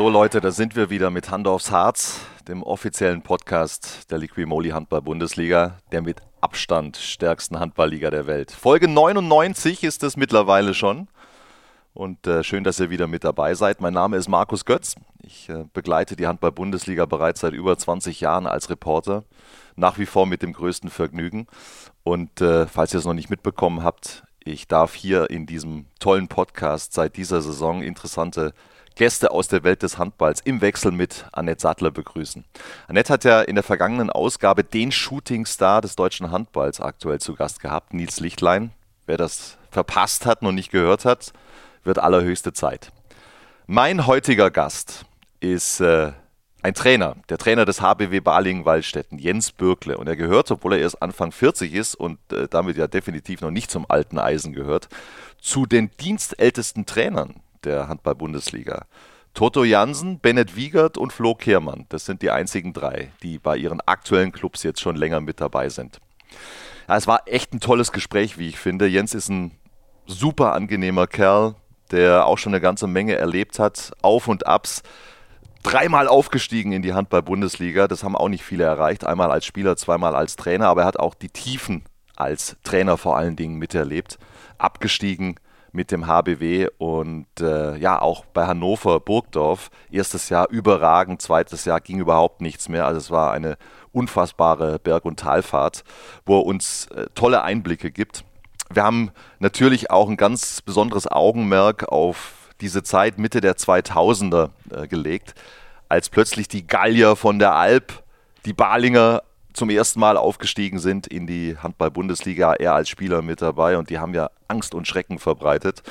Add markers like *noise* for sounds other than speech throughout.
So Leute, da sind wir wieder mit Hand aufs Harz, dem offiziellen Podcast der Liquimoli Handball Bundesliga, der mit Abstand stärksten Handballliga der Welt. Folge 99 ist es mittlerweile schon. Und äh, schön, dass ihr wieder mit dabei seid. Mein Name ist Markus Götz. Ich äh, begleite die Handball-Bundesliga bereits seit über 20 Jahren als Reporter. Nach wie vor mit dem größten Vergnügen. Und äh, falls ihr es noch nicht mitbekommen habt, ich darf hier in diesem tollen Podcast seit dieser Saison interessante Gäste aus der Welt des Handballs im Wechsel mit Annette Sattler begrüßen. Annette hat ja in der vergangenen Ausgabe den Shootingstar des deutschen Handballs aktuell zu Gast gehabt, Nils Lichtlein. Wer das verpasst hat, noch nicht gehört hat, wird allerhöchste Zeit. Mein heutiger Gast ist äh, ein Trainer, der Trainer des HBW Balingen-Waldstätten, Jens Bürkle. Und er gehört, obwohl er erst Anfang 40 ist und äh, damit ja definitiv noch nicht zum alten Eisen gehört, zu den dienstältesten Trainern der Handball-Bundesliga. Toto Jansen, Bennett Wiegert und Flo Kehrmann. Das sind die einzigen drei, die bei ihren aktuellen Clubs jetzt schon länger mit dabei sind. Ja, es war echt ein tolles Gespräch, wie ich finde. Jens ist ein super angenehmer Kerl, der auch schon eine ganze Menge erlebt hat. Auf und Abs. Dreimal aufgestiegen in die Handball-Bundesliga. Das haben auch nicht viele erreicht. Einmal als Spieler, zweimal als Trainer. Aber er hat auch die Tiefen als Trainer vor allen Dingen miterlebt. Abgestiegen mit dem HBW und äh, ja, auch bei Hannover Burgdorf. Erstes Jahr überragend, zweites Jahr ging überhaupt nichts mehr. Also es war eine unfassbare Berg- und Talfahrt, wo er uns äh, tolle Einblicke gibt. Wir haben natürlich auch ein ganz besonderes Augenmerk auf diese Zeit Mitte der 2000er äh, gelegt, als plötzlich die Gallier von der Alp die Balinger zum ersten Mal aufgestiegen sind in die Handball-Bundesliga, er als Spieler mit dabei und die haben ja Angst und Schrecken verbreitet.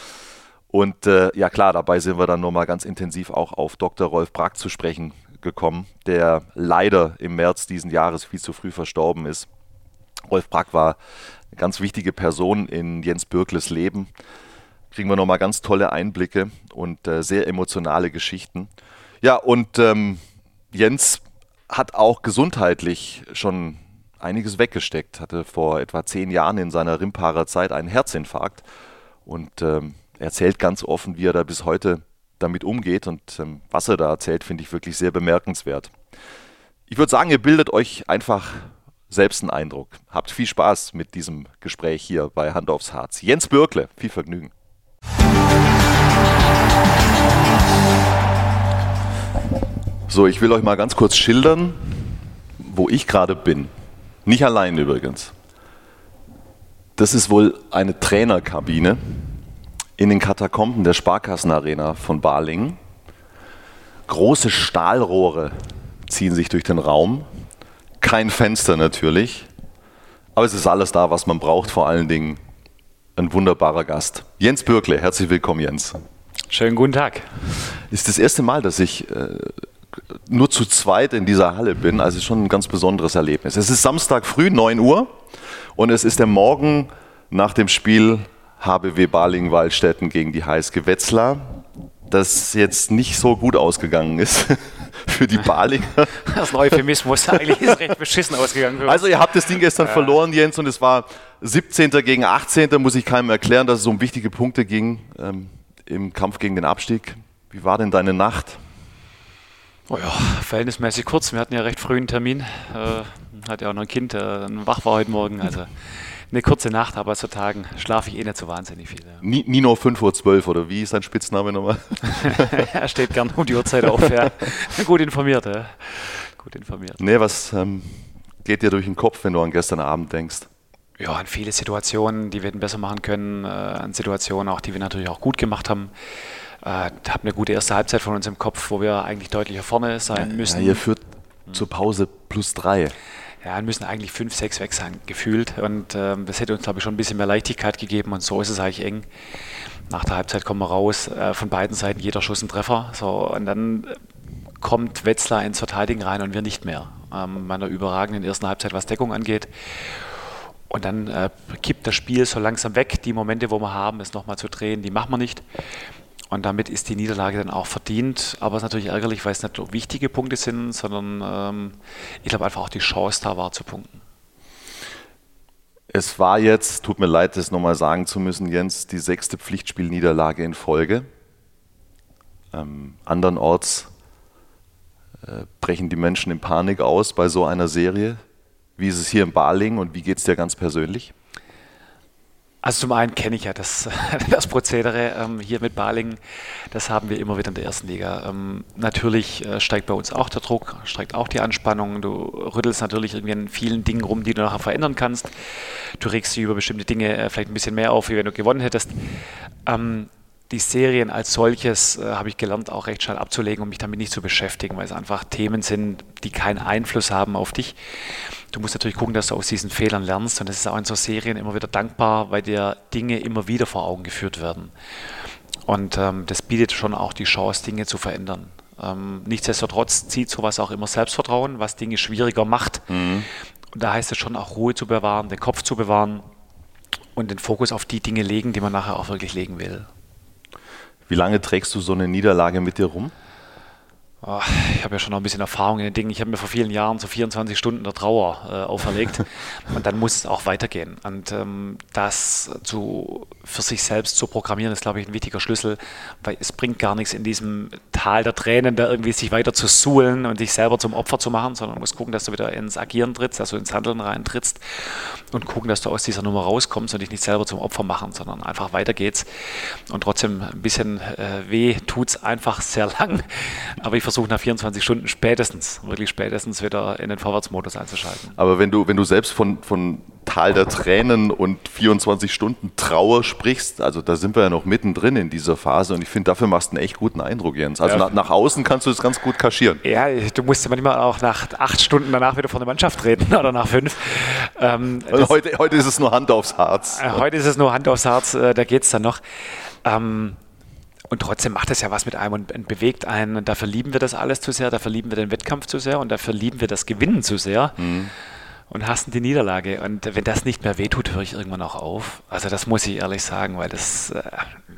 Und äh, ja klar, dabei sind wir dann nochmal ganz intensiv auch auf Dr. Rolf Brack zu sprechen gekommen, der leider im März diesen Jahres viel zu früh verstorben ist. Rolf Brack war eine ganz wichtige Person in Jens Bürkles Leben. Kriegen wir nochmal ganz tolle Einblicke und äh, sehr emotionale Geschichten. Ja, und ähm, Jens hat auch gesundheitlich schon einiges weggesteckt, hatte vor etwa zehn Jahren in seiner Rimparer Zeit einen Herzinfarkt und ähm, erzählt ganz offen, wie er da bis heute damit umgeht und ähm, was er da erzählt, finde ich wirklich sehr bemerkenswert. Ich würde sagen, ihr bildet euch einfach selbst einen Eindruck. Habt viel Spaß mit diesem Gespräch hier bei Hand aufs Harz. Jens Bürkle, viel Vergnügen. So, ich will euch mal ganz kurz schildern, wo ich gerade bin. Nicht allein übrigens. Das ist wohl eine Trainerkabine in den Katakomben der Sparkassenarena von Balingen. Große Stahlrohre ziehen sich durch den Raum. Kein Fenster natürlich. Aber es ist alles da, was man braucht. Vor allen Dingen ein wunderbarer Gast. Jens Bürkle, herzlich willkommen, Jens. Schönen guten Tag. Ist das erste Mal, dass ich äh, nur zu zweit in dieser Halle bin. Also schon ein ganz besonderes Erlebnis. Es ist Samstag früh, 9 Uhr und es ist der Morgen nach dem Spiel HBW Balingen-Waldstätten gegen die HSG Wetzlar, das jetzt nicht so gut ausgegangen ist *laughs* für die Balinger. *laughs* Das neue Euphemismus eigentlich ist recht beschissen ausgegangen. also ihr habt das Ding gestern ja. verloren, Jens, und es war 17. gegen 18. Muss ich keinem erklären, dass es um wichtige Punkte ging ähm, im Kampf gegen den Abstieg. Wie war denn deine Nacht? Oh ja, verhältnismäßig kurz. Wir hatten ja recht früh einen Termin. Äh, hatte ja auch noch ein Kind, äh, wach war heute Morgen. Also eine kurze Nacht, aber zu Tagen schlafe ich eh nicht so wahnsinnig viel. Ja. Nino 5.12 Uhr oder wie ist sein Spitzname nochmal? *laughs* *laughs* er steht gern um die Uhrzeit auf, ja. Gut informiert, ja. Gut informiert. Nee, was ähm, geht dir durch den Kopf, wenn du an gestern Abend denkst? Ja, an viele Situationen, die wir hätten besser machen können, äh, an Situationen auch, die wir natürlich auch gut gemacht haben. Äh, habe eine gute erste Halbzeit von uns im Kopf, wo wir eigentlich deutlicher vorne sein müssen. Ja, ihr führt hm. zur Pause plus drei. Ja, müssen eigentlich fünf, sechs weg sein, gefühlt. Und ähm, das hätte uns, glaube ich, schon ein bisschen mehr Leichtigkeit gegeben. Und so ist es eigentlich eng. Nach der Halbzeit kommen wir raus, äh, von beiden Seiten jeder Schuss ein Treffer. So, und dann kommt Wetzlar ins Verteidigen rein und wir nicht mehr. Ähm, bei einer überragenden ersten Halbzeit, was Deckung angeht. Und dann äh, kippt das Spiel so langsam weg. Die Momente, wo wir haben, es nochmal zu drehen, die machen wir nicht. Und damit ist die Niederlage dann auch verdient. Aber es ist natürlich ärgerlich, weil es nicht nur wichtige Punkte sind, sondern ähm, ich glaube einfach auch die Chance da war zu punkten. Es war jetzt, tut mir leid, das nochmal sagen zu müssen, Jens, die sechste Pflichtspielniederlage in Folge. Ähm, andernorts Äh, brechen die Menschen in Panik aus bei so einer Serie? Wie ist es hier in Baling und wie geht es dir ganz persönlich? Also zum einen kenne ich ja das, *laughs* das Prozedere ähm, hier mit Baling. Das haben wir immer wieder in der ersten Liga. Ähm, natürlich äh, steigt bei uns auch der Druck, steigt auch die Anspannung. Du rüttelst natürlich irgendwie in vielen Dingen rum, die du nachher verändern kannst. Du regst dich über bestimmte Dinge äh, vielleicht ein bisschen mehr auf, wie wenn du gewonnen hättest. Ähm, die Serien als solches äh, habe ich gelernt, auch recht schnell abzulegen und mich damit nicht zu beschäftigen, weil es einfach Themen sind, die keinen Einfluss haben auf dich. Du musst natürlich gucken, dass du aus diesen Fehlern lernst und das ist auch in so Serien immer wieder dankbar, weil dir Dinge immer wieder vor Augen geführt werden. Und ähm, das bietet schon auch die Chance, Dinge zu verändern. Ähm, nichtsdestotrotz zieht sowas auch immer Selbstvertrauen, was Dinge schwieriger macht. Mhm. Und da heißt es schon auch Ruhe zu bewahren, den Kopf zu bewahren und den Fokus auf die Dinge legen, die man nachher auch wirklich legen will. Wie lange trägst du so eine Niederlage mit dir rum? Oh, ich habe ja schon noch ein bisschen Erfahrung in den Dingen. Ich habe mir vor vielen Jahren so 24 Stunden der Trauer äh, auferlegt *laughs* und dann muss es auch weitergehen. Und ähm, das zu, für sich selbst zu programmieren, ist, glaube ich, ein wichtiger Schlüssel, weil es bringt gar nichts in diesem Tal der Tränen, da irgendwie sich weiter zu suhlen und dich selber zum Opfer zu machen, sondern du musst gucken, dass du wieder ins Agieren trittst, dass du ins Handeln reintrittst und gucken, dass du aus dieser Nummer rauskommst und dich nicht selber zum Opfer machen, sondern einfach weiter geht's. Und trotzdem ein bisschen äh, weh tut es einfach sehr lang, aber ich versuche nach 24 Stunden spätestens, wirklich spätestens wieder in den Vorwärtsmodus einzuschalten. Aber wenn du, wenn du selbst von, von Tal der Tränen und 24 Stunden Trauer sprichst, also da sind wir ja noch mittendrin in dieser Phase und ich finde, dafür machst du einen echt guten Eindruck, Jens. Also ja. nach, nach, außen kannst du das ganz gut kaschieren. Ja, du musst manchmal auch nach acht Stunden danach wieder vor der Mannschaft treten *laughs* oder nach fünf. Ähm, also heute, heute ist es nur Hand aufs Herz. Äh, heute ist es nur Hand aufs Herz, äh, da geht es dann noch. Ähm, und trotzdem macht es ja was mit einem und, und bewegt einen. Und dafür lieben wir das alles zu sehr, dafür lieben wir den Wettkampf zu sehr und dafür lieben wir das Gewinnen zu sehr. Mhm. Und hassen die Niederlage. Und wenn das nicht mehr wehtut, höre ich irgendwann auch auf. Also das muss ich ehrlich sagen, weil das, äh,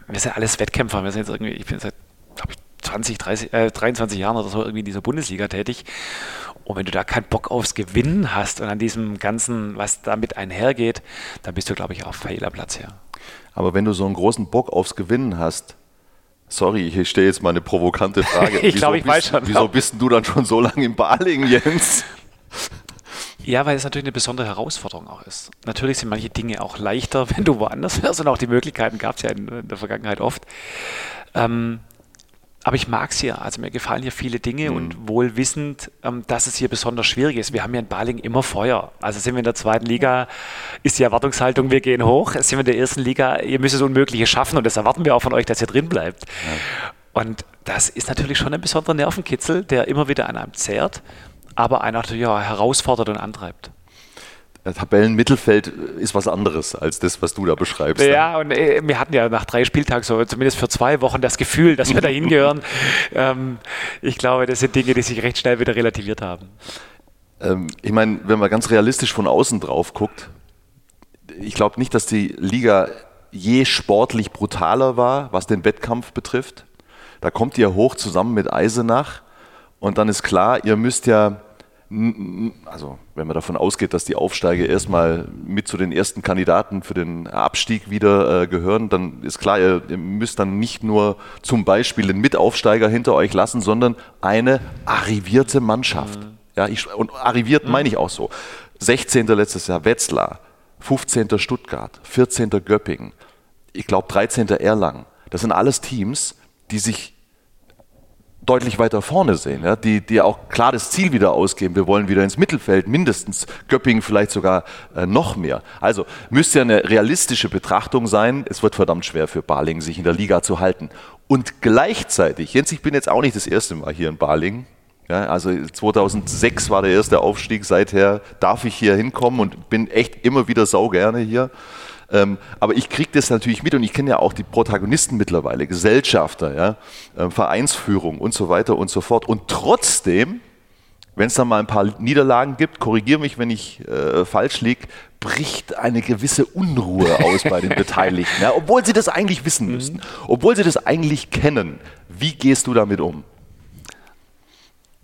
wir sind alles Wettkämpfer. Wir sind jetzt irgendwie, ich bin seit, glaube ich, 20, 30, äh, 23 Jahren oder so irgendwie in dieser Bundesliga tätig. Und wenn du da keinen Bock aufs Gewinnen hast und an diesem Ganzen, was damit einhergeht, dann bist du, glaube ich, auf Fehlerplatz her. Aber wenn du so einen großen Bock aufs Gewinnen hast, Sorry, ich stelle jetzt mal eine provokante Frage. *laughs* ich glaube, ich weiß schon. Wieso bist du dann schon so lange im Baling, Jens? Ja, weil es natürlich eine besondere Herausforderung auch ist. Natürlich sind manche Dinge auch leichter, *laughs* wenn du woanders wärst und auch die Möglichkeiten gab es ja in, in, der Vergangenheit oft. Ähm, aber ich mag es hier. Also mir gefallen hier viele Dinge mhm. und wohl wissend, ähm, dass es hier besonders schwierig ist. Wir haben ja in Baling immer Feuer. Also sind wir in der zweiten Liga, ist die Erwartungshaltung, wir gehen hoch. Sind wir in der ersten Liga, ihr müsst das Unmögliche schaffen und das erwarten wir auch von euch, dass ihr drin bleibt. Ja. Und das ist natürlich schon ein besonderer Nervenkitzel, der immer wieder an einem zehrt, aber einen natürlich auch herausfordert und antreibt. Tabellenmittelfeld ist was anderes als das, was du da beschreibst. Ja, und äh, wir hatten ja nach drei Spieltagen so zumindest für zwei Wochen das Gefühl, dass wir da *laughs* hingehören. ähm, ich glaube, das sind Dinge, die sich recht schnell wieder relativiert haben. Ähm, ich meine, wenn man ganz realistisch von außen drauf guckt, ich glaube nicht, dass die Liga je sportlich brutaler war, was den Wettkampf betrifft. Da kommt ihr hoch zusammen mit Eisenach und dann ist klar, ihr müsst ja also wenn man davon ausgeht, dass die Aufsteiger erstmal mit zu den ersten Kandidaten für den Abstieg wieder äh, gehören, dann ist klar, ihr, ihr, müsst dann nicht nur zum Beispiel den Mitaufsteiger hinter euch lassen, sondern eine arrivierte Mannschaft. Mhm. Ja, ich, und arriviert mhm. meine ich auch so. 16. letztes Jahr Wetzlar, 15. Stuttgart, 14. Göppingen, ich glaube 13. Erlangen. Das sind alles Teams, die sich deutlich weiter vorne sehen, ja, die, die auch klar das Ziel wieder ausgeben. Wir wollen wieder ins Mittelfeld, mindestens Göppingen vielleicht sogar äh, noch mehr. Also müsste ja eine realistische Betrachtung sein. Es wird verdammt schwer für Balingen, sich in der Liga zu halten. Und gleichzeitig, Jens, ich bin jetzt auch nicht das erste Mal hier in Balingen. Ja, also 2006 war der erste Aufstieg, seither darf ich hier hinkommen und bin echt immer wieder sau gerne hier. Ähm, aber ich kriege das natürlich mit und ich kenne ja auch die Protagonisten mittlerweile, Gesellschafter, ja, äh, Vereinsführung und so weiter und so fort. Und trotzdem, wenn es dann mal ein paar Niederlagen gibt, korrigiere mich, wenn ich äh, falsch liege, bricht eine gewisse Unruhe aus bei den *laughs* Beteiligten, ja, obwohl sie das eigentlich wissen mhm. müssten, obwohl sie das eigentlich kennen. Wie gehst du damit um?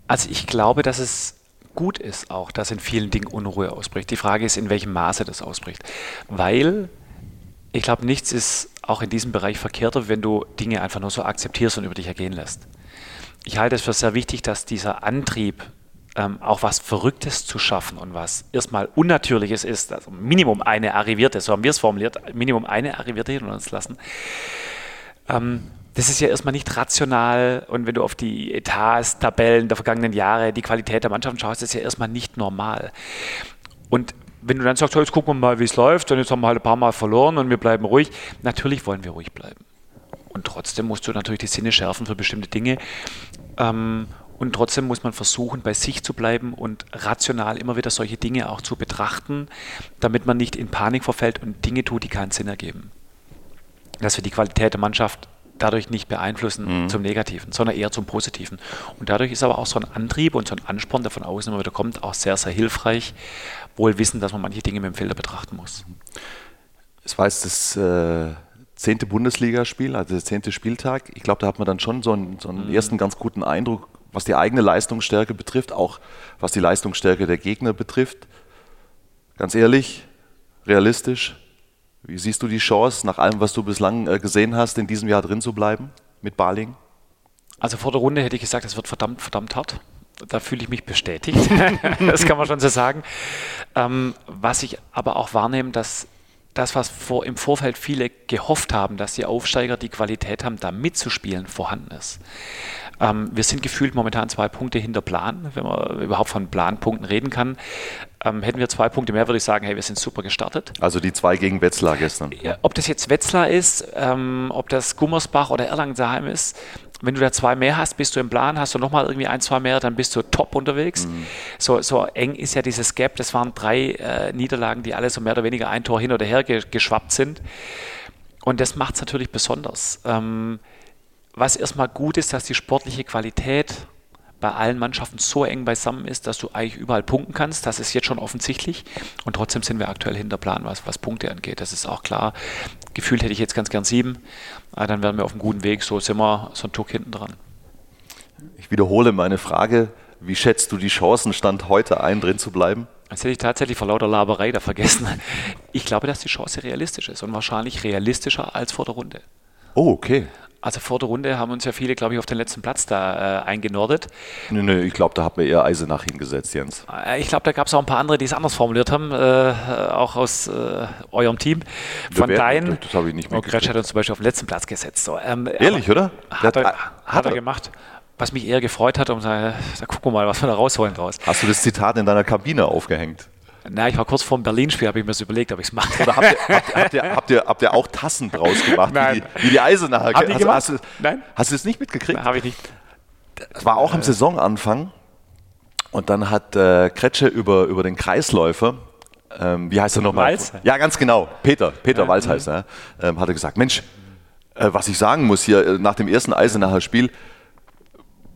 Also ich glaube, dass es gut ist auch, dass in vielen Dingen Unruhe ausbricht. Die Frage ist, in welchem Maße das ausbricht. Weil ich glaube, nichts ist auch in diesem Bereich verkehrter, wenn du Dinge einfach nur so akzeptierst und über dich ergehen lässt. ich halte es für sehr wichtig, dass dieser Antrieb, ähm, auch was Verrücktes zu schaffen und was erstmal Unnatürliches ist, also Minimum eine Arrivierte, so haben wir es formuliert, Minimum eine Arrivierte hinter uns lassen. Ähm, das ist ja erstmal nicht rational und wenn du auf die Etats, Tabellen der vergangenen Jahre, die Qualität der Mannschaften schaust, ist ja erstmal nicht normal. Und wenn du dann sagst, jetzt gucken wir mal, wie es läuft und jetzt haben wir halt ein paar Mal verloren und wir bleiben ruhig, natürlich wollen wir ruhig bleiben. Und trotzdem musst du natürlich die Sinne schärfen für bestimmte Dinge. Ähm, und trotzdem muss man versuchen, bei sich zu bleiben und rational immer wieder solche Dinge auch zu betrachten, damit man nicht in Panik verfällt und Dinge tut, die keinen Sinn ergeben. Dass wir die Qualität der Mannschaft dadurch nicht beeinflussen mhm. zum Negativen, sondern eher zum Positiven. Und dadurch ist aber auch so ein Antrieb und so ein Ansporn, der von außen immer wieder kommt, auch sehr, sehr hilfreich, wohl wissen, dass man manche Dinge mit dem Filter betrachten muss. Es war jetzt das äh, zehnte Bundesligaspiel, also der zehnte Spieltag. Ich glaube, da hat man dann schon so einen, so einen mhm. ersten ganz guten Eindruck, was die eigene Leistungsstärke betrifft, auch was die Leistungsstärke der Gegner betrifft. Ganz ehrlich, realistisch, wie siehst du die Chance, nach allem, was du bislang äh, gesehen hast, in diesem Jahr drin zu bleiben mit Baling? Also vor der Runde hätte ich gesagt, es wird verdammt, verdammt hart. Da fühle ich mich bestätigt. *laughs* das kann man schon so sagen. Ähm, was ich aber auch wahrnehme, dass das, was vor, im Vorfeld viele gehofft haben, dass die Aufsteiger die Qualität haben, da mitzuspielen, vorhanden ist. Ähm, wir sind gefühlt momentan zwei Punkte hinter Plan, wenn man überhaupt von Planpunkten reden kann. Ähm, hätten wir zwei Punkte mehr, würde ich sagen, hey, wir sind super gestartet. Also die zwei gegen Wetzlar gestern. Ob das jetzt Wetzlar ist, ähm, ob das Gummersbach oder Erlangen-Saheim ist, wenn du da zwei mehr hast, bist du im Plan, hast du nochmal irgendwie ein, zwei mehr, dann bist du top unterwegs. Mhm. So, so eng ist ja dieses Gap. Das waren drei äh, Niederlagen, die alle so mehr oder weniger ein Tor hin oder her ge geschwappt sind. Und das macht es natürlich besonders. Ähm, was erstmal gut ist, dass die sportliche Qualität bei allen Mannschaften so eng beisammen ist, dass du eigentlich überall punkten kannst. Das ist jetzt schon offensichtlich. Und trotzdem sind wir aktuell hinter Plan, was, was Punkte angeht. Das ist auch klar. Gefühlt hätte ich jetzt ganz gern sieben. Aber dann wären wir auf einem guten Weg. So sind wir so ein Tuck hinten dran. Ich wiederhole meine Frage. Wie schätzt du die Chancen, Stand heute ein, drin zu bleiben? Das hätte ich tatsächlich vor lauter Laberei da vergessen. Ich glaube, dass die Chance realistisch ist und wahrscheinlich realistischer als vor der Runde. Oh, okay. Also vor der Runde haben uns ja viele, glaube ich, auf den letzten Platz da äh, eingenordet. Nö, nö, ich glaube, da hat man eher Eisenach hingesetzt, Jens. Äh, ich glaube, da gab es auch ein paar andere, die es anders formuliert haben, äh, auch aus äh, eurem Team. Von deinen. Das habe ich nicht mehr. Gretsch hat uns zum Beispiel auf den letzten Platz gesetzt. So, ähm, Ehrlich, oder? Hat, er, hat, hat er gemacht was mich eher gefreut hat, um zu sagen, da gucken wir mal, was wir da rausholen draus. Hast du das Zitat in deiner Kabine aufgehängt? Na, ich war kurz vor dem Berlin-Spiel, habe ich mir das überlegt, ob ich es mache. Oder habt ihr, *laughs* habt, habt, ihr, habt, ihr, habt ihr auch Tassen draus gemacht, Nein. wie die, wie die Eisenacher? Haben die hast, du, Nein. hast du das nicht mitgekriegt? Habe ich nicht. Das war auch am Saisonanfang. Und dann hat äh, Kretsche über, über den Kreisläufer, ähm, wie heißt er nochmal? Walz? Ja, ganz genau. Peter, Peter Ja, Walz mhm. heißt er. Ähm, hat er gesagt, Mensch, äh, was ich sagen muss hier äh, nach dem ersten Eisenacher Spiel,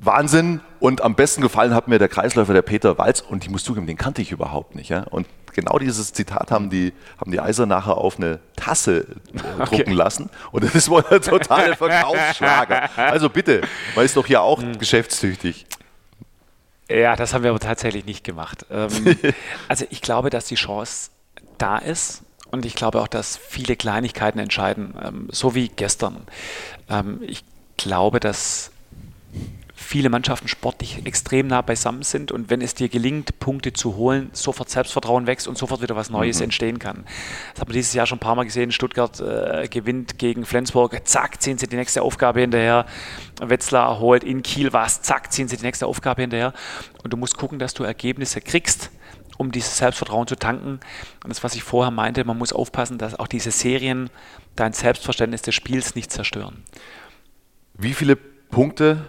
Wahnsinn und am besten gefallen hat mir der Kreisläufer der Peter Walz und ich muss zugeben, den kannte ich überhaupt nicht. Ja? Und genau dieses Zitat haben die, haben die Eisenacher auf eine Tasse äh, drucken lassen und das ist wohl ein totaler Verkaufsschlager. Also bitte, man ist doch hier auch Mhm. geschäftstüchtig. Ja, das haben wir aber tatsächlich nicht gemacht. Ähm, *laughs* also ich glaube, dass die Chance da ist und ich glaube auch, dass viele Kleinigkeiten entscheiden, ähm, so wie gestern. Ähm, ich glaube, dass viele Mannschaften sportlich extrem nah beisammen sind und wenn es dir gelingt, Punkte zu holen, sofort Selbstvertrauen wächst und sofort wieder was Neues entstehen kann. Das haben wir dieses Jahr schon ein paar Mal gesehen. Stuttgart äh, gewinnt gegen Flensburg, zack, ziehen sie die nächste Aufgabe hinterher. Wetzlar holt in Kiel was, zack, ziehen sie die nächste Aufgabe hinterher. Und du musst gucken, dass du Ergebnisse kriegst, um dieses Selbstvertrauen zu tanken. Und das, was ich vorher meinte, man muss aufpassen, dass auch diese Serien dein Selbstverständnis des Spiels nicht zerstören. Wie viele Punkte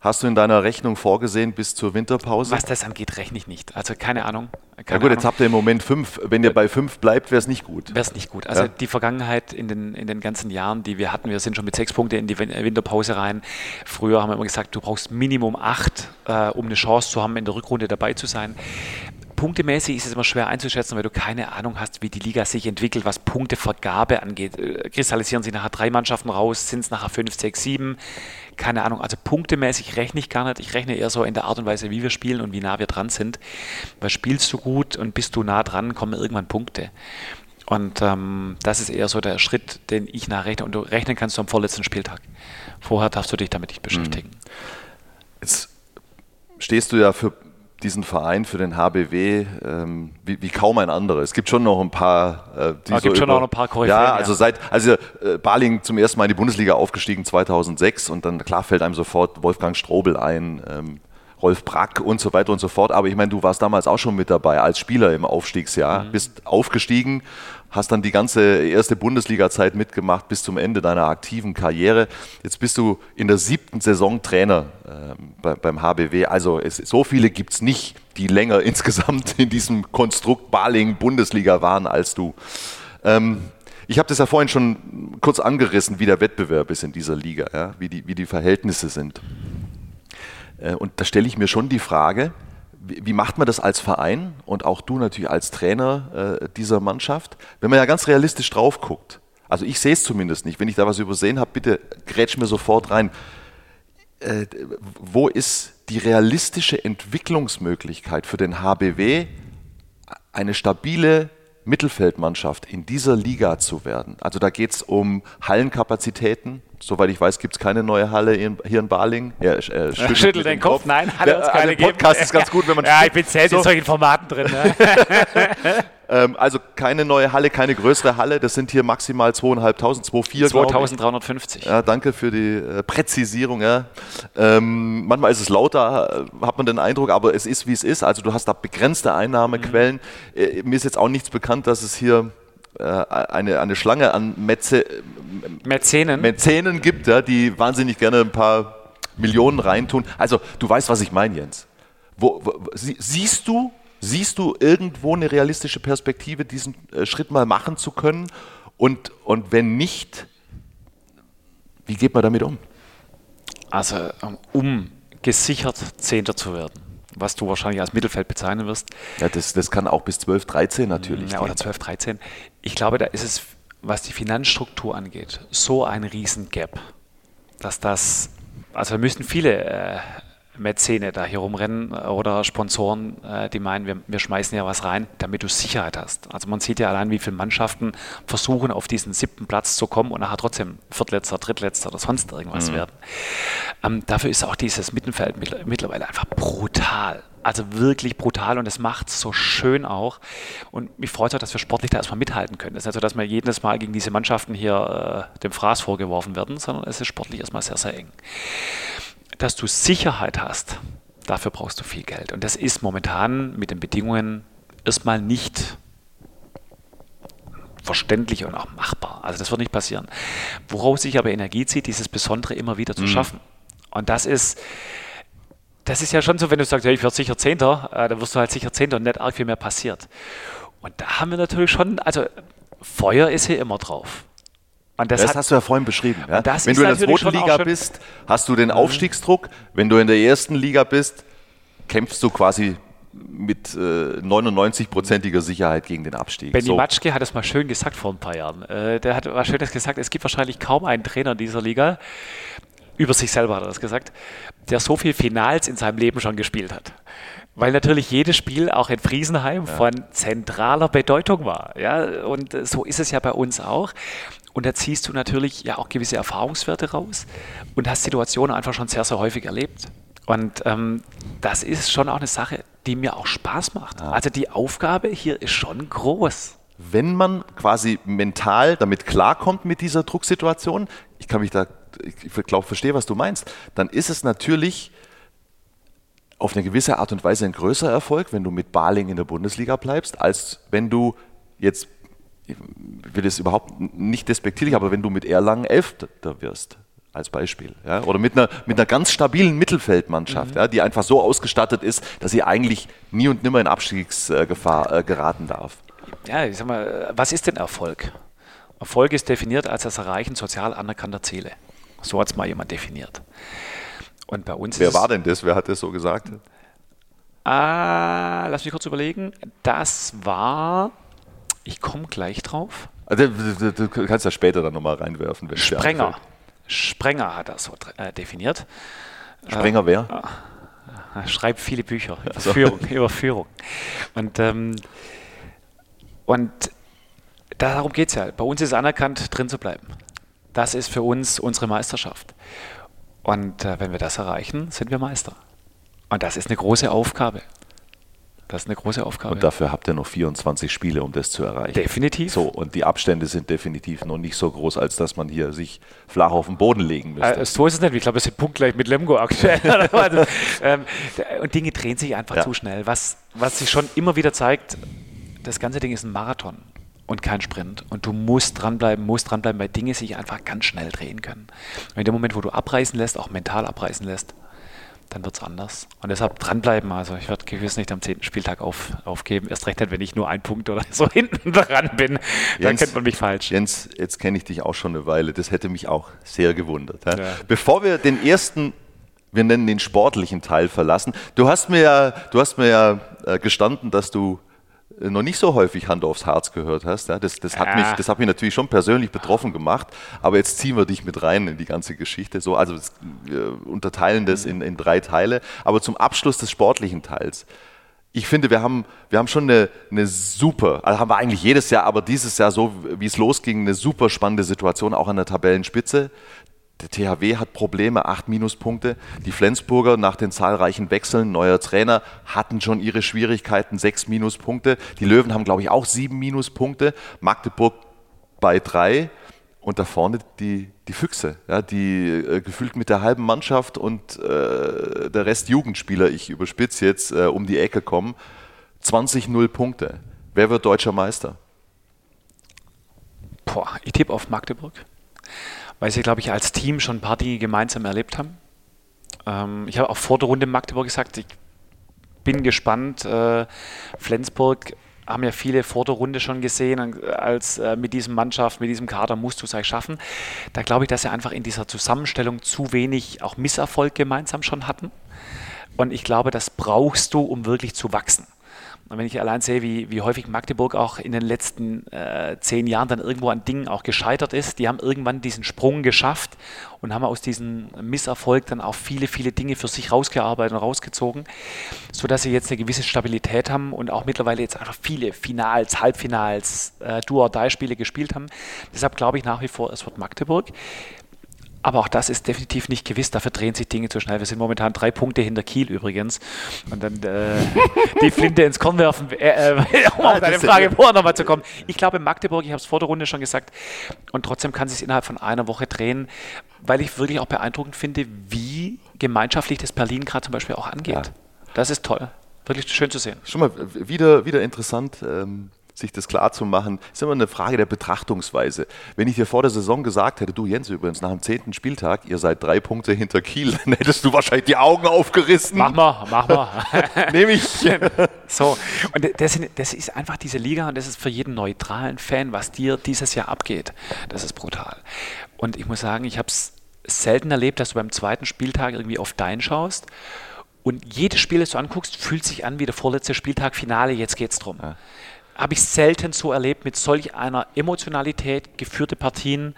hast du in deiner Rechnung vorgesehen bis zur Winterpause? Was das angeht, rechne ich nicht. Also keine Ahnung. ja Keine gut, jetzt habt ihr im Moment fünf. Wenn ihr bei fünf bleibt, wäre es nicht gut. Wäre es nicht gut. Also Ja. die Vergangenheit in den, in den ganzen Jahren, die wir hatten, wir sind schon mit sechs Punkten in die Win- Winterpause rein. Früher haben wir immer gesagt, du brauchst Minimum acht, äh, um eine Chance zu haben, in der Rückrunde dabei zu sein. Punktemäßig ist es immer schwer einzuschätzen, weil du keine Ahnung hast, wie die Liga sich entwickelt, was Punktevergabe angeht. Äh, Kristallisieren sich nachher drei Mannschaften raus, sind es nachher fünf, sechs, sieben? Keine Ahnung. Also punktemäßig rechne ich gar nicht. Ich rechne eher so in der Art und Weise, wie wir spielen und wie nah wir dran sind. Weil spielst du gut und bist du nah dran, kommen irgendwann Punkte. Und ähm, das ist eher so der Schritt, den ich nachrechne. Und du rechnen kannst du am vorletzten Spieltag. Vorher darfst du dich damit nicht beschäftigen. Mhm. Jetzt stehst du ja für diesen Verein, für den HBW, ähm, wie, wie, kaum ein anderer. Es gibt schon noch ein paar. Äh, die es gibt so schon über, noch ein paar Koryphäen, Ja, also seit also äh, Baling zum ersten Mal in die Bundesliga aufgestiegen 2006 und dann klar fällt einem sofort Wolfgang Strobel ein. Ähm, Rolf Brack und so weiter und so fort. Aber ich meine, du warst damals auch schon mit dabei als Spieler im Aufstiegsjahr, mhm. bist aufgestiegen, hast dann die ganze erste Bundesliga-Zeit mitgemacht bis zum Ende deiner aktiven Karriere. Jetzt bist du in der siebten Saison Trainer äh, bei, beim HBW. Also es, so viele gibt es nicht, die länger *laughs* insgesamt in diesem Konstrukt Baling Bundesliga waren als du. Ähm, ich habe das ja vorhin schon kurz angerissen, wie der Wettbewerb ist in dieser Liga, ja? wie, die, wie die Verhältnisse sind. Äh, und da stelle ich mir schon die Frage, wie macht man das als Verein und auch du natürlich als Trainer äh, dieser Mannschaft, wenn man ja ganz realistisch drauf guckt? Also ich sehe es zumindest nicht. Wenn ich da was übersehen habe, bitte grätsch mir sofort rein. Äh, wo ist die realistische Entwicklungsmöglichkeit für den HBW, eine stabile Mittelfeldmannschaft in dieser Liga zu werden? Also da geht es um Hallenkapazitäten, Soweit ich weiß, gibt es keine neue Halle in, hier in Baling. Er, er schüttelt, schüttelt den Kopf. Kopf. Nein, hat uns keine also Podcast geben. ist ganz gut, wenn man. Ja, ich bin selbst so. in solchen Formaten drin. Ne? *laughs* ähm, also keine neue Halle, keine größere Halle. Das sind hier maximal 2.500, 2.400. 2350. Ja, danke für die äh, Präzisierung. Ja. Ähm, manchmal ist es lauter, äh, hat man den Eindruck, aber es ist wie es ist. Also du hast da begrenzte Einnahmequellen. Mhm. Äh, mir ist jetzt auch nichts bekannt, dass es hier äh, eine, eine Schlange an Mäze, Mäzenen. Mäzenen gibt, ja, die wahnsinnig gerne ein paar Millionen reintun. Also du weißt, was ich meine, Jens. Wo, wo, siehst du, siehst du irgendwo eine realistische Perspektive, diesen äh, Schritt mal machen zu können? Und, und wenn nicht, wie geht man damit um? Also um gesichert Zehnter zu werden was du wahrscheinlich als Mittelfeld bezeichnen wirst. Ja, das, das kann auch bis 12, 13 natürlich. Ja, oder 12, 13. Ich glaube, da ist es, was die Finanzstruktur angeht, so ein Riesengap, dass das, also da müssten viele äh, Mäzene da hier rumrennen äh, oder Sponsoren, äh, die meinen, wir, wir, schmeißen ja was rein, damit du Sicherheit hast. Also man sieht ja allein, wie viele Mannschaften versuchen, auf diesen siebten Platz zu kommen und nachher trotzdem Viertletzter, Drittletzter oder sonst irgendwas mhm. werden. Ähm, dafür ist auch dieses Mittelfeld mittlerweile einfach brutal. Also wirklich brutal und es macht es so schön auch. Und mich freut es auch, dass wir sportlich da erstmal mithalten können. Es ist nicht so, dass wir jedes Mal gegen diese Mannschaften hier äh, dem Fraß vorgeworfen werden, sondern es ist sportlich erstmal sehr, sehr eng dass du Sicherheit hast, dafür brauchst du viel Geld. Und das ist momentan mit den Bedingungen erstmal nicht verständlich und auch machbar. Also das wird nicht passieren. Woraus sich aber Energie zieht, dieses Besondere immer wieder zu mhm. schaffen. Und das ist, das ist ja schon so, wenn du sagst, ja, ich werde sicher Zehnter, äh, dann wirst du halt sicher Zehnter und nicht arg viel mehr passiert. Und da haben wir natürlich schon, also Feuer ist hier immer drauf. Das, das hast du ja vorhin beschrieben. Ja? Wenn du in der zweiten Liga bist, hast du den mhm. Aufstiegsdruck. Wenn du in der ersten Liga bist, kämpfst du quasi mit äh, 99-prozentiger Sicherheit gegen den Abstieg. Benny so. Matschke hat es mal schön gesagt vor ein paar Jahren. Äh, der hat was Schönes gesagt, es gibt wahrscheinlich kaum einen Trainer in dieser Liga, über sich selber hat er das gesagt, der so viel Finals in seinem Leben schon gespielt hat. Weil natürlich jedes Spiel auch in Friesenheim ja. von zentraler Bedeutung war. Ja? Und so ist es ja bei uns auch. Und da ziehst du natürlich ja auch gewisse Erfahrungswerte raus und hast Situationen einfach schon sehr, sehr häufig erlebt. Und ähm, das ist schon auch eine Sache, die mir auch Spaß macht. Ja. Also die Aufgabe hier ist schon groß. Wenn man quasi mental damit klarkommt mit dieser Drucksituation, ich kann mich da, ich glaube, verstehe, was du meinst, dann ist es natürlich auf eine gewisse Art und Weise ein größerer Erfolg, wenn du mit Baling in der Bundesliga bleibst, als wenn du jetzt ich will das überhaupt nicht despektierlich, aber wenn du mit Erlangen Elfter wirst, als Beispiel, ja, oder mit einer, mit einer ganz stabilen Mittelfeldmannschaft, mhm. ja, die einfach so ausgestattet ist, dass sie eigentlich nie und nimmer in Abstiegsgefahr äh, geraten darf. Ja, ich sag mal, was ist denn Erfolg? Erfolg ist definiert als das Erreichen sozial anerkannter Ziele. So hat es mal jemand definiert. Und bei uns Wer war denn das? Wer hat das so gesagt? Ah, lass mich kurz überlegen. Das war ich komme gleich drauf. Also, du, kannst ja später dann nochmal reinwerfen. Wenn Sprenger. Sprenger hat das so äh, definiert. Sprenger äh, wer? Äh, schreibt viele Bücher über, also. Führung, *laughs* über Führung. Und, ähm, und darum geht es ja. Bei uns ist anerkannt, drin zu bleiben. Das ist für uns unsere Meisterschaft. Und äh, wenn wir das erreichen, sind wir Meister. Und das ist eine große Aufgabe. Das ist eine große Aufgabe. Und dafür habt ihr noch 24 Spiele, um das zu erreichen. Definitiv. So, und die Abstände sind definitiv noch nicht so groß, als dass man hier sich flach auf den Boden legen müsste. Äh, so ist es nicht. Ich glaube, wir sind punktgleich mit Lemgo aktuell. *laughs* also, ähm, und Dinge drehen sich einfach ja. zu schnell. Was, was sich schon immer wieder zeigt, das ganze Ding ist ein Marathon und kein Sprint. Und du musst dranbleiben, musst dranbleiben, weil Dinge sich einfach ganz schnell drehen können. Und in dem Moment, wo du abreißen lässt, auch mental abreißen lässt, dann wird es anders. Und deshalb dranbleiben. Also ich werde gewiss nicht am zehnten Spieltag auf, aufgeben. Erst recht nicht, wenn ich nur ein Punkt oder so *laughs* hinten dran bin. Dann kennt man mich falsch. Jens, jetzt kenne ich dich auch schon eine Weile. Das hätte mich auch sehr gewundert. Ja? Bevor wir den ersten, wir nennen den sportlichen Teil verlassen, du hast mir ja, du hast mir ja äh, gestanden, dass du noch nicht so häufig Hand aufs Herz gehört hast. Ja, das, das, hat ja. mich, das hat mich natürlich schon persönlich betroffen gemacht, aber jetzt ziehen wir dich mit rein in die ganze Geschichte. So, also wir unterteilen das in, in drei Teile. Aber zum Abschluss des sportlichen Teils. Ich finde, wir haben, wir haben schon eine, eine super, also haben wir eigentlich jedes Jahr, aber dieses Jahr so, wie es losging, eine super spannende Situation, auch an der Tabellenspitze. Der THW hat Probleme, acht Minuspunkte. Die Flensburger nach den zahlreichen Wechseln, neuer Trainer, hatten schon ihre Schwierigkeiten, sechs Minuspunkte. Die Löwen haben, glaube ich, auch sieben Minuspunkte. Magdeburg bei drei. Und da vorne die, die Füchse, ja, die äh, gefühlt mit der halben Mannschaft und äh, der Rest Jugendspieler, ich überspitze jetzt, äh, um die Ecke kommen. 20-0 Punkte. Wer wird deutscher Meister? Boah, ich tippe auf Magdeburg weil sie, glaube ich, als Team schon ein paar Dinge gemeinsam erlebt haben. Ähm, ich habe auch vor der Runde in Magdeburg gesagt, ich bin gespannt. Äh, Flensburg haben ja viele vor der Runde schon gesehen, als äh, mit diesem Mannschaft, mit diesem Kader musst du es schaffen. Da glaube ich, dass sie einfach in dieser Zusammenstellung zu wenig auch Misserfolg gemeinsam schon hatten. Und ich glaube, das brauchst du, um wirklich zu wachsen. Und wenn ich allein sehe, wie, wie häufig Magdeburg auch in den letzten äh, zehn Jahren dann irgendwo an Dingen auch gescheitert ist, die haben irgendwann diesen Sprung geschafft und haben aus diesem Misserfolg dann auch viele, viele Dinge für sich rausgearbeitet und rausgezogen, sodass sie jetzt eine gewisse Stabilität haben und auch mittlerweile jetzt einfach viele Finals, Halbfinals, äh, Do-or-Die-Spiele gespielt haben. Deshalb glaube ich nach wie vor, es wird Magdeburg. Aber auch das ist definitiv nicht gewiss. Dafür drehen sich Dinge zu schnell. Wir sind momentan drei Punkte hinter Kiel übrigens. Und dann äh, *laughs* die Flinte ins Korn werfen, äh, äh, *laughs* um auf deine Frage vorher nochmal zu kommen. Ich glaube, Magdeburg, ich habe es vor der Runde schon gesagt, und trotzdem kann sich innerhalb von einer Woche drehen, weil ich wirklich auch beeindruckend finde, wie gemeinschaftlich das Berlin gerade zum Beispiel auch angeht. Ja. Das ist toll. Wirklich schön zu sehen. Schon mal wieder, wieder interessant. Ähm sich das klar zu machen, ist immer eine Frage der Betrachtungsweise. Wenn ich dir vor der Saison gesagt hätte, du Jens übrigens, nach dem zehnten Spieltag, ihr seid drei Punkte hinter Kiel, *laughs* dann hättest du wahrscheinlich die Augen aufgerissen. Mach mal, mach mal. *laughs* Nehme ich. *laughs* so, und das, das ist einfach diese Liga und das ist für jeden neutralen Fan, was dir dieses Jahr abgeht. Das ist brutal. Und ich muss sagen, ich habe es selten erlebt, dass du beim zweiten Spieltag irgendwie auf dein schaust und jedes Spiel, das du anguckst, fühlt sich an wie der vorletzte Spieltag Finale, jetzt geht's drum. Ja habe ich selten so erlebt mit solch einer Emotionalität geführte Partien.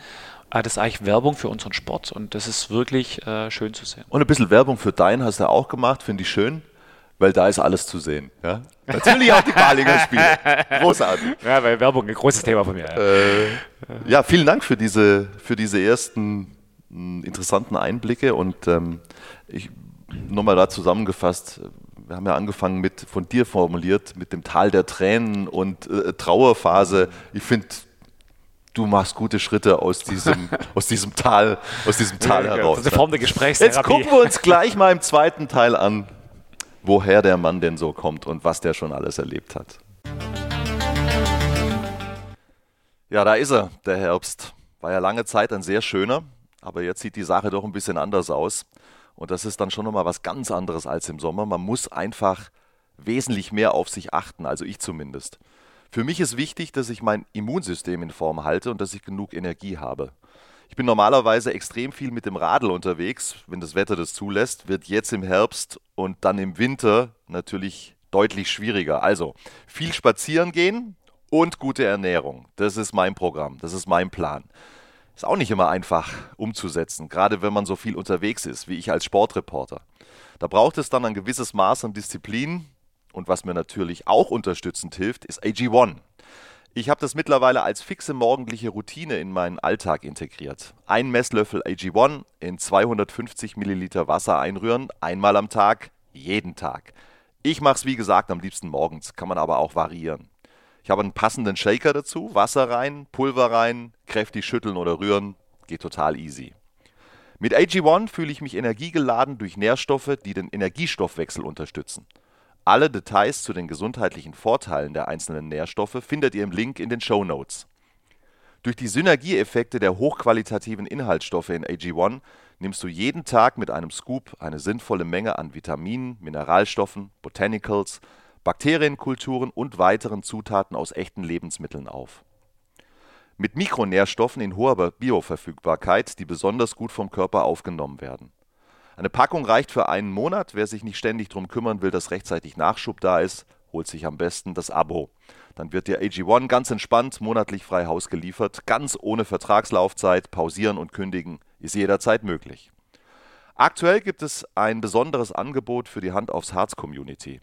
Äh, das ist eigentlich Werbung für unseren Sport und das ist wirklich äh, schön zu sehen. Und ein bisschen Werbung für dein hast du auch gemacht, finde ich schön, weil da ist alles zu sehen. Ja? Natürlich auch die Balinger Spiele. *laughs* Großartig. Ja, weil Werbung ein großes Thema von mir. Ja, äh, ja vielen Dank für diese, für diese ersten interessanten Einblicke und ähm, ich nochmal da zusammengefasst, wir haben ja angefangen mit, von dir formuliert, mit dem Tal der Tränen und äh, Trauerphase. Ich finde, du machst gute Schritte aus diesem, *laughs* aus diesem Tal, aus diesem Tal ja, heraus. Das ist eine Form der Gesprächstherapie. Jetzt gucken wir uns gleich mal im zweiten Teil an, woher der Mann denn so kommt und was der schon alles erlebt hat. Ja, da ist er, der Herbst. War ja lange Zeit ein sehr schöner, aber jetzt sieht die Sache doch ein bisschen anders aus. Und das ist dann schon nochmal was ganz anderes als im Sommer. Man muss einfach wesentlich mehr auf sich achten, also ich zumindest. Für mich ist wichtig, dass ich mein Immunsystem in Form halte und dass ich genug Energie habe. Ich bin normalerweise extrem viel mit dem Radl unterwegs, wenn das Wetter das zulässt, wird jetzt im Herbst und dann im Winter natürlich deutlich schwieriger. Also viel spazieren gehen und gute Ernährung. Das ist mein Programm, das ist mein Plan. Ist auch nicht immer einfach umzusetzen, gerade wenn man so viel unterwegs ist, wie ich als Sportreporter. Da braucht es dann ein gewisses Maß an Disziplin und was mir natürlich auch unterstützend hilft, ist AG1. Ich habe das mittlerweile als fixe morgendliche Routine in meinen Alltag integriert. Ein Messlöffel AG1 in 250 Milliliter Wasser einrühren, einmal am Tag, jeden Tag. Ich mache es wie gesagt am liebsten morgens, kann man aber auch variieren. Ich habe einen passenden Shaker dazu, Wasser rein, Pulver rein, kräftig schütteln oder rühren, geht total easy. Mit AG1 fühle ich mich energiegeladen durch Nährstoffe, die den Energiestoffwechsel unterstützen. Alle Details zu den gesundheitlichen Vorteilen der einzelnen Nährstoffe findet ihr im Link in den Show Notes. Durch die Synergieeffekte der hochqualitativen Inhaltsstoffe in AG1 nimmst du jeden Tag mit einem Scoop eine sinnvolle Menge an Vitaminen, Mineralstoffen, Botanicals, Bakterienkulturen und weiteren Zutaten aus echten Lebensmitteln auf. Mit Mikronährstoffen in hoher Bioverfügbarkeit, die besonders gut vom Körper aufgenommen werden. Eine Packung reicht für einen Monat. Wer sich nicht ständig darum kümmern will, dass rechtzeitig Nachschub da ist, holt sich am besten das Abo. Dann wird dir AG1 ganz entspannt monatlich frei Haus geliefert, ganz ohne Vertragslaufzeit, pausieren und kündigen ist jederzeit möglich. Aktuell gibt es ein besonderes Angebot für die Hand aufs Harz Community.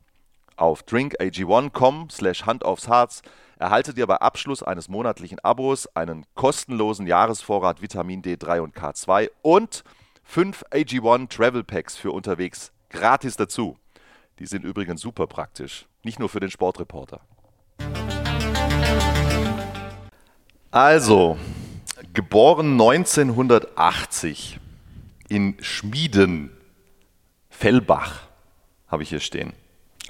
Auf drinkag1.com slash Hand aufs Harz erhaltet ihr bei Abschluss eines monatlichen Abos einen kostenlosen Jahresvorrat Vitamin D3 und K2 und 5 AG1 Travel Packs für unterwegs gratis dazu. Die sind übrigens super praktisch, nicht nur für den Sportreporter. Also, geboren 1980 in Schmieden, Fellbach, habe ich hier stehen.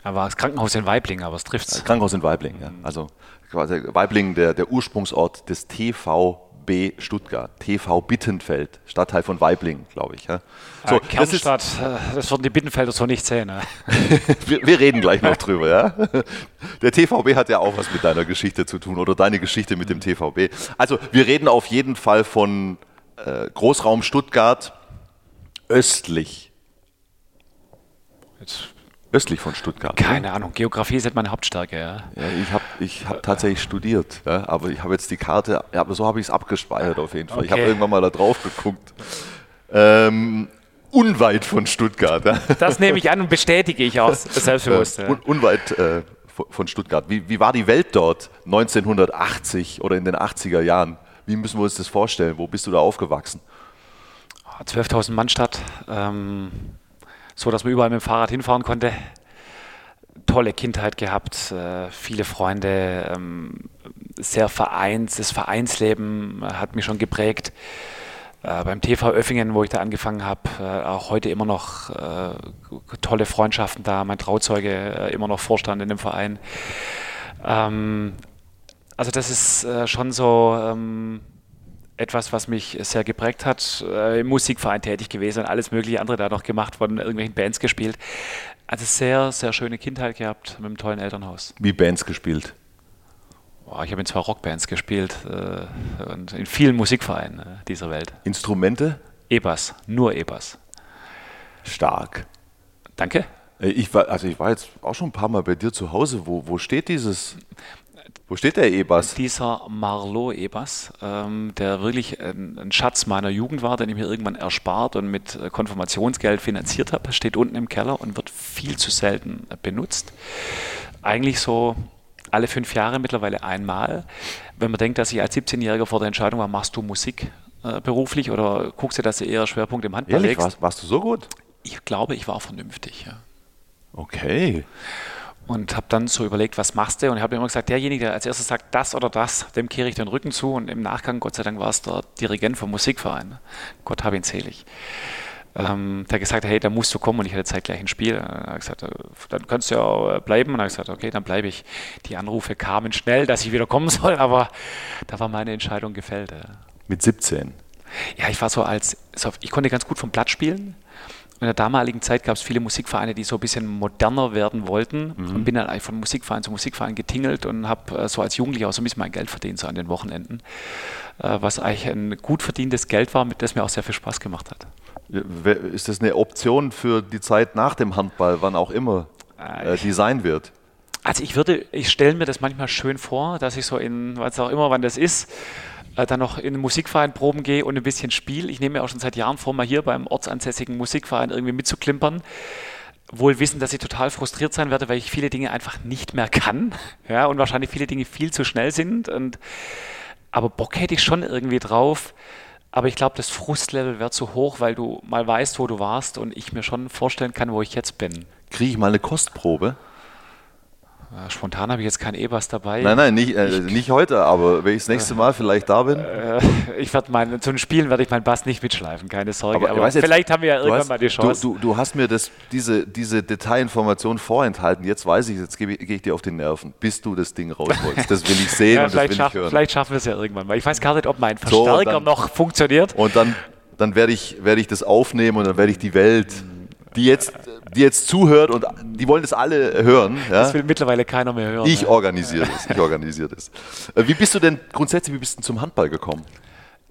War das Krankenhaus in Weibling, aber es trifft es. Krankenhaus in Weibling, ja. Also quasi Weibling, der, der Ursprungsort des TV B Stuttgart, TV Bittenfeld, Stadtteil von Weibling, glaube ich. Ja. So, ja, Kernstadt, das, ist, äh, das würden die Bittenfelder so nicht sehen. Ne? *laughs* wir, wir, reden gleich noch drüber. Ja. Der TVB hat ja auch was mit deiner Geschichte zu tun oder deine Geschichte mit dem TVB. Also wir reden auf jeden Fall von äh, Großraum Stuttgart östlich. Jetzt Östlich von Stuttgart. Keine oder? Ahnung, Geografie ist halt meine Hauptstärke. Ja, ja ich habe ich hab tatsächlich studiert, ja, aber ich habe jetzt die Karte, ja, aber so habe ich es abgespeichert auf jeden Fall. Okay. Ich habe irgendwann mal da drauf geguckt. Ähm, unweit von Stuttgart. Ja. Das nehme ich an und bestätige ich auch *laughs* selbstbewusst. Un unweit äh, von Stuttgart. Wie, wie war die Welt dort 1980 oder in den 80er Jahren? Wie müssen wir uns das vorstellen? Wo bist du da aufgewachsen? 12.000 Mann Stadt. Ähm so dass man überall mit dem Fahrrad hinfahren konnte. Tolle Kindheit gehabt, äh, viele Freunde, ähm, sehr Vereins, das Vereinsleben hat mich schon geprägt. Äh, beim TV Öffingen, wo ich da angefangen habe, äh, auch heute immer noch tolle Freundschaften da, mein Trauzeuge immer noch Vorstand in dem Verein. Ähm, also das ist schon so, ähm, etwas, was mich sehr geprägt hat. Äh, Im Musikverein tätig gewesen und alles mögliche andere da noch gemacht, von irgendwelchen Bands gespielt. Also sehr, sehr schöne Kindheit gehabt mit einem tollen Elternhaus. Wie Bands gespielt? Oh, ich habe in zwei Rockbands gespielt äh, und in vielen Musikvereinen äh, dieser Welt. Instrumente? E-Bass, nur E-Bass. Stark. Danke. Äh, ich war, also ich war jetzt auch schon ein paar Mal bei dir zu Hause. Wo, wo steht dieses wo steht der E-Bass? Dieser Marlowe E-Bass, ähm, der wirklich ein, ein, Schatz meiner Jugend war, den ich mir irgendwann erspart und mit äh, Konfirmationsgeld finanziert habe, steht unten im Keller und wird viel zu selten benutzt. Eigentlich so alle fünf Jahre mittlerweile einmal. Wenn man denkt, dass ich als 17-Jähriger vor der Entscheidung war, machst du Musik äh, beruflich oder guckst du, dass du eher Schwerpunkt im Handball Ehrlich, legst? Warst, warst du so gut? Ich glaube, ich war vernünftig, ja. Okay und habe dann so überlegt, was machst du? Und ich habe immer gesagt, derjenige, der als erstes sagt, das oder das, dem kehre ich den Rücken zu. Und im Nachgang, Gott sei Dank, war es der Dirigent vom Musikverein. Gott habe ihn selig. Ähm, der gesagt hat, hey, da musst du kommen und ich hatte zeitgleich ein Spiel. Er hat gesagt, äh, dann kannst du ja auch bleiben. Und er hat gesagt, okay, dann bleibe ich. Die Anrufe kamen schnell, dass ich wieder kommen soll, *laughs* aber da war meine Entscheidung gefällt. Mit 17? Ja, ich war so als, ich konnte ganz gut vom Blatt spielen in der damaligen Zeit gab es viele Musikvereine, die so ein bisschen moderner werden wollten mhm. und bin dann eigentlich von Musikverein zu Musikverein getingelt und habe äh, so als Jugendlicher auch so ein bisschen mein Geld verdient, so an den Wochenenden, äh, was eigentlich ein gut verdientes Geld war, mit das mir auch sehr viel Spaß gemacht hat. Ist das eine Option für die Zeit nach dem Handball, wann auch immer äh, die sein wird? Also ich würde, ich stelle mir das manchmal schön vor, dass ich so in, was auch immer, wann das ist, äh, dann noch in den Musikverein proben gehe und ein bisschen spiele. Ich nehme mir auch schon seit Jahren vor, mal hier beim ortsansässigen Musikverein irgendwie mitzuklimpern. wohl wissen, dass ich total frustriert sein werde, weil ich viele Dinge einfach nicht mehr kann. *laughs* Ja, und wahrscheinlich viele Dinge viel zu schnell sind. Und, aber Bock hätte ich schon irgendwie drauf. Aber ich glaube, das Frustlevel wäre zu hoch, weil du mal weißt, wo du warst und ich mir schon vorstellen kann, wo ich jetzt bin. Kriege ich mal eine Kostprobe? Spontan habe ich jetzt kein E-Bass dabei. Nein, nein, nicht, äh, nicht heute, aber wenn ich das nächste Mal vielleicht da bin. Äh, *laughs* ich werde mein, zu den Spielen werde ich meinen Bass nicht mitschleifen, keine Sorge. Aber, aber jetzt, vielleicht haben wir ja irgendwann hast, mal die Chance. Du, du, du, hast mir das, diese, diese Detailinformation vorenthalten. Jetzt weiß ich, jetzt gehe ich, geh ich dir auf die Nerven, bis du das Ding rausholst. Das will ich *laughs* sehen ja, und das will schaff, ich hören. Vielleicht schaffen wir es ja irgendwann mal. Ich weiß gar nicht, ob mein Verstärker so, dann, noch funktioniert. Und dann, dann werde ich, werd ich das aufnehmen und dann werde ich die Welt die jetzt, die jetzt zuhört und die wollen das alle hören. Ja? Das will mittlerweile keiner mehr hören. Ich organisiere das. Ich organisiere das. Äh, wie bist du denn grundsätzlich, wie bist du zum Handball gekommen?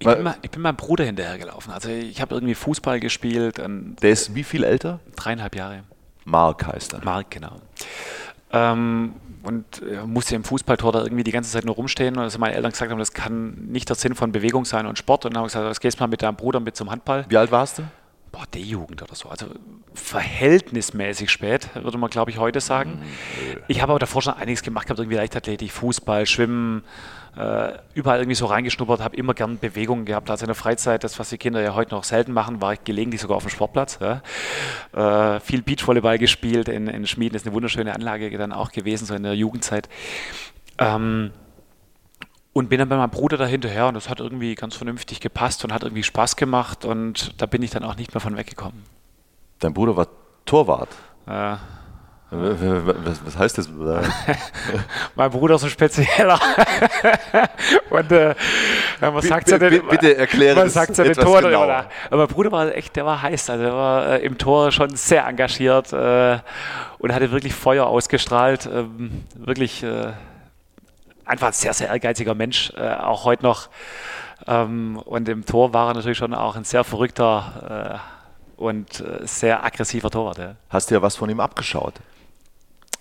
Ich bin, mal, ich bin, meinem Bruder hinterhergelaufen. Also ich habe irgendwie Fußball gespielt. Der ist wie viel älter? Dreieinhalb Jahre. Mark heißt er. Mark, genau. Ähm, und äh, musste im Fußballtor da irgendwie die ganze Zeit nur rumstehen. Und also meine Eltern gesagt haben, das kann nicht der Sinn von Bewegung sein und Sport. Und dann haben gesagt, jetzt gehst du mal mit deinem Bruder mit zum Handball. Wie alt warst du? Boah, D-Jugend oder so. Also verhältnismäßig spät, würde man, glaube ich, heute sagen. Mhm. Ich habe aber davor schon einiges gemacht, habe irgendwie Leichtathletik, Fußball, Schwimmen, äh, überall irgendwie so reingeschnuppert, habe immer gern Bewegungen gehabt. Also in der Freizeit, das, was die Kinder ja heute noch selten machen, war ich gelegentlich sogar auf dem Sportplatz. Ja. Äh, viel Beachvolleyball gespielt in, in Schmieden, das ist eine wunderschöne Anlage dann auch gewesen, so in der Jugendzeit. Ähm, und bin dann bei meinem Bruder da hinterher und das hat irgendwie ganz vernünftig gepasst und hat irgendwie Spaß gemacht und da bin ich dann auch nicht mehr von weggekommen. Dein Bruder war Torwart? Äh, was, was, heißt das? *laughs* mein Bruder ist ein spezieller. *laughs* und äh, was sagt bitte, denn, bitte erkläre was sagt den Tor genau. Aber mein Bruder war echt, der war heiß. Also der war äh, im Tor schon sehr engagiert äh, und hatte wirklich Feuer ausgestrahlt. Ähm, wirklich äh, einfach ein sehr, sehr ehrgeiziger Mensch, äh, auch heute noch. Ähm, und im Tor war er natürlich schon auch ein sehr verrückter äh, und äh, sehr aggressiver Torwart. Ja. Hast du ja was von ihm abgeschaut?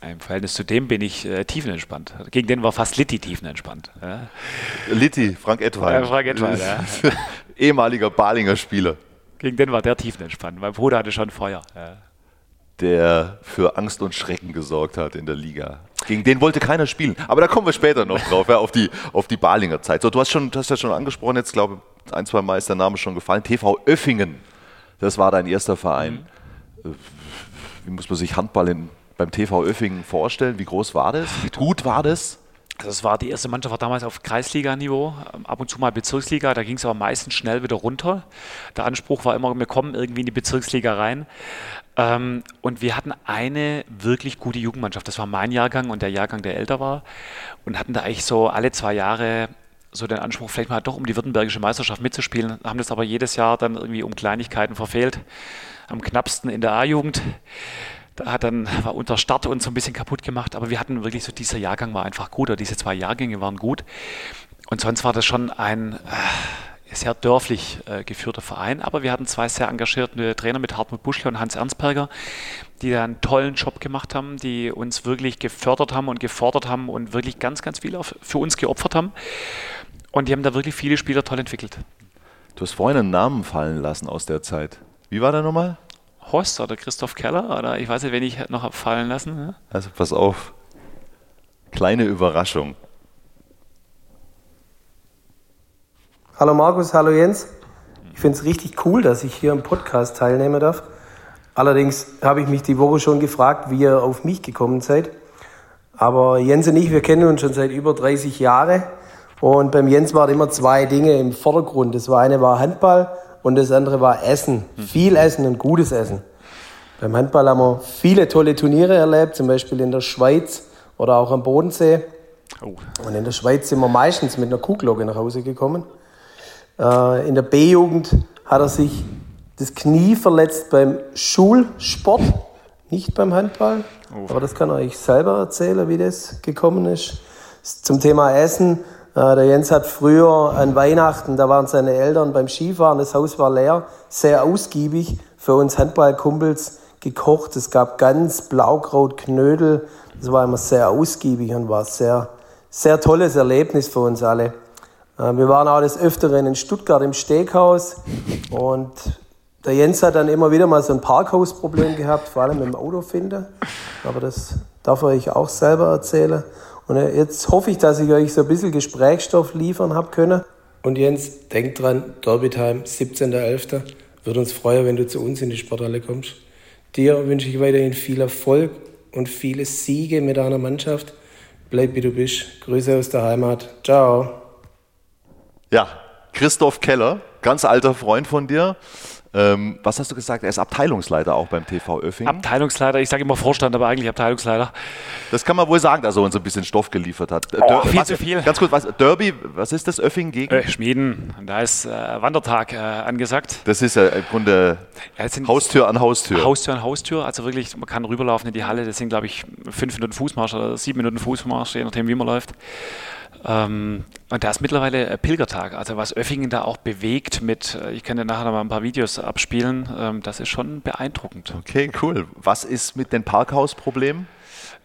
Im Verhältnis zu dem bin ich äh, tiefenentspannt. Gegen den war fast Litti tiefenentspannt. Ja. Litti, Frank Etwein. Frank Etwein, ja. *laughs* Ehemaliger Balinger Spieler. Gegen den war der tiefenentspannt. Mein Bruder hatte schon Feuer. Ja. Der für Angst und Schrecken gesorgt hat in der Liga. Gegen den wollte keiner spielen. Aber da kommen wir später noch drauf, ja, auf, die, auf die Balinger Zeit. So, du hast, schon, du hast ja schon angesprochen, jetzt glaube ich, ein, zwei Mal ist der Name schon gefallen. TV Öffingen, das war dein erster Verein. Mhm. Wie muss man sich Handball in, beim TV Öffingen vorstellen? Wie groß war das? Wie gut war das? Das war die erste Mannschaft, war damals auf Kreisliga-Niveau, ab und zu mal Bezirksliga, da ging es aber meistens schnell wieder runter. Der Anspruch war immer, wir kommen irgendwie in die Bezirksliga rein. Ähm, und wir hatten eine wirklich gute Jugendmannschaft. Das war mein Jahrgang und der Jahrgang, der älter war. Und hatten da eigentlich so alle zwei Jahre so den Anspruch, vielleicht mal doch um die württembergische Meisterschaft mitzuspielen. Haben das aber jedes Jahr dann irgendwie um Kleinigkeiten verfehlt. Am knappsten in der A-Jugend. Da hat dann war unter Start uns so ein bisschen kaputt gemacht, aber wir hatten wirklich so, dieser Jahrgang war einfach gut, oder diese zwei Jahrgänge waren gut. Und sonst war das schon ein, äh, sehr dörflich äh, geführter Verein, aber wir hatten zwei sehr engagierte Trainer mit Hartmut Buschle und Hans Ernstberger, die da einen tollen Job gemacht haben, die uns wirklich gefördert haben und gefordert haben und wirklich ganz, ganz viel für uns geopfert haben. Und die haben da wirklich viele Spieler toll entwickelt. Du hast vorhin einen Namen fallen lassen aus der Zeit. Wie war der nochmal? Horst oder Christoph Keller oder ich weiß nicht, wen ich noch habe fallen lassen. Ne? Also pass auf. Kleine Überraschung. Hallo Markus, hallo Jens. Ich finde es richtig cool, dass ich hier im Podcast teilnehmen darf. Allerdings habe ich mich die Woche schon gefragt, wie ihr auf mich gekommen seid. Aber Jens und ich, wir kennen uns schon seit über 30 Jahren. Und beim Jens waren immer zwei Dinge im Vordergrund. Das eine war Handball und das andere war Essen. Viel Essen und gutes Essen. Beim Handball haben wir viele tolle Turniere erlebt, zum Beispiel in der Schweiz oder auch am Bodensee. Oh. Und in der Schweiz sind wir meistens mit einer Kuhglocke nach Hause gekommen. Äh, in der B-Jugend hat er sich das Knie verletzt beim Schulsport, nicht beim Handball. Oh. Aber das kann er euch selber erzählen, wie das gekommen ist. Zum Thema Essen. Äh, der Jens hat früher an Weihnachten, da waren seine Eltern beim Skifahren, das Haus war leer, sehr ausgiebig für uns Handballkumpels gekocht. Es gab ganz Blaukraut, Knödel. Das war immer sehr ausgiebig und war sehr, sehr tolles Erlebnis für uns alle. Äh, wir waren auch des Öfteren in Stuttgart im Steakhaus und Der Jens hat dann immer wieder mal so ein Parkhausproblem gehabt, vor allem im Autofinden. Aber das darf er euch auch selber erzählen. Und jetzt hoffe ich, dass ich euch so ein bisschen Gesprächsstoff liefern habe können. Und Jens, denkt dran, Derbytime, 17.11. Wird uns freuen, wenn du zu uns in die Sporthalle kommst. Dir wünsche ich weiterhin viel Erfolg und viele Siege mit deiner Mannschaft. Bleib wie du bist. Grüße aus der Heimat. Ciao. Ja, Christoph Keller, ganz alter Freund von dir. Ähm, was hast du gesagt? Er ist Abteilungsleiter auch beim TV Öffing. Abteilungsleiter, ich sage immer Vorstand, aber eigentlich Abteilungsleiter. Das kann man wohl sagen, dass er uns ein bisschen Stoff geliefert hat. Oh, Der, viel was, zu viel. Ganz kurz, was, Derby, was ist das Öffing gegen? Äh, Schmieden, da ist äh, Wandertag äh, angesagt. Das ist ja im Grunde ja, Haustür an Haustür. Haustür an Haustür, also wirklich, man kann rüberlaufen in die Halle, das sind glaube ich fünf Minuten Fußmarsch oder sieben Minuten Fußmarsch, je nachdem wie man läuft. Ähm, und da ist mittlerweile Pilgertag. Also was Öffingen da auch bewegt mit, äh, ich kann dir nachher noch mal ein paar Videos abspielen, ähm, das ist schon beeindruckend. Okay, cool. Was ist mit den Parkhausproblemen?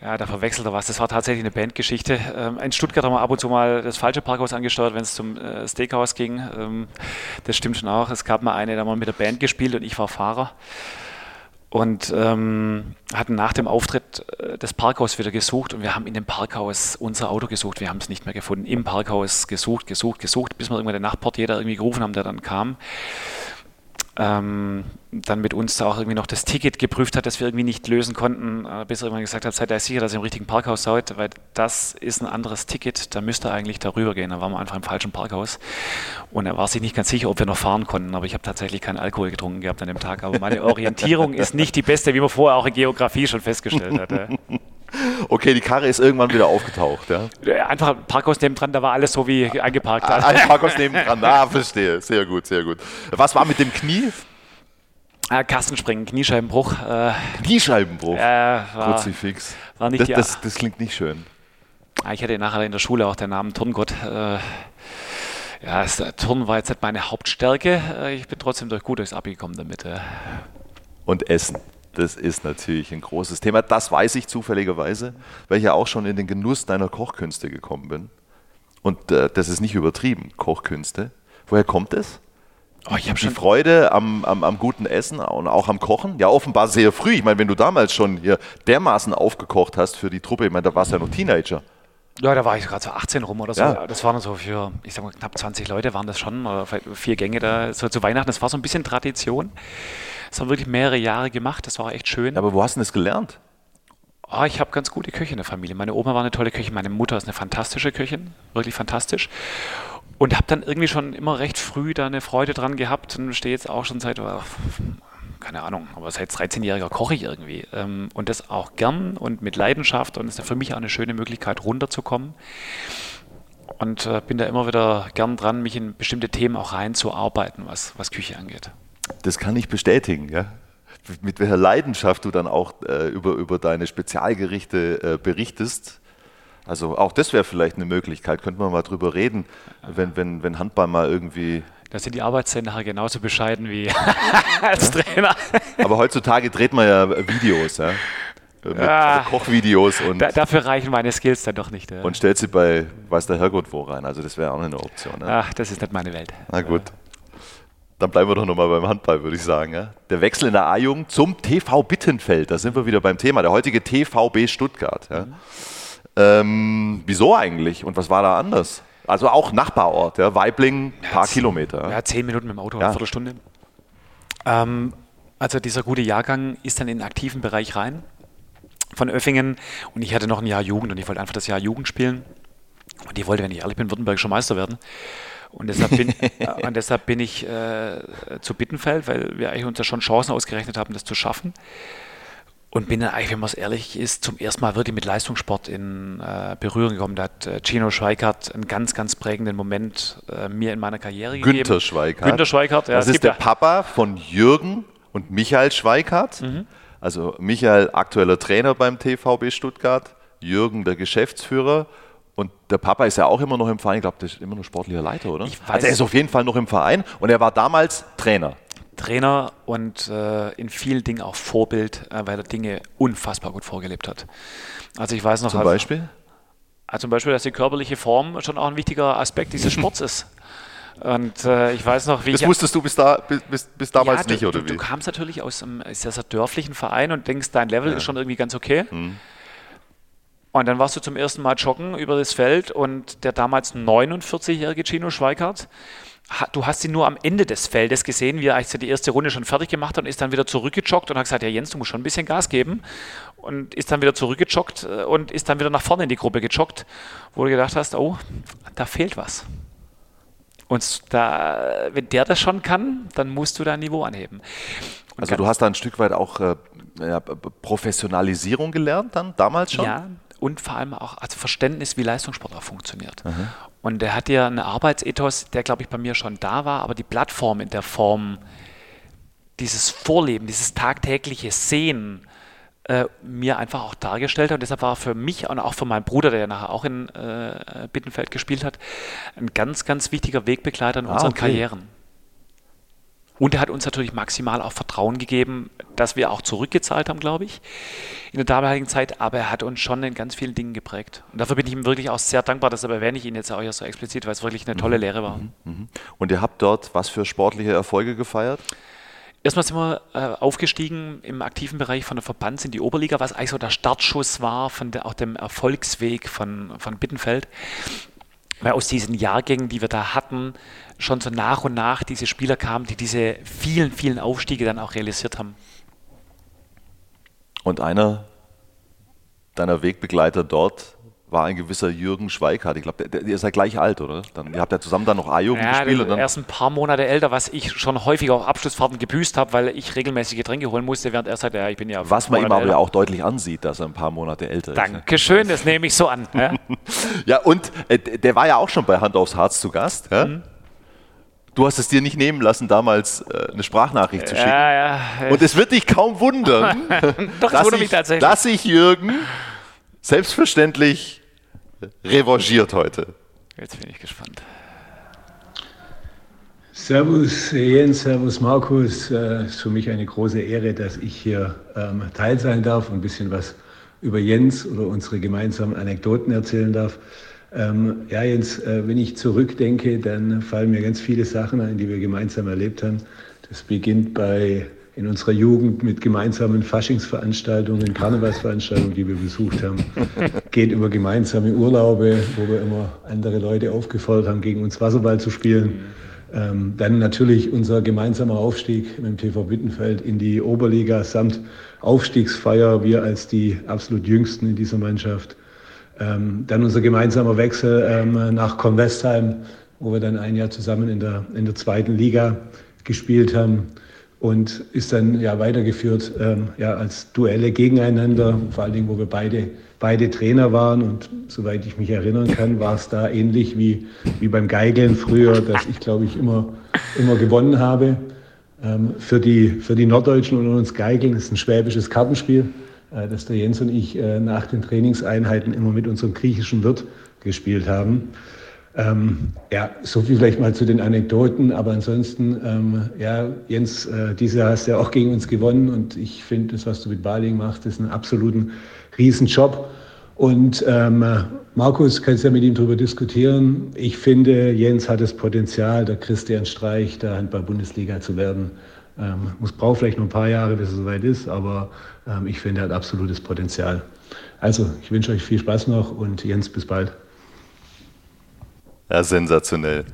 Ja, da verwechselt er was. Das war tatsächlich eine Bandgeschichte. Ähm, in Stuttgart haben wir ab und zu mal das falsche Parkhaus angesteuert, wenn es zum äh, Steakhouse ging. Ähm, das stimmt schon auch. Es gab mal eine, da haben wir mit der Band gespielt und ich war Fahrer und ähm, hatten nach dem Auftritt äh, das Parkhaus wieder gesucht und wir haben in dem Parkhaus unser Auto gesucht. Wir haben es nicht mehr gefunden. Im Parkhaus gesucht, gesucht, gesucht, bis wir irgendwann den Nachtportier irgendwie gerufen haben, der dann kam ähm, dann mit uns auch irgendwie noch das Ticket geprüft hat, das wir irgendwie nicht lösen konnten, äh, bis er irgendwann gesagt hat, seid ihr sicher, dass ihr im richtigen Parkhaus seid, weil das ist ein anderes Ticket, da müsst ihr eigentlich darüber gehen. Da waren wir einfach im falschen Parkhaus und er war sich nicht ganz sicher, ob wir noch fahren konnten, aber ich habe tatsächlich keinen Alkohol getrunken gehabt an dem Tag, aber meine Orientierung ist nicht die beste, wie man vorher auch in Geografie schon festgestellt hat. Okay, die Karre ist irgendwann wieder aufgetaucht, ja? Einfach ein Parkhaus nebendran, da war alles so wie eingeparkt. Ah, ein Parkhaus nebendran, ah, verstehe. Sehr gut, sehr gut. Was war mit dem Knie? Kastenspringen, Kniescheibenbruch. Äh, Kniescheibenbruch? Äh, war, Kruzifix. War nicht das, das, das, klingt nicht schön. Ah, ich hatte nachher in der Schule auch den Namen Turngott. Äh, ja, das, Turnen war jetzt nicht meine Hauptstärke. Ich bin trotzdem durch gut durchs Abi gekommen damit. Und Essen das ist natürlich ein großes Thema. Das weiß ich zufälligerweise, weil ich ja auch schon in den Genuss deiner Kochkünste gekommen bin. Und äh, das ist nicht übertrieben, Kochkünste. Woher kommt es? Oh, ich habe schon Freude am, am, am, guten Essen und auch am Kochen. Ja, offenbar sehr früh. Ich meine, wenn du damals schon hier dermaßen aufgekocht hast für die Truppe, ich meine, da warst du ja noch Teenager. Ja, da war ich gerade so 18 rum oder so. Ja. Das waren so für, ich sag mal, knapp 20 Leute waren das schon, oder vielleicht vier Gänge da, so zu Weihnachten. Das war so ein bisschen Tradition. Das haben wir wirklich mehrere Jahre gemacht, das war echt schön. Aber wo hast du das gelernt? Oh, ich habe ganz gute Köche in der Familie. Meine Oma war eine tolle Köchin, meine Mutter ist eine fantastische Köchin, wirklich fantastisch. Und habe dann irgendwie schon immer recht früh da eine Freude dran gehabt und stehe jetzt auch schon seit oh, keine Ahnung, aber seit 13-Jähriger koche ich irgendwie. Ähm, und das auch gern und mit Leidenschaft und ist für mich auch eine schöne Möglichkeit, runterzukommen. Und äh, bin da immer wieder gern dran, mich in bestimmte Themen auch reinzuarbeiten, was, was Küche angeht. Das kann ich bestätigen, ja. Mit welcher Leidenschaft du dann auch äh, über, über deine Spezialgerichte äh, berichtest. Also auch das wäre vielleicht eine Möglichkeit, könnte man mal drüber reden, wenn, wenn, wenn Handball mal irgendwie da sind die Arbeitszeiten nachher genauso bescheiden wie *laughs* als Trainer. Aber heutzutage dreht man ja Videos, ja. Mit ja, also Kochvideos und. Da, dafür reichen meine Skills dann doch nicht. Ja. Und stellt sie bei weiß der Herrgott wo rein. Also das wäre auch eine Option. Ja. Ach, das ist nicht meine Welt. Na gut. Dann bleiben wir doch nochmal beim Handball, würde ich sagen. Ja? Der Wechsel in der A-Jugend zum TV Bittenfeld. Da sind wir wieder beim Thema. Der heutige TVB Stuttgart. Ja? Mhm. Ähm, wieso eigentlich? Und was war da anders? Also auch Nachbarort, ja, Weibling, ein paar Kilometer. Ja, zehn Minuten mit dem Auto, ja. eine Viertelstunde. Ähm, also dieser gute Jahrgang ist dann in den aktiven Bereich rein von Öffingen und ich hatte noch ein Jahr Jugend und ich wollte einfach das Jahr Jugend spielen und ich wollte, wenn ich ehrlich bin, württembergischer Meister werden. Und deshalb bin, *laughs* und deshalb bin ich äh, zu Bittenfeld, weil wir eigentlich uns ja schon Chancen ausgerechnet haben, das zu schaffen und bin dann eigentlich, wenn man es ehrlich ist, zum ersten Mal wirklich mit Leistungssport in äh, Berührung gekommen. Da hat äh, Gino Schweikart einen ganz, ganz prägenden Moment äh, mir in meiner Karriere Günther gegeben. Schweikart. Günther Schweikart, ja. Das ist der ja. Papa von Jürgen und Michael Schweikart. Mhm. Also Michael aktueller Trainer beim TVB Stuttgart, Jürgen der Geschäftsführer und der Papa ist ja auch immer noch im Verein, ich glaube, der ist immer noch sportlicher Leiter, oder? Also er ist auf jeden Fall noch im Verein und er war damals Trainer. Trainer und äh, in vielen Dingen auch Vorbild, äh, weil er Dinge unfassbar gut vorgelebt hat. Also ich weiß noch. Zum Beispiel? Also zum Beispiel, dass die körperliche Form schon auch ein wichtiger Aspekt dieses *laughs* Sports ist. Und äh, ich weiß noch, wie das ich. wusstest du bis, da, bis, bis damals ja, du, nicht, oder du, wie? Du kamst natürlich aus einem sehr, sehr dörflichen Verein und denkst, dein Level ja. ist schon irgendwie ganz okay. Mhm. Und dann warst du zum ersten Mal joggen über das Feld und der damals 49-jährige Gino Schweikart, du hast ihn nur am Ende des Feldes gesehen, wie er eigentlich die erste Runde schon fertig gemacht hat und ist dann wieder zurückgejoggt und hat gesagt, ja Jens, du musst schon ein bisschen Gas geben und ist dann wieder zurückgejoggt äh, und ist dann wieder nach vorne in die Gruppe gejoggt, wo du gedacht hast, oh, da fehlt was. Und da, wenn der das schon kann, dann musst du dein Niveau anheben. Und also du hast da ein Stück weit auch äh, ja, Professionalisierung gelernt dann damals schon? Ja, und vor allem auch also Verständnis, wie Leistungssport auch funktioniert. Mhm. Und er hat ja einen Arbeitsethos, der, glaube ich, bei mir schon da war, aber die Plattform in der Form, dieses Vorleben, dieses tagtägliche Sehen, äh, mir einfach auch dargestellt hat. Und deshalb war für mich und auch für meinen Bruder, der ja nachher auch in äh, Bittenfeld gespielt hat, ein ganz, ganz wichtiger Wegbegleiter in ah, unseren okay. Karrieren. Und er hat uns natürlich maximal auch Vertrauen gegeben, dass wir auch zurückgezahlt haben, glaube ich, in der damaligen Zeit. Aber er hat uns schon in ganz vielen Dingen geprägt. Und dafür bin ich ihm wirklich auch sehr dankbar. Deshalb erwähne ich ihn jetzt auch so explizit, weil es wirklich eine tolle mhm. Lehre war. Mhm. Mhm. Und ihr habt dort was für sportliche Erfolge gefeiert? Erstmal sind wir äh, aufgestiegen im aktiven Bereich von der Verbands in die Oberliga, was eigentlich so der Startschuss war von der, auch dem Erfolgsweg von, von Bittenfeld. Weil aus diesen Jahrgängen, die wir da hatten, schon so nach und nach diese Spieler kamen, die diese vielen, vielen Aufstiege dann auch realisiert haben. Und einer deiner Wegbegleiter dort war ein gewisser Jürgen Schweikart. Ich glaube, ihr seid gleich alt, oder? Dann, ihr habt ja zusammen dann noch A-Jugend ja, gespielt. Ja, erst ein paar Monate älter, was ich schon häufig auf Abschlussfahrten gebüßt habe, weil ich regelmäßig Getränke holen musste, während er sagte, ja, ich bin ja. Was man ihm aber ja auch deutlich ansieht, dass er ein paar Monate älter ist. Dankeschön, das nehme ich so an. Ja, *laughs* ja und äh, der war ja auch schon bei Hand aufs Harz zu Gast. Ja? Mhm. Du hast es dir nicht nehmen lassen, damals äh, eine Sprachnachricht zu schicken. Ja, ja. Und es wird dich kaum wundern, *laughs* Doch, dass, ich, dass ich Jürgen selbstverständlich revanchiert heute. Jetzt bin ich gespannt. Servus Jens, Servus Markus. Es äh, ist für mich eine große Ehre, dass ich hier ähm, teil sein darf und ein bisschen was über Jens oder unsere gemeinsamen Anekdoten erzählen darf. Ähm, ja, Jens, äh, wenn ich zurückdenke, dann fallen mir ganz viele Sachen ein, die wir gemeinsam erlebt haben. Das beginnt bei in unserer Jugend mit gemeinsamen Faschingsveranstaltungen, Karnevalsveranstaltungen, die wir besucht haben, *laughs* geht über gemeinsame Urlaube, wo wir immer andere Leute aufgefordert haben, gegen uns Wasserball zu spielen. Ähm, dann natürlich unser gemeinsamer Aufstieg mit dem TV Bittenfeld in die Oberliga samt Aufstiegsfeier, wir als die absolut Jüngsten in dieser Mannschaft. Ähm, dann unser gemeinsamer Wechsel ähm, nach Convestheim, wo wir dann ein Jahr zusammen in der, in der zweiten Liga gespielt haben und ist dann ja weitergeführt ähm, ja, als Duelle gegeneinander, vor allen Dingen, wo wir beide, beide Trainer waren. Und soweit ich mich erinnern kann, war es da ähnlich wie, wie beim Geigeln früher, dass ich, glaube ich, immer, immer gewonnen habe. Ähm, für, die, für die Norddeutschen und uns Geigeln ist ein schwäbisches Kartenspiel, äh, das der Jens und ich äh, nach den Trainingseinheiten immer mit unserem griechischen Wirt gespielt haben. Ähm, ja, so viel vielleicht mal zu den Anekdoten, aber ansonsten, ähm, ja, Jens, äh, dieses Jahr hast du ja auch gegen uns gewonnen und ich finde, das, was du mit Baling machst, ist ein absoluten Riesenjob. Und ähm, Markus, kannst ja mit ihm darüber diskutieren. Ich finde, Jens hat das Potenzial, der Christian Streich der Handball-Bundesliga zu werden. Ähm, muss braucht vielleicht noch ein paar Jahre, bis er soweit ist, aber ähm, ich finde, er hat absolutes Potenzial. Also, ich wünsche euch viel Spaß noch und Jens, bis bald. Ja, sensationell.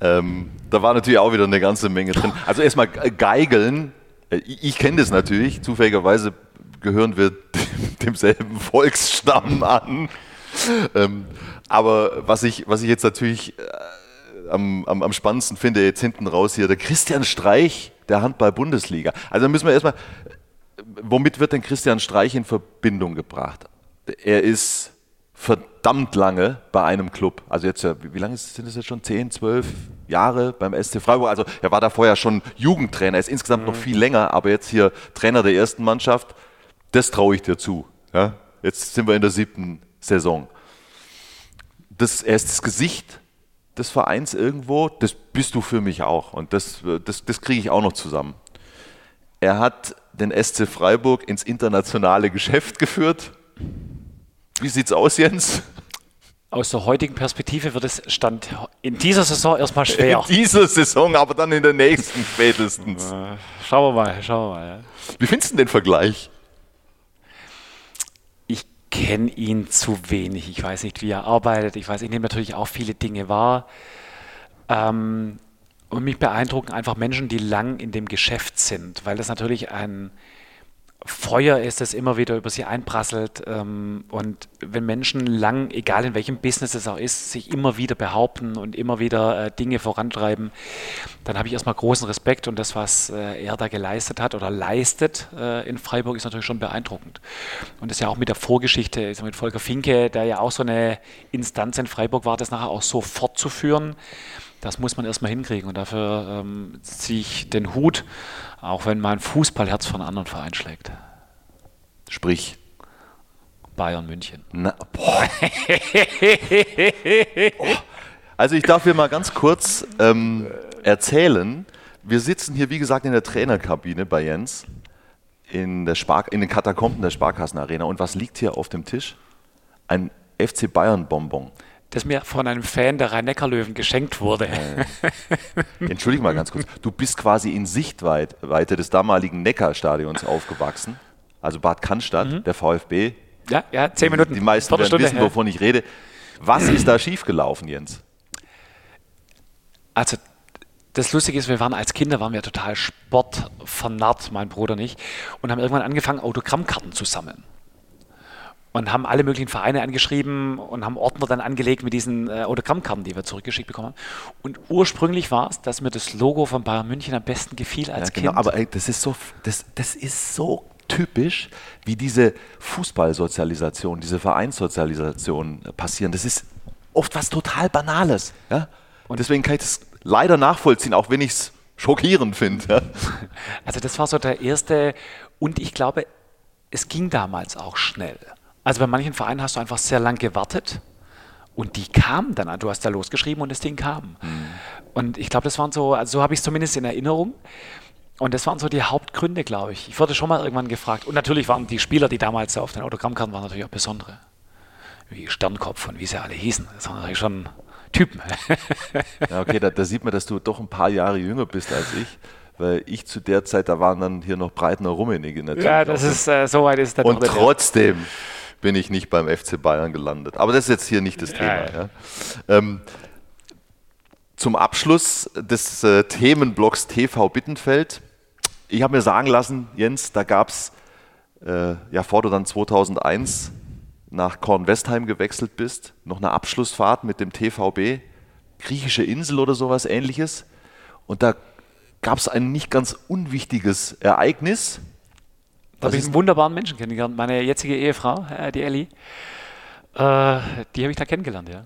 Ähm, da war natürlich auch wieder eine ganze Menge drin. Also erstmal Geigeln. Äh, ich kenne das natürlich. Zufälligerweise gehören wir *laughs* demselben Volksstamm an. Ähm, aber was ich, was ich jetzt natürlich äh, am, am, am spannendsten finde, jetzt hinten raus hier, der Christian Streich der Handball-Bundesliga. Also müssen wir erstmal, womit wird denn Christian Streich in Verbindung gebracht? Er ist verdammt lange bei einem Club. Also jetzt, wie lange sind das jetzt schon? 10, 12 Jahre beim SC Freiburg. Also er war da vorher schon Jugendtrainer, er ist insgesamt mhm. noch viel länger, aber jetzt hier Trainer der ersten Mannschaft. Das traue ich dir zu. Ja? Jetzt sind wir in der siebten Saison. Das, er ist das Gesicht des Vereins irgendwo, das bist du für mich auch. Und das, das, das kriege ich auch noch zusammen. Er hat den SC Freiburg ins internationale *laughs* Geschäft geführt wie sieht's aus, Jens? Aus der heutigen Perspektive wird es Stand in dieser Saison erstmal schwer. In dieser Saison, aber dann in der nächsten spätestens. Äh, schauen wir mal, schauen wir mal. Ja. Wie findest du den Vergleich? Ich kenne ihn zu wenig. Ich weiß nicht, wie er arbeitet. Ich weiß, ich nehme natürlich auch viele Dinge wahr. Ähm, und mich beeindrucken einfach Menschen, die lang in dem Geschäft sind, weil das natürlich ein Feuer ist, das immer wieder über sie einprasselt. Ähm, und wenn Menschen lang, egal in welchem Business es auch ist, sich immer wieder behaupten und immer wieder äh, Dinge vorantreiben, dann habe ich erstmal großen Respekt. Und das, was äh, er da geleistet hat oder leistet äh, in Freiburg, ist natürlich schon beeindruckend. Und das ja auch mit der Vorgeschichte, mit Volker Finke, der ja auch so eine Instanz in Freiburg war, das nachher auch so fortzuführen. Das muss man erstmal hinkriegen und dafür ähm, ziehe ich den Hut, auch wenn mein Fußballherz von einem anderen Verein schlägt. Sprich. Bayern München. Na, boah. oh. Also ich darf hier mal ganz kurz ähm, erzählen. Wir sitzen hier, wie gesagt, in der Trainerkabine bei Jens in, der Spar in den Katakomben der Sparkassenarena. Und was liegt hier auf dem Tisch? Ein FC Bayern Bonbon das mir von einem Fan der Rhein-Neckar-Löwen geschenkt wurde. Äh, *laughs* Entschuldige mal ganz kurz. Du bist quasi in Sichtweite des damaligen Neckar-Stadions aufgewachsen, also Bad Cannstatt, mhm. der VfB. Ja, ja, zehn Minuten. Die meisten werden wissen, wovon ich rede. Was ist da schiefgelaufen, Jens? Also das Lustige ist, wir waren als Kinder waren wir total sportvernarrt, mein Bruder nicht, und haben irgendwann angefangen, Autogrammkarten zu sammeln und haben alle möglichen Vereine angeschrieben und haben Ordner dann angelegt mit diesen äh, Autogrammkarten, die wir zurückgeschickt bekommen haben. Und ursprünglich war es, dass mir das Logo von Bayern München am besten gefiel als ja, genau, Kind. Aber ey, das ist so, das, das ist so typisch, wie diese Fußballsozialisation, diese Vereinssozialisation passieren. Das ist oft was total Banales. Ja? Und deswegen kann ich das leider nachvollziehen, auch wenn ich es schockierend finde. Ja? *laughs* Also das war so der erste und ich glaube, es ging damals auch schnell. Also bei manchen Vereinen hast du einfach sehr lang gewartet und die kamen dann. Du hast da losgeschrieben und das Ding kam. Mhm. Und ich glaube, das waren so, also so habe ich es zumindest in Erinnerung. Und das waren so die Hauptgründe, glaube ich. Ich wurde schon mal irgendwann gefragt. Und natürlich waren die Spieler, die damals auf den Autogrammkarten waren, natürlich auch besondere. Wie Sternkopf und wie sie alle hießen. Das waren natürlich schon Typen. *laughs* ja, okay, da, da, sieht man, dass du doch ein paar Jahre jünger bist als ich. Weil ich zu der Zeit, da waren dann hier noch Breitner Rummenigge natürlich. Ja, das ist, äh, so weit ist der Und trotzdem bin ich nicht beim FC Bayern gelandet. Aber das ist jetzt hier nicht das Thema. Ja. Ähm, zum Abschluss des äh, Themenblocks TV Bittenfeld. Ich habe mir sagen lassen, Jens, da gab es, äh, ja, vor du dann 2001 nach Kornwestheim gewechselt bist, noch eine Abschlussfahrt mit dem TVB, griechische Insel oder sowas ähnliches. Und da gab es ein nicht ganz unwichtiges Ereignis. Da habe ich einen wunderbaren Menschen kennengelernt. Meine jetzige Ehefrau, äh, die Ellie, äh, die habe ich da kennengelernt, ja.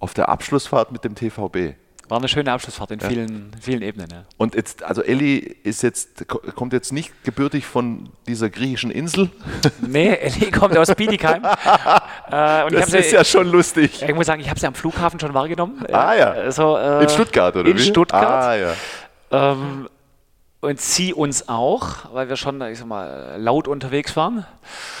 Auf der Abschlussfahrt mit dem TVB. War eine schöne Abschlussfahrt in ja. vielen, vielen Ebenen, ja. Und jetzt, also Ellie ist jetzt, kommt jetzt nicht gebürtig von dieser griechischen Insel. *laughs* Nee, Ellie kommt aus Bietigheim. *laughs* äh, das ist sie, ja schon lustig. Ich muss sagen, ich habe sie am Flughafen schon wahrgenommen. Ah ja. Also, äh, in Stuttgart, oder in wie? In Stuttgart. Ah ja. Ähm, und sie uns auch, weil wir schon, ich sag mal, laut unterwegs waren.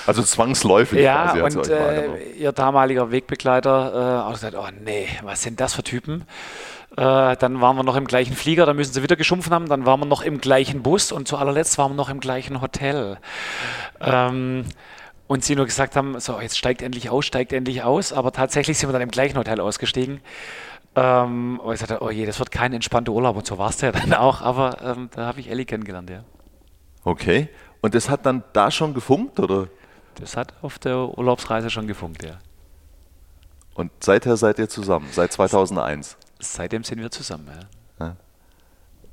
Also zwangsläufig. Ja, quasi, und äh, ihr damaliger Wegbegleiter äh, auch gesagt, oh nee, was sind das für Typen? Äh, dann waren wir noch im gleichen Flieger, da müssen sie wieder geschumpfen haben. Dann waren wir noch im gleichen Bus und zu allerletzt waren wir noch im gleichen Hotel. Ähm, und sie nur gesagt haben, so jetzt steigt endlich aus, steigt endlich aus. Aber tatsächlich sind wir dann im gleichen Hotel ausgestiegen. Ähm, und ich sagte, oh je, das wird kein entspannter Urlaub und so war es ja dann *laughs* auch, aber ähm, da habe ich Ellie kennengelernt, ja. Okay. Und das hat dann da schon gefunkt, oder? Das hat auf der Urlaubsreise schon gefunkt, ja. Und seither seid ihr zusammen, seit 2001? Seitdem sind wir zusammen, ja.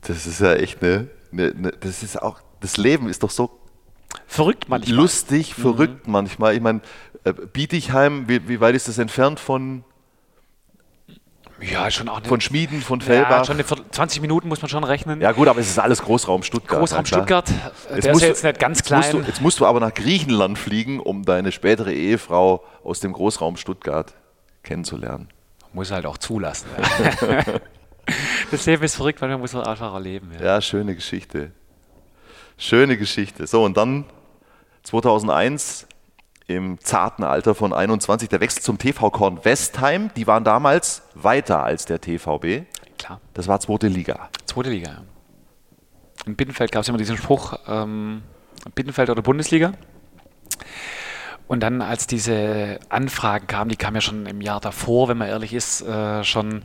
Das ist ja echt eine, eine, eine, das ist auch, das Leben ist doch so verrückt manchmal. Lustig, verrückt mhm. manchmal. Ich meine, äh, Bietigheim, wie, wie weit ist das entfernt von ja, schon auch eine, Von Schmieden, von Fellbach. Ja, schon 20 Minuten muss man schon rechnen. Ja gut, aber es ist alles Großraum Stuttgart. Großraum Stuttgart, der ist ja jetzt nicht ganz klein. Jetzt musst, du, jetzt musst du aber nach Griechenland fliegen, um deine spätere Ehefrau aus dem Großraum Stuttgart kennenzulernen. Muss halt auch zulassen. *laughs* das Leben ist verrückt, weil man muss halt einfach erleben. Ja. ja, schöne Geschichte. Schöne Geschichte. So, und dann 2001 im zarten Alter von 21. Der Wechsel zum TV Korn Westheim, die waren damals weiter als der TVB. Klar. Das war zweite Liga. Zweite Liga, ja. In Bittenfeld gab es immer diesen Spruch, ähm, Bittenfeld oder Bundesliga. Und dann, als diese Anfragen kamen, die kamen ja schon im Jahr davor, wenn man ehrlich ist, äh, schon.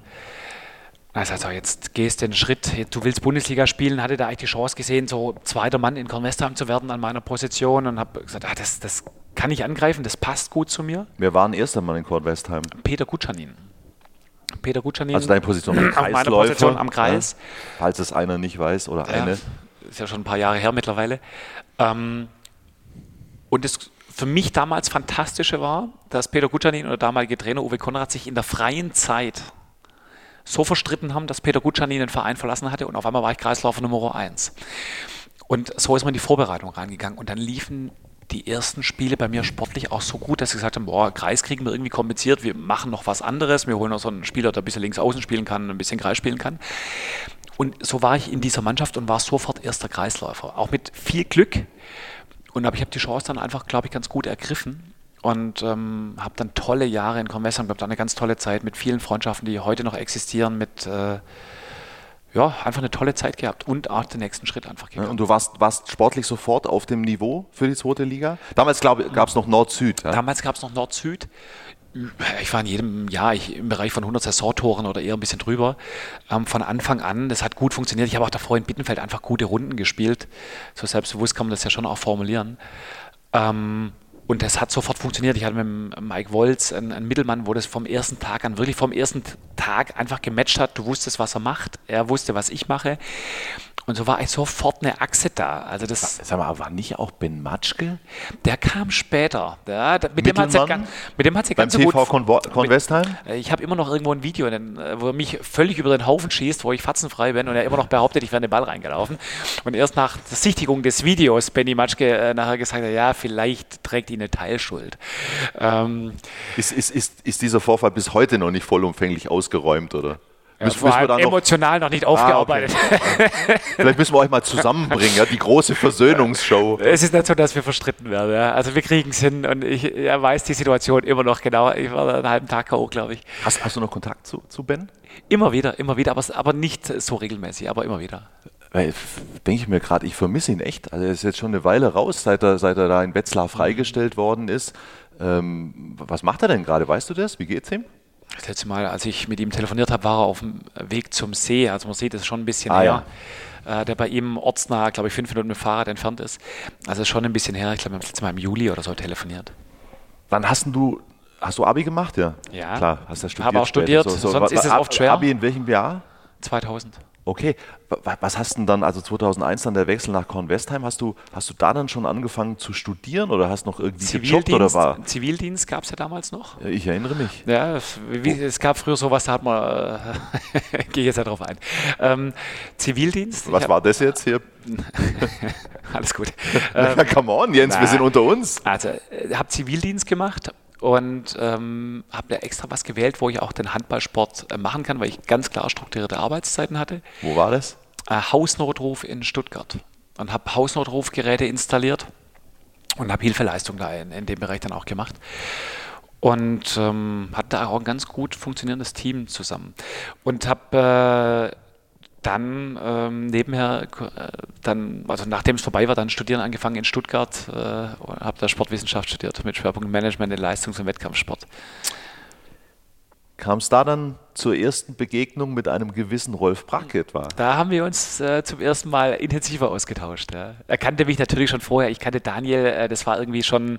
Also, also jetzt gehst du den Schritt, du willst Bundesliga spielen, hatte da eigentlich die Chance gesehen, so zweiter Mann in Kornwestheim zu werden an meiner Position und habe gesagt, ah, das, das kann ich angreifen, das passt gut zu mir. Wer war ein erster Mann in Kornwestheim? Peter Gutschanin. Peter Gutschanin. Also deine Position am Kreisläufer. Meine Position am Kreis. Ja, falls es einer nicht weiß oder ja, eine. Ist ja schon ein paar Jahre her mittlerweile. Ähm, und das für mich damals Fantastische war, dass Peter Gutschanin und der damalige Trainer Uwe Konrad sich in der freien Zeit so verstritten haben, dass Peter Gutschanin den Verein verlassen hatte und auf einmal war ich Kreisläufer Nummer 1. Und so ist man in die Vorbereitung reingegangen und dann liefen die ersten Spiele bei mir sportlich auch so gut, dass ich gesagt habe, boah, Kreis kriegen wir irgendwie kompliziert, wir machen noch was anderes, wir holen noch so einen Spieler, der ein bisschen links außen spielen kann, ein bisschen Kreis spielen kann. Und so war ich in dieser Mannschaft und war sofort erster Kreisläufer. Auch mit viel Glück. Und aber ich habe die Chance dann einfach, glaube ich, ganz gut ergriffen und ähm, habe dann tolle Jahre in Convessam gehabt, eine ganz tolle Zeit mit vielen Freundschaften, die heute noch existieren, mit äh, ja, einfach eine tolle Zeit gehabt und auch den nächsten Schritt einfach gegangen. Und du warst, warst sportlich sofort auf dem Niveau für die zweite Liga? Damals gab es noch Nord-Süd. Ja? Damals gab es noch Nord-Süd. Ich war in jedem Jahr ich, im Bereich von 100 Saisontoren oder eher ein bisschen drüber. Ähm, von Anfang an, das hat gut funktioniert. Ich habe auch davor in Bittenfeld einfach gute Runden gespielt. So selbstbewusst kann man das ja schon auch formulieren. Ähm, und das hat sofort funktioniert. Ich hatte mit Mike Wolz einen, einen, Mittelmann, wo das vom ersten Tag an, wirklich vom ersten Tag einfach gematcht hat. Du wusstest, was er macht. Er wusste, was ich mache. Und so war eigentlich sofort eine Achse da. Also das Sag mal, war nicht auch Ben Matschke? Der kam später. Ja, mit, dem hat's ja, mit dem hat es ja ganz Beim so TV gut... Con Westheim? Äh, ich habe immer noch irgendwo ein Video, wo er mich völlig über den Haufen schießt, wo ich fatzenfrei bin und er immer noch behauptet, ich wäre in den Ball reingelaufen. Und erst nach der Sichtigung des Videos Benny Matschke äh, nachher gesagt hat, ja, vielleicht trägt ihn eine Teilschuld. Ähm, ist, ist, ist, ist dieser Vorfall bis heute noch nicht vollumfänglich ausgeräumt, oder? Ja, müssen, müssen wir noch emotional noch nicht aufgearbeitet. Ah, okay. *laughs* Vielleicht müssen wir euch mal zusammenbringen, ja, die große Versöhnungsshow. Es ist nicht so, dass wir verstritten werden. Ja. Also wir kriegen es hin und ich er weiß die Situation immer noch genau. Ich war einen halben Tag K.O., glaube ich. Hast, hast du noch Kontakt zu, zu Ben? Immer wieder, immer wieder, aber, aber nicht so regelmäßig, aber immer wieder. Denke ich mir gerade, ich vermisse ihn echt. Also er ist jetzt schon eine Weile raus, seit er, seit er da in Wetzlar freigestellt worden ist. Ähm, was macht er denn gerade? Weißt du das? Wie geht's ihm? Das letzte Mal, als ich mit ihm telefoniert habe, war er auf dem Weg zum See. Also man sieht es schon ein bisschen ah, her. Ja. Äh, der bei ihm ortsnah, glaube ich, fünf Minuten mit dem Fahrrad entfernt ist. Also schon ein bisschen her. Ich glaube, wir haben das letzte Mal im Juli oder so telefoniert. Wann hast du, hast du Abi gemacht? Ja. Ja. Klar, hast du studiert. Habe auch studiert, so, so. sonst ist es oft schwer. Abi in welchem Jahr? 2000. Okay, was hast du dann, also 2001 dann der Wechsel nach Kornwestheim, hast du, hast du da dann schon angefangen zu studieren oder hast noch irgendwie Zivildienst, gejobbt oder war? Zivildienst gab es ja damals noch. Ich erinnere mich. Ja, wie, es gab früher sowas, da hat man, äh, *laughs* gehe jetzt ja drauf ein. Ähm, Zivildienst. Was war das jetzt hier? *laughs* Alles gut. *laughs* Ähm, ja, come on, Jens, na, wir sind unter uns. Also, äh, habe Zivildienst gemacht und ähm, habe da extra was gewählt, wo ich auch den Handballsport äh, machen kann, weil ich ganz klar strukturierte Arbeitszeiten hatte. Wo war das? Äh, Hausnotruf in Stuttgart und habe Hausnotrufgeräte installiert und habe Hilfeleistung da in, in, dem Bereich dann auch gemacht. Und ähm, hatte da auch ein ganz gut funktionierendes Team zusammen. Und habe äh, dann ähm, nebenher, äh, dann, also nachdem es vorbei war, dann studieren angefangen in Stuttgart, äh, habe da Sportwissenschaft studiert mit Schwerpunkt Management in Leistungs- und Wettkampfsport. Kam es da dann zur ersten Begegnung mit einem gewissen Rolf Brack etwa? Da haben wir uns äh, zum ersten Mal intensiver ausgetauscht. Ja. Er kannte mich natürlich schon vorher. Ich kannte Daniel, äh, das war irgendwie schon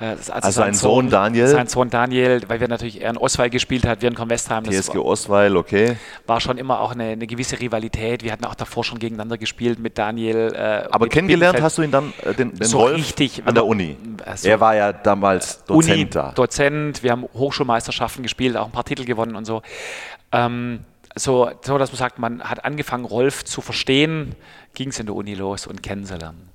also, also sein Sohn, Sohn, Daniel. Sein Sohn Daniel, weil wir natürlich er in Oswald gespielt hat, wir in Convestheim. TSG Oswald, okay. War schon immer auch eine, eine, gewisse Rivalität. Wir hatten auch davor schon gegeneinander gespielt mit Daniel. Äh, Aber mit kennengelernt Bittenfeld. hast du ihn dann, äh, den, den so Rolf, richtig, an der Uni. Also er war ja damals Dozent Uni, da. Dozent, wir haben Hochschulmeisterschaften gespielt, auch ein paar Titel gewonnen und so. Ähm, so, so, dass man sagt, man hat angefangen, Rolf zu verstehen, ging es in der Uni los und kennenzulernen.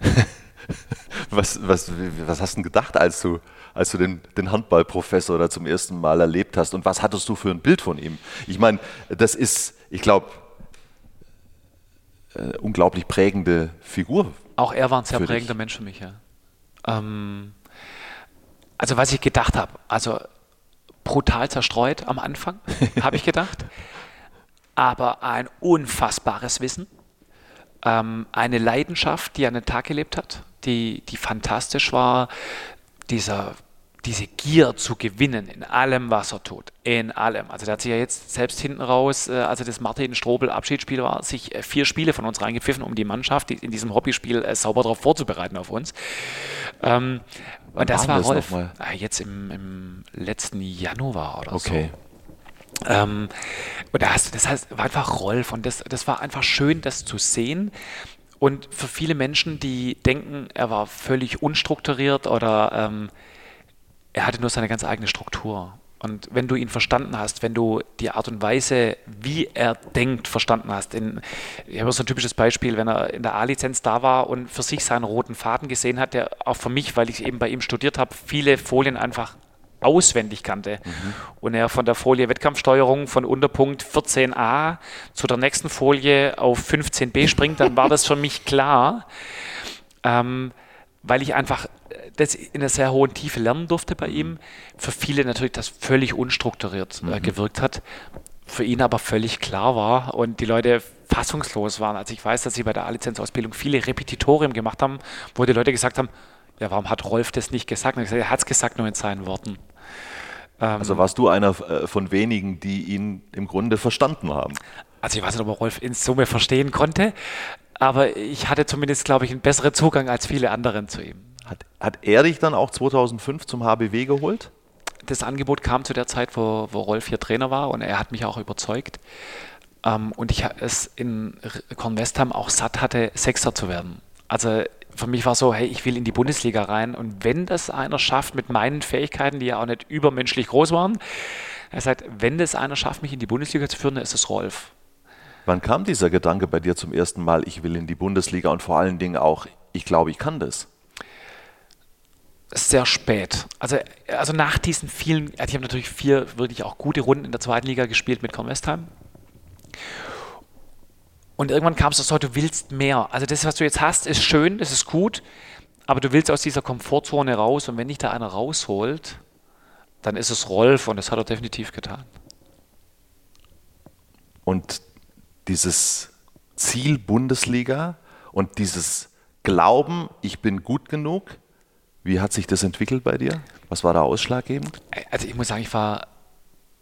*laughs* Was, was, was hast du gedacht, als du, als du den, den Handballprofessor da zum ersten Mal erlebt hast? Und was hattest du für ein Bild von ihm? Ich meine, das ist, ich glaube, äh, unglaublich prägende Figur. Auch er war ein sehr prägender dich. Mensch für mich, ja. Ähm, also was ich gedacht habe, also brutal zerstreut am Anfang, *laughs* habe ich gedacht, aber ein unfassbares Wissen, ähm, eine Leidenschaft, die an den Tag gelebt hat, die, die fantastisch war, dieser diese Gier zu gewinnen in allem, was er tut. In allem. Also der hat sich ja jetzt selbst hinten raus, äh, also das Martin Strobel Abschiedsspiel war, sich äh, vier Spiele von uns reingepfiffen, um die Mannschaft in diesem Hobbyspiel äh, sauber darauf vorzubereiten auf uns. Ähm, und das war Rolf. Ah, jetzt im, im, letzten Januar oder okay. so. Ähm, und das, das heißt, war einfach Rolf und das, das war einfach schön, das zu sehen. Und für viele Menschen, die denken, er war völlig unstrukturiert oder ähm, er hatte nur seine ganz eigene Struktur. Und wenn du ihn verstanden hast, wenn du die Art und Weise, wie er denkt, verstanden hast, in, ich habe so ein typisches Beispiel, wenn er in der A-Lizenz da war und für sich seinen roten Faden gesehen hat, der auch für mich, weil ich eben bei ihm studiert habe, viele Folien einfach auswendig kannte. Mhm. Und er von der Folie Wettkampfsteuerung von Unterpunkt 14a zu der nächsten Folie auf 15b springt, dann war das für mich klar. Ähm, weil ich einfach äh, das in einer sehr hohen Tiefe lernen durfte bei ihm. Für viele natürlich das völlig unstrukturiert äh, mhm. gewirkt hat. Für ihn aber völlig klar war und die Leute fassungslos waren. Also ich weiß, dass sie bei der A-Lizenzausbildung viele Repetitorien gemacht haben, wo die Leute gesagt haben, ja, warum hat Rolf das nicht gesagt? Und er hat es gesagt nur in seinen Worten. Ähm, also warst du einer äh, von wenigen, die ihn im Grunde verstanden haben? Also ich weiß nicht, ob er Rolf in Summe verstehen konnte, aber ich hatte zumindest, glaube ich, einen besseren Zugang als viele anderen zu ihm. Hat, hat er dich dann auch 2005 zum HBW geholt? Das Angebot kam zu der Zeit, wo, wo Rolf hier Trainer war und er hat mich auch überzeugt. Ähm, und ich es in Kornwestheim auch satt hatte, Sechster zu werden. Also für mich war so, hey, ich will in die Bundesliga rein und wenn das einer schafft mit meinen Fähigkeiten, die ja auch nicht übermenschlich groß waren, er sagt, wenn das einer schafft, mich in die Bundesliga zu führen, dann ist es Rolf. Wann kam dieser Gedanke bei dir zum ersten Mal, ich will in die Bundesliga und vor allen Dingen auch, ich glaube, ich kann das? Sehr spät. Also, also nach diesen vielen, also ich habe natürlich vier wirklich auch gute Runden in der zweiten Liga gespielt mit Kornwestheim. Und irgendwann kam es so, du willst mehr. Also das, was du jetzt hast, ist schön, das ist gut, aber du willst aus dieser Komfortzone raus und wenn dich da einer rausholt, dann ist es Rolf und das hat er definitiv getan. Und dieses Ziel Bundesliga und dieses Glauben, ich bin gut genug. Wie hat sich das entwickelt bei dir? Was war da ausschlaggebend? Also ich muss sagen, ich war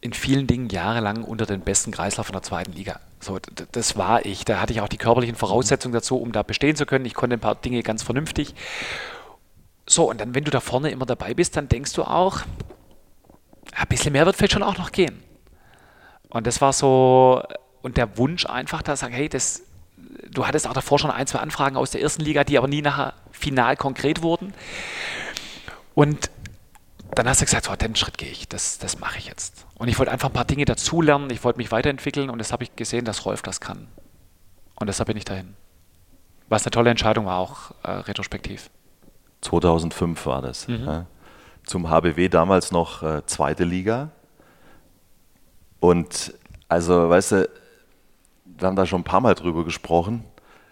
in vielen Dingen jahrelang unter den besten Kreislauf in der zweiten Liga. So, das war ich. Da hatte ich auch die körperlichen Voraussetzungen dazu, um da bestehen zu können. Ich konnte ein paar Dinge ganz vernünftig. So, und dann, wenn du da vorne immer dabei bist, dann denkst du auch, ein bisschen mehr wird vielleicht schon auch noch gehen. Und das war so, und der Wunsch einfach da sagen, hey, das, du hattest auch davor schon ein, zwei Anfragen aus der ersten Liga, die aber nie nachher final konkret wurden. Und dann hast du gesagt, so, den Schritt gehe ich, das, das mache ich jetzt. Und ich wollte einfach ein paar Dinge dazulernen, ich wollte mich weiterentwickeln und das habe ich gesehen, dass Rolf das kann. Und deshalb bin ich dahin. Was eine tolle Entscheidung war, auch äh, retrospektiv. 2005 war das. Mhm. Ja. Zum HBW damals noch äh, zweite Liga. Und also, weißt du, wir haben da schon ein paar Mal drüber gesprochen.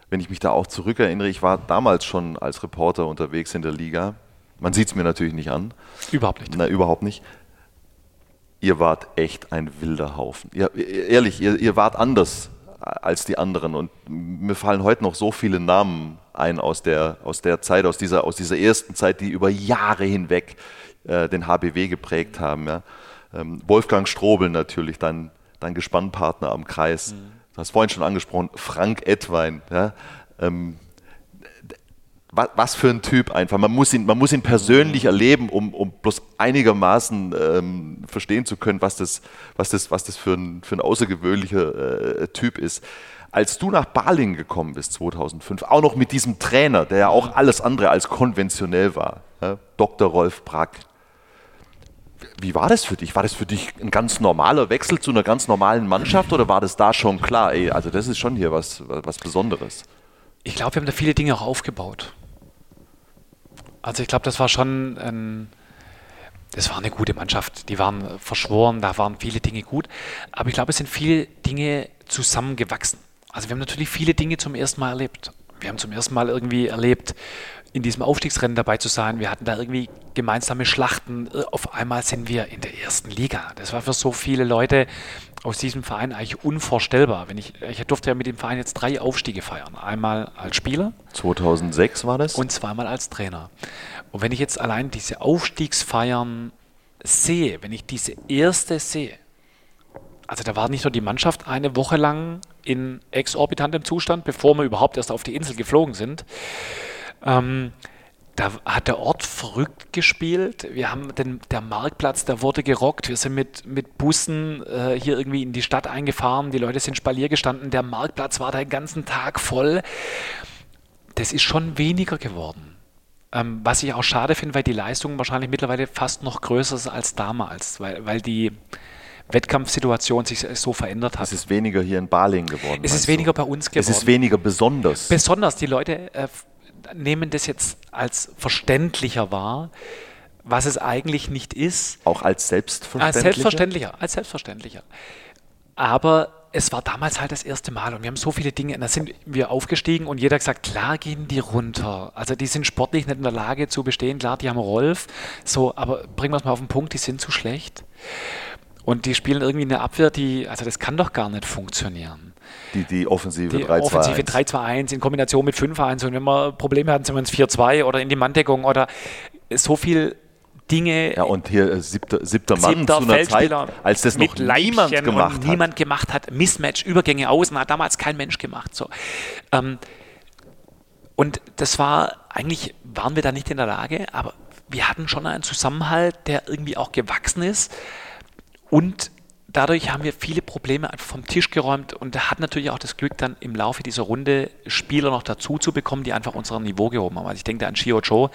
Wenn ich mich da auch zurückerinnere, ich war damals schon als Reporter unterwegs in der Liga. Man sieht es mir natürlich nicht an. Überhaupt nicht. Na, überhaupt nicht. Ihr wart echt ein wilder Haufen. Ihr, ehrlich, ihr, ihr wart anders als die anderen. Und mir fallen heute noch so viele Namen ein aus der, aus der Zeit, aus dieser, aus dieser ersten Zeit, die über Jahre hinweg äh, den HBW geprägt haben. Ja. Ähm, Wolfgang Strobel natürlich, dein, dein Gespannpartner am Kreis. Mhm du hast vorhin schon angesprochen, Frank Edwein. Ja, ähm, was für ein Typ einfach. Man muss ihn, man muss ihn persönlich erleben, um, um bloß einigermaßen ähm, verstehen zu können, was das, was das, was das für, ein, für ein außergewöhnlicher äh, Typ ist. Als du nach Balingen gekommen bist, 2005, auch noch mit diesem Trainer, der ja auch alles andere als konventionell war, ja, Dr. Rolf Brack, wie war das für dich? War das für dich ein ganz normaler Wechsel zu einer ganz normalen Mannschaft oder war das da schon klar, ey, also das ist schon hier was, was Besonderes? Ich glaube, wir haben da viele Dinge auch aufgebaut. Also ich glaube, das war schon ein, das war eine gute Mannschaft. Die waren verschworen, da waren viele Dinge gut. Aber ich glaube, es sind viele Dinge zusammengewachsen. Also wir haben natürlich viele Dinge zum ersten Mal erlebt. Wir haben zum ersten Mal irgendwie erlebt, in diesem Aufstiegsrennen dabei zu sein. Wir hatten da irgendwie gemeinsame Schlachten. Äh, auf einmal sind wir in der ersten Liga. Das war für so viele Leute aus diesem Verein eigentlich unvorstellbar. Wenn ich, ich durfte ja mit dem Verein jetzt drei Aufstiege feiern. Einmal als Spieler. 2006 war das? Und zweimal als Trainer. Und wenn ich jetzt allein diese Aufstiegsfeiern sehe, wenn ich diese erste sehe, also da war nicht nur die Mannschaft eine Woche lang in exorbitantem Zustand, bevor wir überhaupt erst auf die Insel geflogen sind. Ähm, da hat der Ort verrückt gespielt. Wir haben den, der Marktplatz, der wurde gerockt. Wir sind mit, mit Bussen äh, hier irgendwie in die Stadt eingefahren. Die Leute sind Spalier gestanden. Der Marktplatz war den ganzen Tag voll. Das ist schon weniger geworden. Ähm, was ich auch schade finde, weil die Leistung wahrscheinlich mittlerweile fast noch größer ist als damals, weil, weil die Wettkampfsituation sich so verändert hat. Es ist weniger hier in Baling geworden. Es ist weniger du? bei uns geworden. Es ist weniger besonders. Besonders, die Leute äh, nehmen das jetzt als verständlicher wahr, was es eigentlich nicht ist. Auch als selbstverständlicher? Als selbstverständlicher, als selbstverständlicher. Aber es war damals halt das erste Mal und wir haben so viele Dinge, da sind wir aufgestiegen und jeder hat gesagt, klar gehen die runter. Also die sind sportlich nicht in der Lage zu bestehen, klar, die haben Rolf, so, aber bringen wir es mal auf den Punkt, die sind zu schlecht. Und die spielen irgendwie eine Abwehr, die, also das kann doch gar nicht funktionieren. Die, die Offensive 3-2-1. Die Offensive 3-2-1 in Kombination mit 5-1 und wenn wir Probleme hatten, sind wir ins 4-2 oder in die Manndeckung oder so viel Dinge. Ja, und hier äh, siebter, siebter Mann siebter zu einer Zeit, als das noch niemand gemacht hat. Niemand gemacht hat. Mismatch, Übergänge außen, hat damals kein Mensch gemacht. So. Ähm, und das war, eigentlich waren wir da nicht in der Lage, aber wir hatten schon einen Zusammenhalt, der irgendwie auch gewachsen ist. Und dadurch haben wir viele Probleme einfach vom Tisch geräumt und hat natürlich auch das Glück, dann im Laufe dieser Runde Spieler noch dazu zu bekommen, die einfach unser Niveau gehoben haben. Also ich denke an Shio Cho,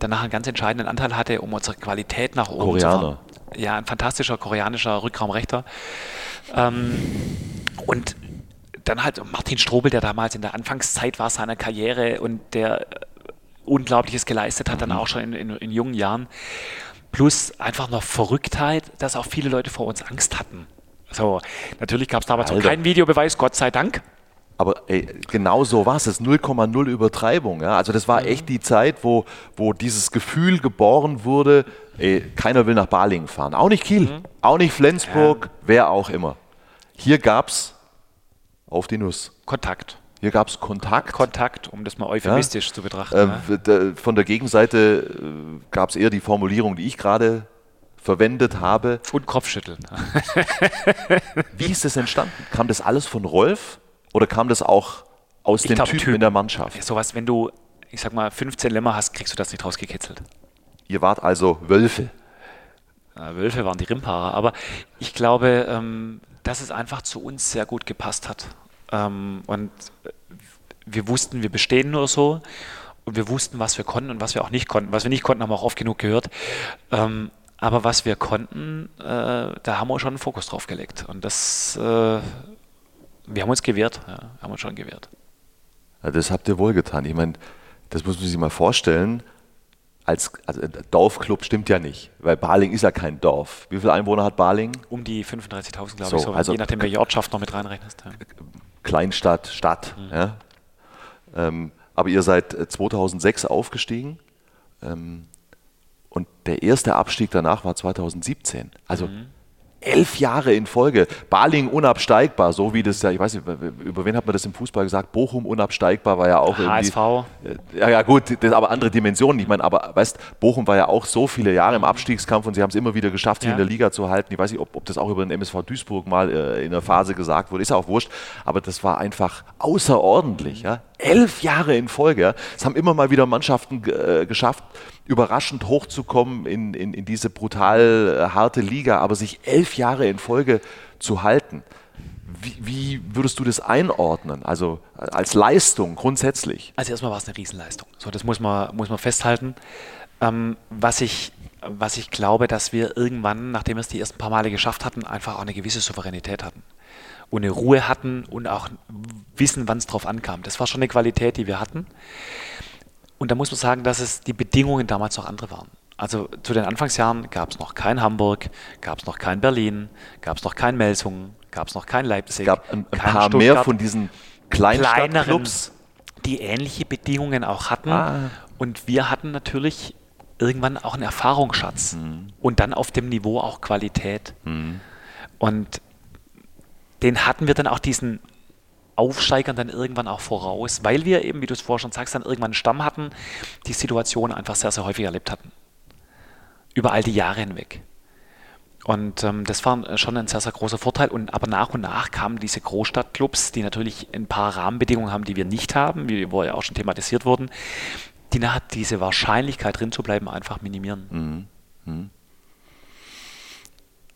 der nachher einen ganz entscheidenden Anteil hatte, um unsere Qualität nach oben Koreaner. zu fahren. Ja, ein fantastischer koreanischer Rückraumrechter. Ähm, und dann halt Martin Strobel, der damals in der Anfangszeit war seiner Karriere und der Unglaubliches geleistet hat, dann mhm. auch schon in, in, in jungen Jahren plus einfach noch Verrücktheit, dass auch viele Leute vor uns Angst hatten. So, natürlich gab es damals noch keinen Videobeweis, Gott sei Dank. Aber ey, genau so war es, das 0,0 Übertreibung. Ja? Also das war echt mhm. die Zeit, wo, wo dieses Gefühl geboren wurde, ey, keiner will nach Balingen fahren. Auch nicht Kiel, mhm. auch nicht Flensburg, ja. wer auch immer. Hier gab es auf die Nuss. Kontakt. Hier gab es Kontakt. Kontakt, um das mal euphemistisch ja. zu betrachten. Äh, von der Gegenseite äh, gab es eher die Formulierung, die ich gerade verwendet habe. Und Kopfschütteln. *laughs* *laughs* Wie ist das entstanden? Kam das alles von Rolf oder kam das auch aus ich den glaub, Typen typ. in der Mannschaft? Sowas, wenn du, ich sag mal, 15 Lämmer hast, kriegst du das nicht rausgekitzelt. Ihr wart also Wölfe. Ja, Wölfe waren die Rimparer, aber ich glaube, ähm, dass es einfach zu uns sehr gut gepasst hat. Ähm, und wir wussten, wir bestehen nur so und wir wussten, was wir konnten und was wir auch nicht konnten. Was wir nicht konnten, haben wir auch oft genug gehört. Ähm, aber was wir konnten, äh, da haben wir schon einen Fokus drauf gelegt. Und das, äh, wir haben uns gewehrt, ja, haben uns schon gewehrt. Ja, das habt ihr wohl getan. Ich meine, das muss man sich mal vorstellen. Als also Dorfclub stimmt ja nicht, weil Baling ist ja kein Dorf. Wie viele Einwohner hat Baling? Um die 35.000, glaube so, ich, so, also je nachdem, welche Ortschaft noch mit reinrechnest. Ja. Kleinstadt, Stadt. Mhm. Ja? Ähm, aber ihr seid 2006 äh, aufgestiegen ähm, und der erste Abstieg danach war 2017. Also mhm elf Jahre in Folge. Baling unabsteigbar, so wie das ja, ich weiß nicht, über wen hat man das im Fußball gesagt? Bochum unabsteigbar war ja auch HSV. irgendwie. Ja, ja, gut, das aber andere Dimensionen. Ich meine, aber weißt, Bochum war ja auch so viele Jahre im Abstiegskampf und sie haben es immer wieder geschafft, sich ja. in der Liga zu halten. Ich weiß nicht, ob, ob das auch über den MSV Duisburg mal äh, in der Phase gesagt wurde, ist ja auch wurscht, aber das war einfach außerordentlich. Ja? Elf Jahre in Folge. Es haben immer mal wieder Mannschaften äh, geschafft, überraschend hochzukommen in, in, in diese brutal äh, harte Liga, aber sich elf Jahre in Folge zu halten. Wie, wie, würdest du das einordnen? Also äh, als Leistung grundsätzlich? Also erstmal war es eine Riesenleistung. So, das muss man, muss man festhalten. Ähm, was, ich, was ich glaube, dass wir irgendwann, nachdem wir es die ersten paar Male geschafft hatten, einfach auch eine gewisse Souveränität hatten. Und eine Ruhe hatten und auch wissen, wann es drauf ankam. Das war schon eine Qualität, die wir hatten. Und da muss man sagen, dass es die Bedingungen damals noch andere waren. Also zu den Anfangsjahren gab es noch kein Hamburg, gab es noch kein Berlin, gab es noch kein Melsungen, gab es noch kein Leipzig. Es gab ein, ein paar Stuttgart, mehr von diesen Kleinstadtclubs, die ähnliche Bedingungen auch hatten. Ah. Und wir hatten natürlich irgendwann auch einen Erfahrungsschatz mhm. und dann auf dem Niveau auch Qualität. Mhm. Und den hatten wir dann auch diesen Aufsteigern dann irgendwann auch voraus, weil wir eben, wie du es vorher schon sagst, dann irgendwann einen Stamm hatten, die Situation einfach sehr, sehr häufig erlebt hatten. Über all die Jahre hinweg. Und ähm, das war schon ein sehr, sehr großer Vorteil. Und aber nach und nach kamen diese Großstadtclubs, die natürlich ein paar Rahmenbedingungen haben, die wir nicht haben, wie wir ja auch schon thematisiert wurden, die nachher diese Wahrscheinlichkeit drin zu bleiben einfach minimieren. Mhm. Mhm.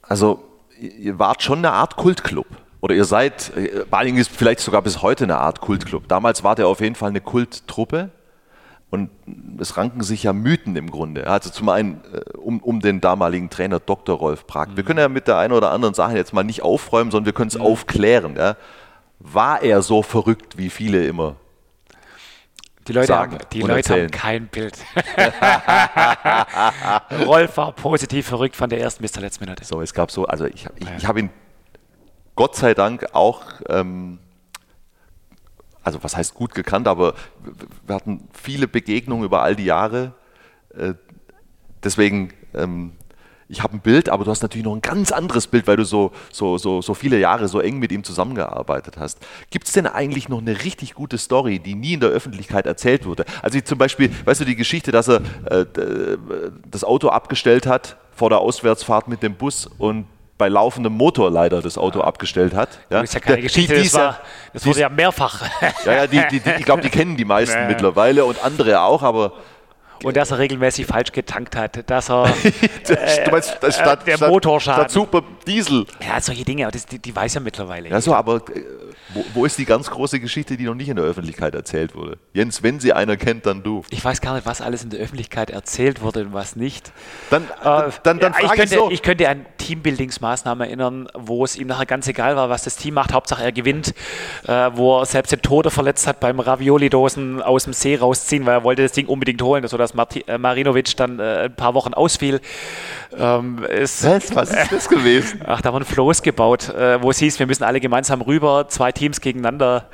Also ihr wart schon eine Art Kultclub. Oder ihr seid, Baling ist vielleicht sogar bis heute eine Art Kultclub. Damals war der auf jeden Fall eine Kulttruppe. Und es ranken sich ja Mythen im Grunde. Also zum einen äh, um, um den damaligen Trainer Dr. Rolf Prag. Mhm. Wir können ja mit der einen oder anderen Sache jetzt mal nicht aufräumen, sondern wir können es mhm. aufklären. Ja. War er so verrückt, wie viele immer die Leute, haben, die Leute haben kein Bild. *laughs* Rolf war positiv verrückt von der ersten bis zur letzten Minute. So, es gab so, also ich, ich, ich habe ihn Gott sei Dank auch, ähm, also was heißt gut gekannt, aber wir hatten viele Begegnungen über all die Jahre. Äh, deswegen ähm, ich habe ein Bild, aber du hast natürlich noch ein ganz anderes Bild, weil du so, so, so, so viele Jahre so eng mit ihm zusammengearbeitet hast. Gibt es denn eigentlich noch eine richtig gute Story, die nie in der Öffentlichkeit erzählt wurde? Also zum Beispiel, weißt du, die Geschichte, dass er äh, das Auto abgestellt hat vor der Auswärtsfahrt mit dem Bus und bei laufendem Motor leider das Auto ja. abgestellt hat. Ja. Das ist ja keine der, Geschichte, die, das, war, das wurde ja mehrfach. Ja, ja, die, die, die ich glaube, die kennen die meisten *laughs* mittlerweile und andere auch, aber und dass er regelmäßig falsch getankt hat, dass er *laughs* äh, du meinst, das statt, der Motorschaden. Statt super Diesel. Ja, solche Dinge, das, die, die weiß er mittlerweile. Ja, so, aber äh, wo, wo, ist die ganz große Geschichte, die noch nicht in der Öffentlichkeit erzählt wurde? Jens, wenn sie einer kennt, dann du. Ich weiß gar nicht, was alles in der Öffentlichkeit erzählt wurde und was nicht. Dann, äh, dann, dann ich, könnte, ich, so. ich könnte an Teambuildingsmaßnahmen erinnern, wo es ihm nachher ganz egal war, was das Team macht. Hauptsache er gewinnt, äh, wo er selbst den Tode verletzt hat beim Ravioli-Dosen aus dem See rausziehen, weil er wollte das Ding unbedingt holen, sodass Marti äh, Marinovic dann äh, ein paar Wochen ausfiel. Ähm, ist, was? was ist das gewesen? *laughs* Ach, da haben wir ein Floß gebaut, äh, wo es hieß, wir müssen alle gemeinsam rüber, zwei Teams gegeneinander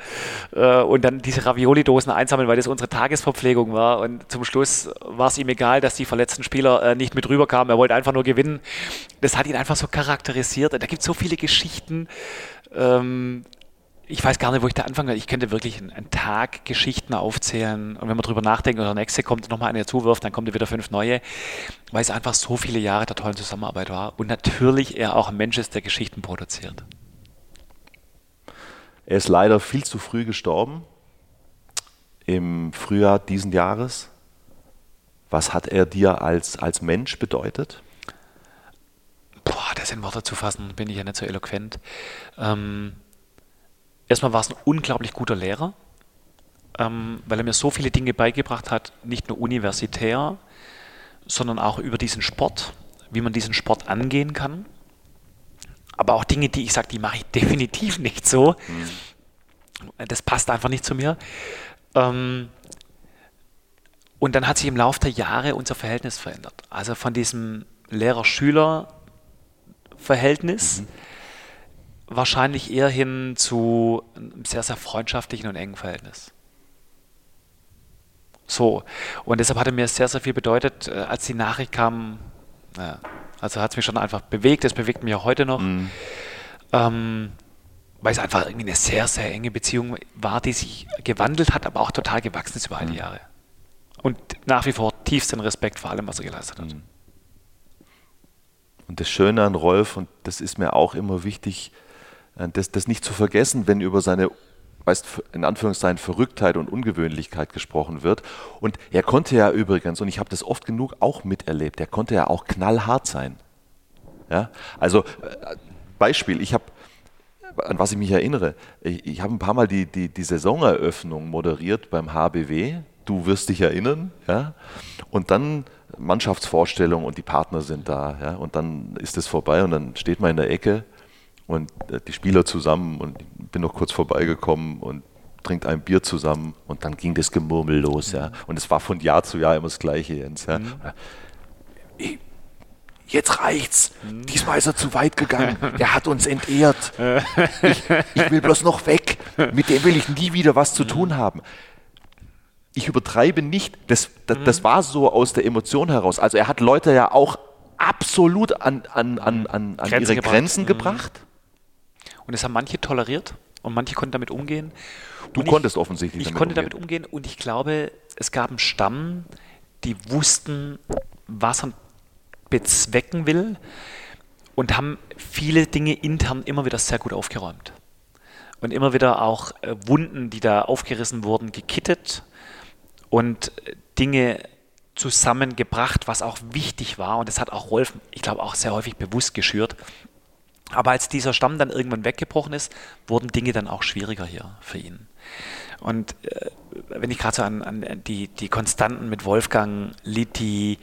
äh, und dann diese Ravioli-Dosen einsammeln, weil das unsere Tagesverpflegung war. Und zum Schluss war es ihm egal, dass die verletzten Spieler äh, nicht mit rüberkamen. Er wollte einfach nur gewinnen. Das hat ihn einfach so charakterisiert. Da gibt es so viele Geschichten. Ähm, ich weiß gar nicht, wo ich da anfange. Ich könnte wirklich einen, Tag Geschichten aufzählen und wenn man drüber nachdenkt und der nächste kommt nochmal einer zuwirft, dann kommt wieder fünf neue, weil es einfach so viele Jahre der tollen Zusammenarbeit war und natürlich er auch ein Mensch ist, der Geschichten produziert. Er ist leider viel zu früh gestorben im Frühjahr diesen Jahres. Was hat er dir als, als Mensch bedeutet? Boah, das in Worte zu fassen, bin ich ja nicht so eloquent. Ähm, Erstmal war es ein unglaublich guter Lehrer, ähm, weil er mir so viele Dinge beigebracht hat, nicht nur universitär, sondern auch über diesen Sport, wie man diesen Sport angehen kann. Aber auch Dinge, die ich sage, die mache ich *laughs* definitiv nicht so. Mhm. Das passt einfach nicht zu mir. Ähm, und dann hat sich im Laufe der Jahre unser Verhältnis verändert. Also von diesem Lehrer-Schüler-Verhältnis. Mhm wahrscheinlich eher hin zu einem sehr, sehr freundschaftlichen und engen Verhältnis. So, und deshalb hat er mir sehr, sehr viel bedeutet, äh, als die Nachricht kam, ja, also hat es mich schon einfach bewegt, es bewegt mich auch heute noch, mhm. ähm, weil es einfach irgendwie eine sehr, sehr enge Beziehung war, die sich gewandelt hat, aber auch total gewachsen ist über all die mhm. Jahre. Und nach wie vor tiefsten Respekt vor allem, was er geleistet hat. Mhm. Und das Schöne an Rolf, und das ist mir auch immer wichtig, das, das nicht zu vergessen, wenn über seine in Anführungszeichen Verrücktheit und Ungewöhnlichkeit gesprochen wird. Und er konnte ja übrigens, und ich habe das oft genug auch miterlebt, er konnte ja auch knallhart sein. Ja? Also äh, Beispiel, ich habe, an was ich mich erinnere, ich, ich habe ein paar Mal die, die, die Saisoneröffnung moderiert beim HBW, du wirst dich erinnern, ja? und dann Mannschaftsvorstellung und die Partner sind da, ja? und dann ist es vorbei und dann steht man in der Ecke und äh, die Spieler zusammen und ich bin noch kurz vorbeigekommen und trinkt ein Bier zusammen und dann ging das Gemurmel los, ja. Und es war von Jahr zu Jahr immer das Gleiche, Jens. Ja. Mhm. Jetzt reicht's. Mhm. Diesmal ist er zu weit gegangen. *laughs* Der hat uns entehrt. Ich, ich will bloß noch weg. Mit dem will ich nie wieder was zu tun haben. ich übertreibe nicht, das, das, mhm. das, war so aus der Emotion heraus. Also er hat Leute ja auch absolut an, an, an, an, an ihre gebracht. Grenzen mhm. Und es haben manche toleriert und manche konnten damit umgehen. Du und konntest ich, offensichtlich ich damit konnte umgehen. damit umgehen und ich glaube, es gab einen Stamm, die wussten, was er bezwecken will und haben viele Dinge intern immer wieder sehr gut aufgeräumt. Und immer wieder auch äh, Wunden, die da aufgerissen wurden, gekittet und Dinge zusammengebracht, was auch wichtig war. Und das hat auch Rolf, ich glaube, auch sehr häufig bewusst geschürt. Aber als dieser Stamm dann irgendwann weggebrochen ist, wurden Dinge dann auch schwieriger hier für ihn. Und äh, wenn ich gerade so an, an, die, die Konstanten mit Wolfgang, Litti,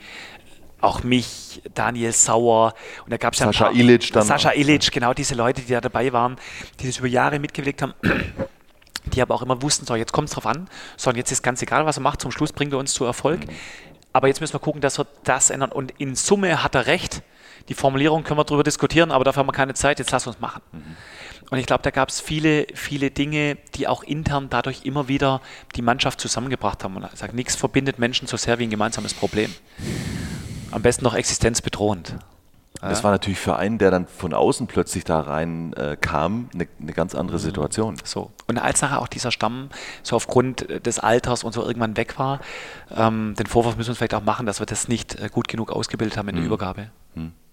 auch mich, Daniel Sauer und da gab es ja Sascha Ilic dann. Sascha Ilic, genau diese Leute, die da dabei waren, die das über Jahre mitgewirkt haben *clears throat* die aber auch immer wussten, so jetzt kommt es drauf an, so und jetzt ist ganz egal, was er macht, zum Schluss bringt er uns zu Erfolg. Mhm. Aber jetzt müssen wir gucken, dass wir das ändern. Und in Summe hat er recht. Die Formulierung können wir darüber diskutieren, aber dafür haben wir keine Zeit, jetzt lass uns machen. Mhm. Und ich glaube, da gab es viele, viele Dinge, die auch intern dadurch immer wieder die Mannschaft zusammengebracht haben. Und ich sage, nichts verbindet Menschen so sehr wie ein gemeinsames Problem. Am besten noch existenzbedrohend. Das war natürlich für einen, der dann von außen plötzlich da rein äh, kam, eine ne ganz andere mhm. Situation. So. Und als nachher auch dieser Stamm so aufgrund äh, des Alters und so irgendwann weg war, ähm, den Vorwurf müssen wir uns vielleicht auch machen, dass wir das nicht äh, gut genug ausgebildet haben in der mhm. Übergabe.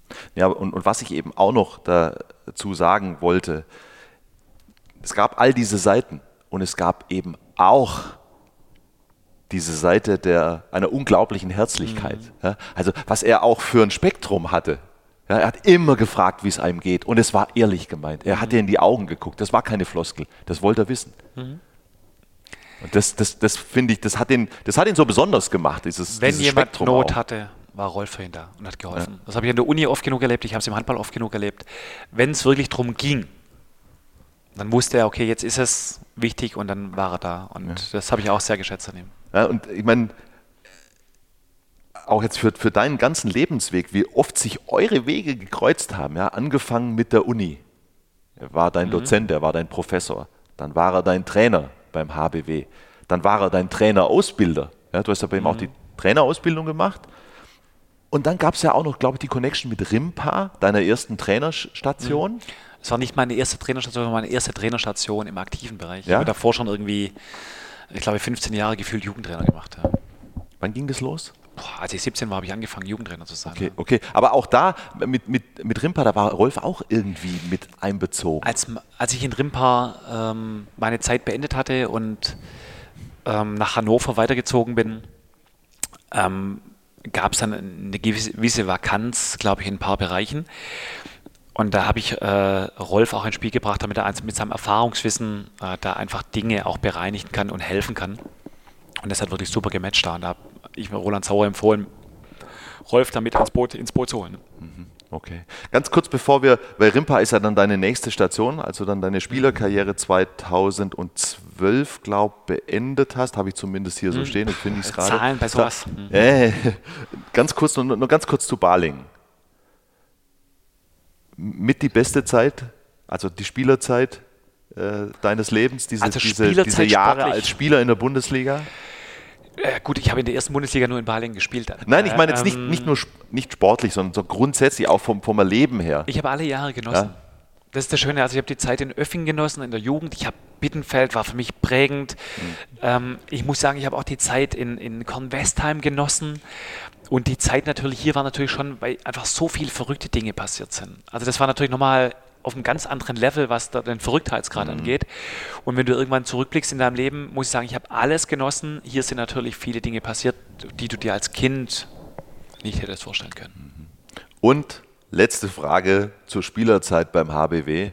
Mhm. Ja, und, und was ich eben auch noch dazu sagen wollte, es gab all diese Seiten und es gab eben auch diese Seite der, einer unglaublichen Herzlichkeit. Mhm. Ja, also was er auch für ein Spektrum hatte, ja, er hat immer gefragt, wie es einem geht. Und es war ehrlich gemeint. Er hat dir in die Augen geguckt. Das war keine Floskel. Das wollte er wissen. Mhm. Und das, das, das finde ich, das hat, ihn, das hat ihn so besonders gemacht. Dieses, Wenn dieses jemand Spektrum Not auch. hatte, war Rolf für ihn da und hat geholfen. Ja. Das habe ich in der Uni oft genug erlebt. Ich habe es im Handball oft genug erlebt. Wenn es wirklich darum ging, dann wusste er, okay, jetzt ist es wichtig und dann war er da. Und ja. das habe ich auch sehr geschätzt an ihm. Ja, und ich meine, auch jetzt für, für deinen ganzen Lebensweg, wie oft sich eure Wege gekreuzt haben, ja, angefangen mit der Uni. Er war dein mhm. Dozent, er war dein Professor, dann war er dein Trainer beim HBW, dann war er dein Trainerausbilder. Ja, du hast ja bei ihm auch mhm. die Trainerausbildung gemacht. Und dann gab es ja auch noch, glaube ich, die Connection mit Rimpa, deiner ersten Trainerstation. Es mhm. war nicht meine erste Trainerstation, sondern meine erste Trainerstation im aktiven Bereich. Ja? Ich habe davor schon irgendwie, ich glaube, 15 Jahre gefühlt Jugendtrainer gemacht. Ja. Wann ging das los? Boah, als ich 17 war, habe ich angefangen, Jugendtrainer zu sein. Okay, okay. Aber auch da, mit, mit, mit Rimpa, da war Rolf auch irgendwie mit einbezogen. Als, als ich in Rimpa ähm, meine Zeit beendet hatte und ähm, nach Hannover weitergezogen bin, ähm, gab es dann eine gewisse Vakanz, glaube ich, in ein paar Bereichen. Und da habe ich äh, Rolf auch ins Spiel gebracht, damit er mit seinem Erfahrungswissen äh, da einfach Dinge auch bereinigen kann und helfen kann. Und das hat wirklich super gematcht da. Und da habe ich mir Roland Sauer empfohlen, Rolf damit ins Boot, ins Boot zu holen. Mhm. Okay. Ganz kurz bevor wir, weil Rimpa ist ja dann deine nächste Station, also dann deine Spielerkarriere 2012, glaube ich, beendet hast, habe ich zumindest hier so mhm. stehen, ich finde es gerade. Zahlen bei sowas. Da, äh, ganz kurz, nur, nur ganz kurz zu Baling. Mit die beste Zeit, also die Spielerzeit äh, deines Lebens, diese, also diese, diese Jahre sportlich. als Spieler in der Bundesliga? Äh, gut, ich habe in der ersten Bundesliga nur in Balingen gespielt. Nein, ich meine jetzt nicht, ähm, nicht nur nicht sportlich, sondern so grundsätzlich auch vom, vom Erleben her. Ich habe alle Jahre genossen. Ja? Das ist das Schöne. Also ich habe die Zeit in Öffing genossen, in der Jugend. Ich habe Bittenfeld, war für mich prägend. Mhm. Ähm, ich muss sagen, ich habe auch die Zeit in, in Kornwestheim genossen. Und die Zeit natürlich hier war natürlich schon, weil einfach so viele verrückte Dinge passiert sind. Also das war natürlich nochmal auf einem ganz anderen Level, was da den Verrücktheitsgrad mhm. angeht. Und wenn du irgendwann zurückblickst in deinem Leben, muss ich sagen, ich habe alles genossen. Hier sind natürlich viele Dinge passiert, die du dir als Kind nicht hättest vorstellen können. Mhm. Und letzte Frage zur Spielerzeit beim HBW.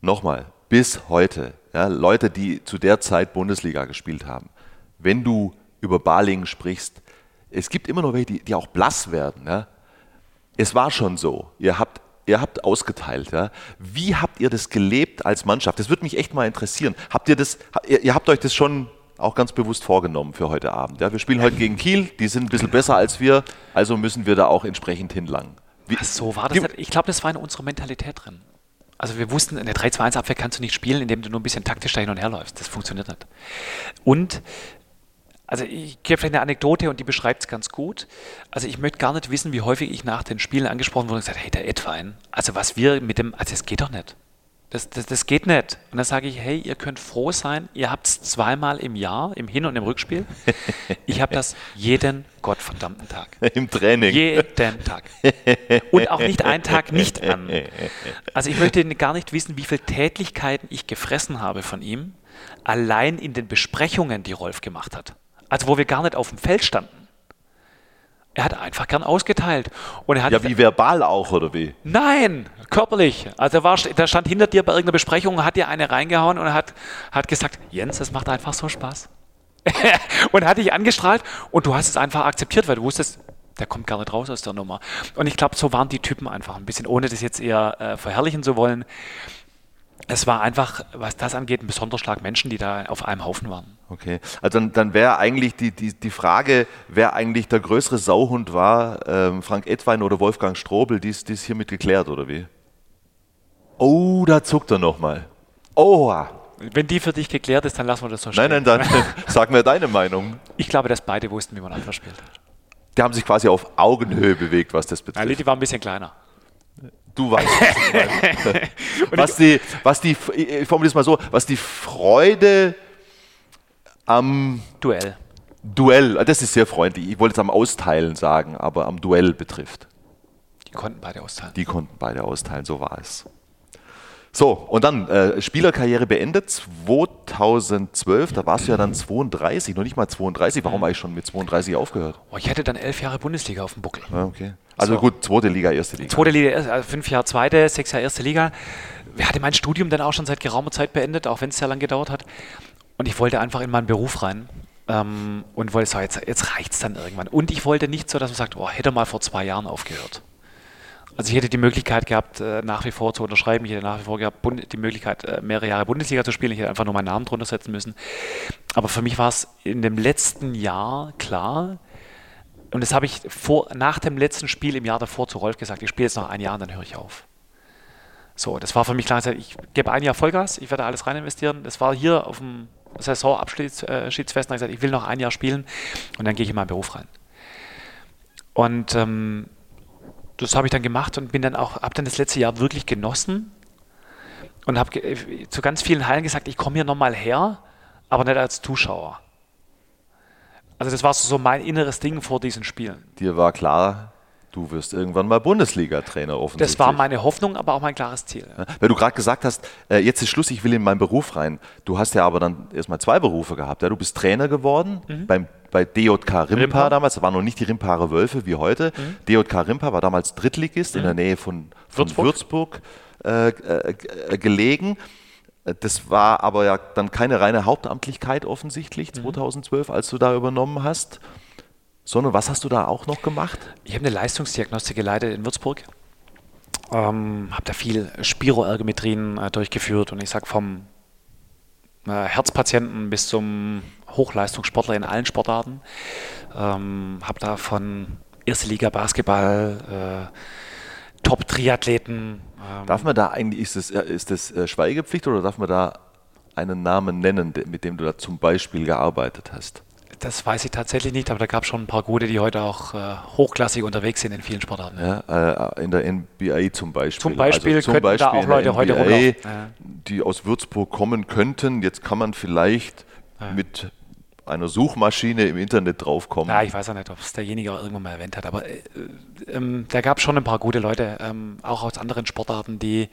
Nochmal, bis heute, ja, Leute, die zu der Zeit Bundesliga gespielt haben, wenn du über Balingen sprichst, es gibt immer noch welche, die, die auch blass werden. Ja. Es war schon so. Ihr habt ihr habt ausgeteilt. Ja? Wie habt ihr das gelebt als Mannschaft? Das würde mich echt mal interessieren. Habt ihr das, ihr, ihr, habt euch das schon auch ganz bewusst vorgenommen für heute Abend. Ja? Wir spielen heute gegen Kiel, die sind ein bisschen besser als wir, also müssen wir da auch entsprechend hinlangen. Wie, Ach so war das. Wie, ich glaube, das war in unserer Mentalität drin. Also wir wussten, in der 3-2-1-Abwehr kannst du nicht spielen, indem du nur ein bisschen taktisch da hin und her läufst. Das funktioniert nicht. Und Also ich gebe vielleicht eine Anekdote und die beschreibt es ganz gut. Also ich möchte gar nicht wissen, wie häufig ich nach den Spielen angesprochen wurde und gesagt, hey, der Edwein, also was wir mit dem, also das geht doch nicht. Das, das, das geht nicht. Und dann sage ich, hey, ihr könnt froh sein, ihr habt es zweimal im Jahr, im Hin- und im Rückspiel. Ich habe das jeden gottverdammten Tag. *laughs* Im Training. Jeden Tag. Und auch nicht einen Tag nicht an. Also ich möchte gar nicht wissen, wie viele Tätlichkeiten ich gefressen habe von ihm, allein in den Besprechungen, die Rolf gemacht hat. Also wo wir gar nicht auf dem Feld standen. Er hat einfach gern ausgeteilt. Und er hat Ja, wie verbal auch, oder wie? Nein, körperlich. Also er war, der stand hinter dir bei irgendeiner Besprechung, hat dir eine reingehauen und hat, hat gesagt, Jens, das macht einfach so Spaß. *laughs* und hat dich angestrahlt und du hast es einfach akzeptiert, weil du wusstest, der kommt gar nicht raus aus der Nummer. Und ich glaube, so waren die Typen einfach ein bisschen, ohne das jetzt eher äh, verherrlichen zu wollen. Es war einfach, was das angeht, ein besonderer Schlag Menschen, die da auf einem Haufen waren. Okay, also dann, dann wäre eigentlich die, die, die Frage, wer eigentlich der größere Sauhund war, ähm, Frank Edwein oder Wolfgang Strobel, die ist, die ist hiermit geklärt, oder wie? Oh, da zuckt er nochmal. Oha. Wenn die für dich geklärt ist, dann lassen wir das so stehen. Nein, nein, dann *laughs* *laughs* sag mir deine Meinung. Ich glaube, dass beide wussten, wie man einfach spielt. Die haben sich quasi auf Augenhöhe bewegt, was das Ja, betrifft. Liti war ein bisschen kleiner. Du weißt, *laughs* was die, was die, ich formuliere es mal so, was die Freude am Duell. Duell, das ist sehr freundlich, ich wollte es am Austeilen sagen, aber am Duell betrifft. Die konnten beide austeilen. Die konnten beide austeilen, so war es. So, und dann äh, Spielerkarriere beendet, 2012, da warst du ja dann 32, noch nicht mal 32, warum habe ich schon mit 32 aufgehört? Oh, ich hatte dann elf Jahre Bundesliga auf dem Buckel. Ja, okay. Also So. gut, zweite Liga, erste Liga. Zweite Liga, also fünf Jahre zweite, sechs Jahre erste Liga. Ich hatte mein Studium dann auch schon seit geraumer Zeit beendet, auch wenn es sehr lang gedauert hat. Und ich wollte einfach in meinen Beruf rein. Ähm, und wollte sagen, jetzt, jetzt reicht es dann irgendwann. Und ich wollte nicht so, dass man sagt, oh, hätte mal vor zwei Jahren aufgehört. Also ich hätte die Möglichkeit gehabt, äh, nach wie vor zu unterschreiben. Ich hätte nach wie vor gehabt, die Möglichkeit, äh, mehrere Jahre Bundesliga zu spielen. Ich hätte einfach nur meinen Namen drunter setzen müssen. Aber für mich war es in dem letzten Jahr klar, und das habe ich vor, nach dem letzten Spiel im Jahr davor zu Rolf gesagt, ich spiele jetzt noch ein Jahr und dann höre ich auf. So, das war für mich klar, ich gebe ein Jahr Vollgas, ich werde alles rein investieren. Das war hier auf dem Saisonabschiedsfest, und ich gesagt, ich will noch ein Jahr spielen und dann gehe ich in meinen Beruf rein. Und ähm, das habe ich dann gemacht und bin dann auch, habe dann das letzte Jahr wirklich genossen und habe zu ganz vielen Hallen gesagt, ich komme hier nochmal her, aber nicht als Zuschauer. Also das war so mein inneres Ding vor diesen Spielen. Dir war klar, du wirst irgendwann mal Bundesliga-Trainer offensichtlich. Das war meine Hoffnung, aber auch mein klares Ziel. Ja, Weil du gerade gesagt hast, äh, jetzt ist Schluss, ich will in meinen Beruf rein. Du hast ja aber dann erstmal zwei Berufe gehabt. Ja? Du bist Trainer geworden beim, bei DJK Rimpa, Mhm. Rimpa. Mhm. damals. Das waren noch nicht die Rimparer Wölfe wie heute. DJK Rimpa war damals Drittligist in der Nähe von, von Würzburg, Würzburg. äh, äh, äh, gelegen. Äh, Das war aber ja dann keine reine Hauptamtlichkeit offensichtlich Mhm. 2012, als du da übernommen hast. Sondern was hast du da auch noch gemacht? Ich habe eine Leistungsdiagnostik geleitet in Würzburg. Ähm, habe da viel Spiroergometrien äh, durchgeführt und ich sage vom äh, Herzpatienten bis zum Hochleistungssportler in allen Sportarten. Ähm, habe da von erste Liga Basketball, äh, Top-Triathleten. Ähm, Darf man da eigentlich, ist das, äh, ist das äh, Schweigepflicht oder darf man da einen Namen nennen, mit dem du da zum Beispiel gearbeitet hast? das weiß ich tatsächlich nicht, aber da gab es schon ein paar gute, die heute auch äh, hochklassig unterwegs sind in vielen Sportarten. Ja, äh, in der NBA zum Beispiel. Zum Beispiel also zum könnten da Beispiel auch Leute heute rumlaufen. Ja. die aus Würzburg kommen könnten. Jetzt kann man vielleicht mit einer Suchmaschine im Internet draufkommen. Ja, ich weiß auch nicht, ob es derjenige auch irgendwann mal erwähnt hat, aber äh, ähm, da gab es schon ein paar gute Leute, ähm, auch aus anderen Sportarten, die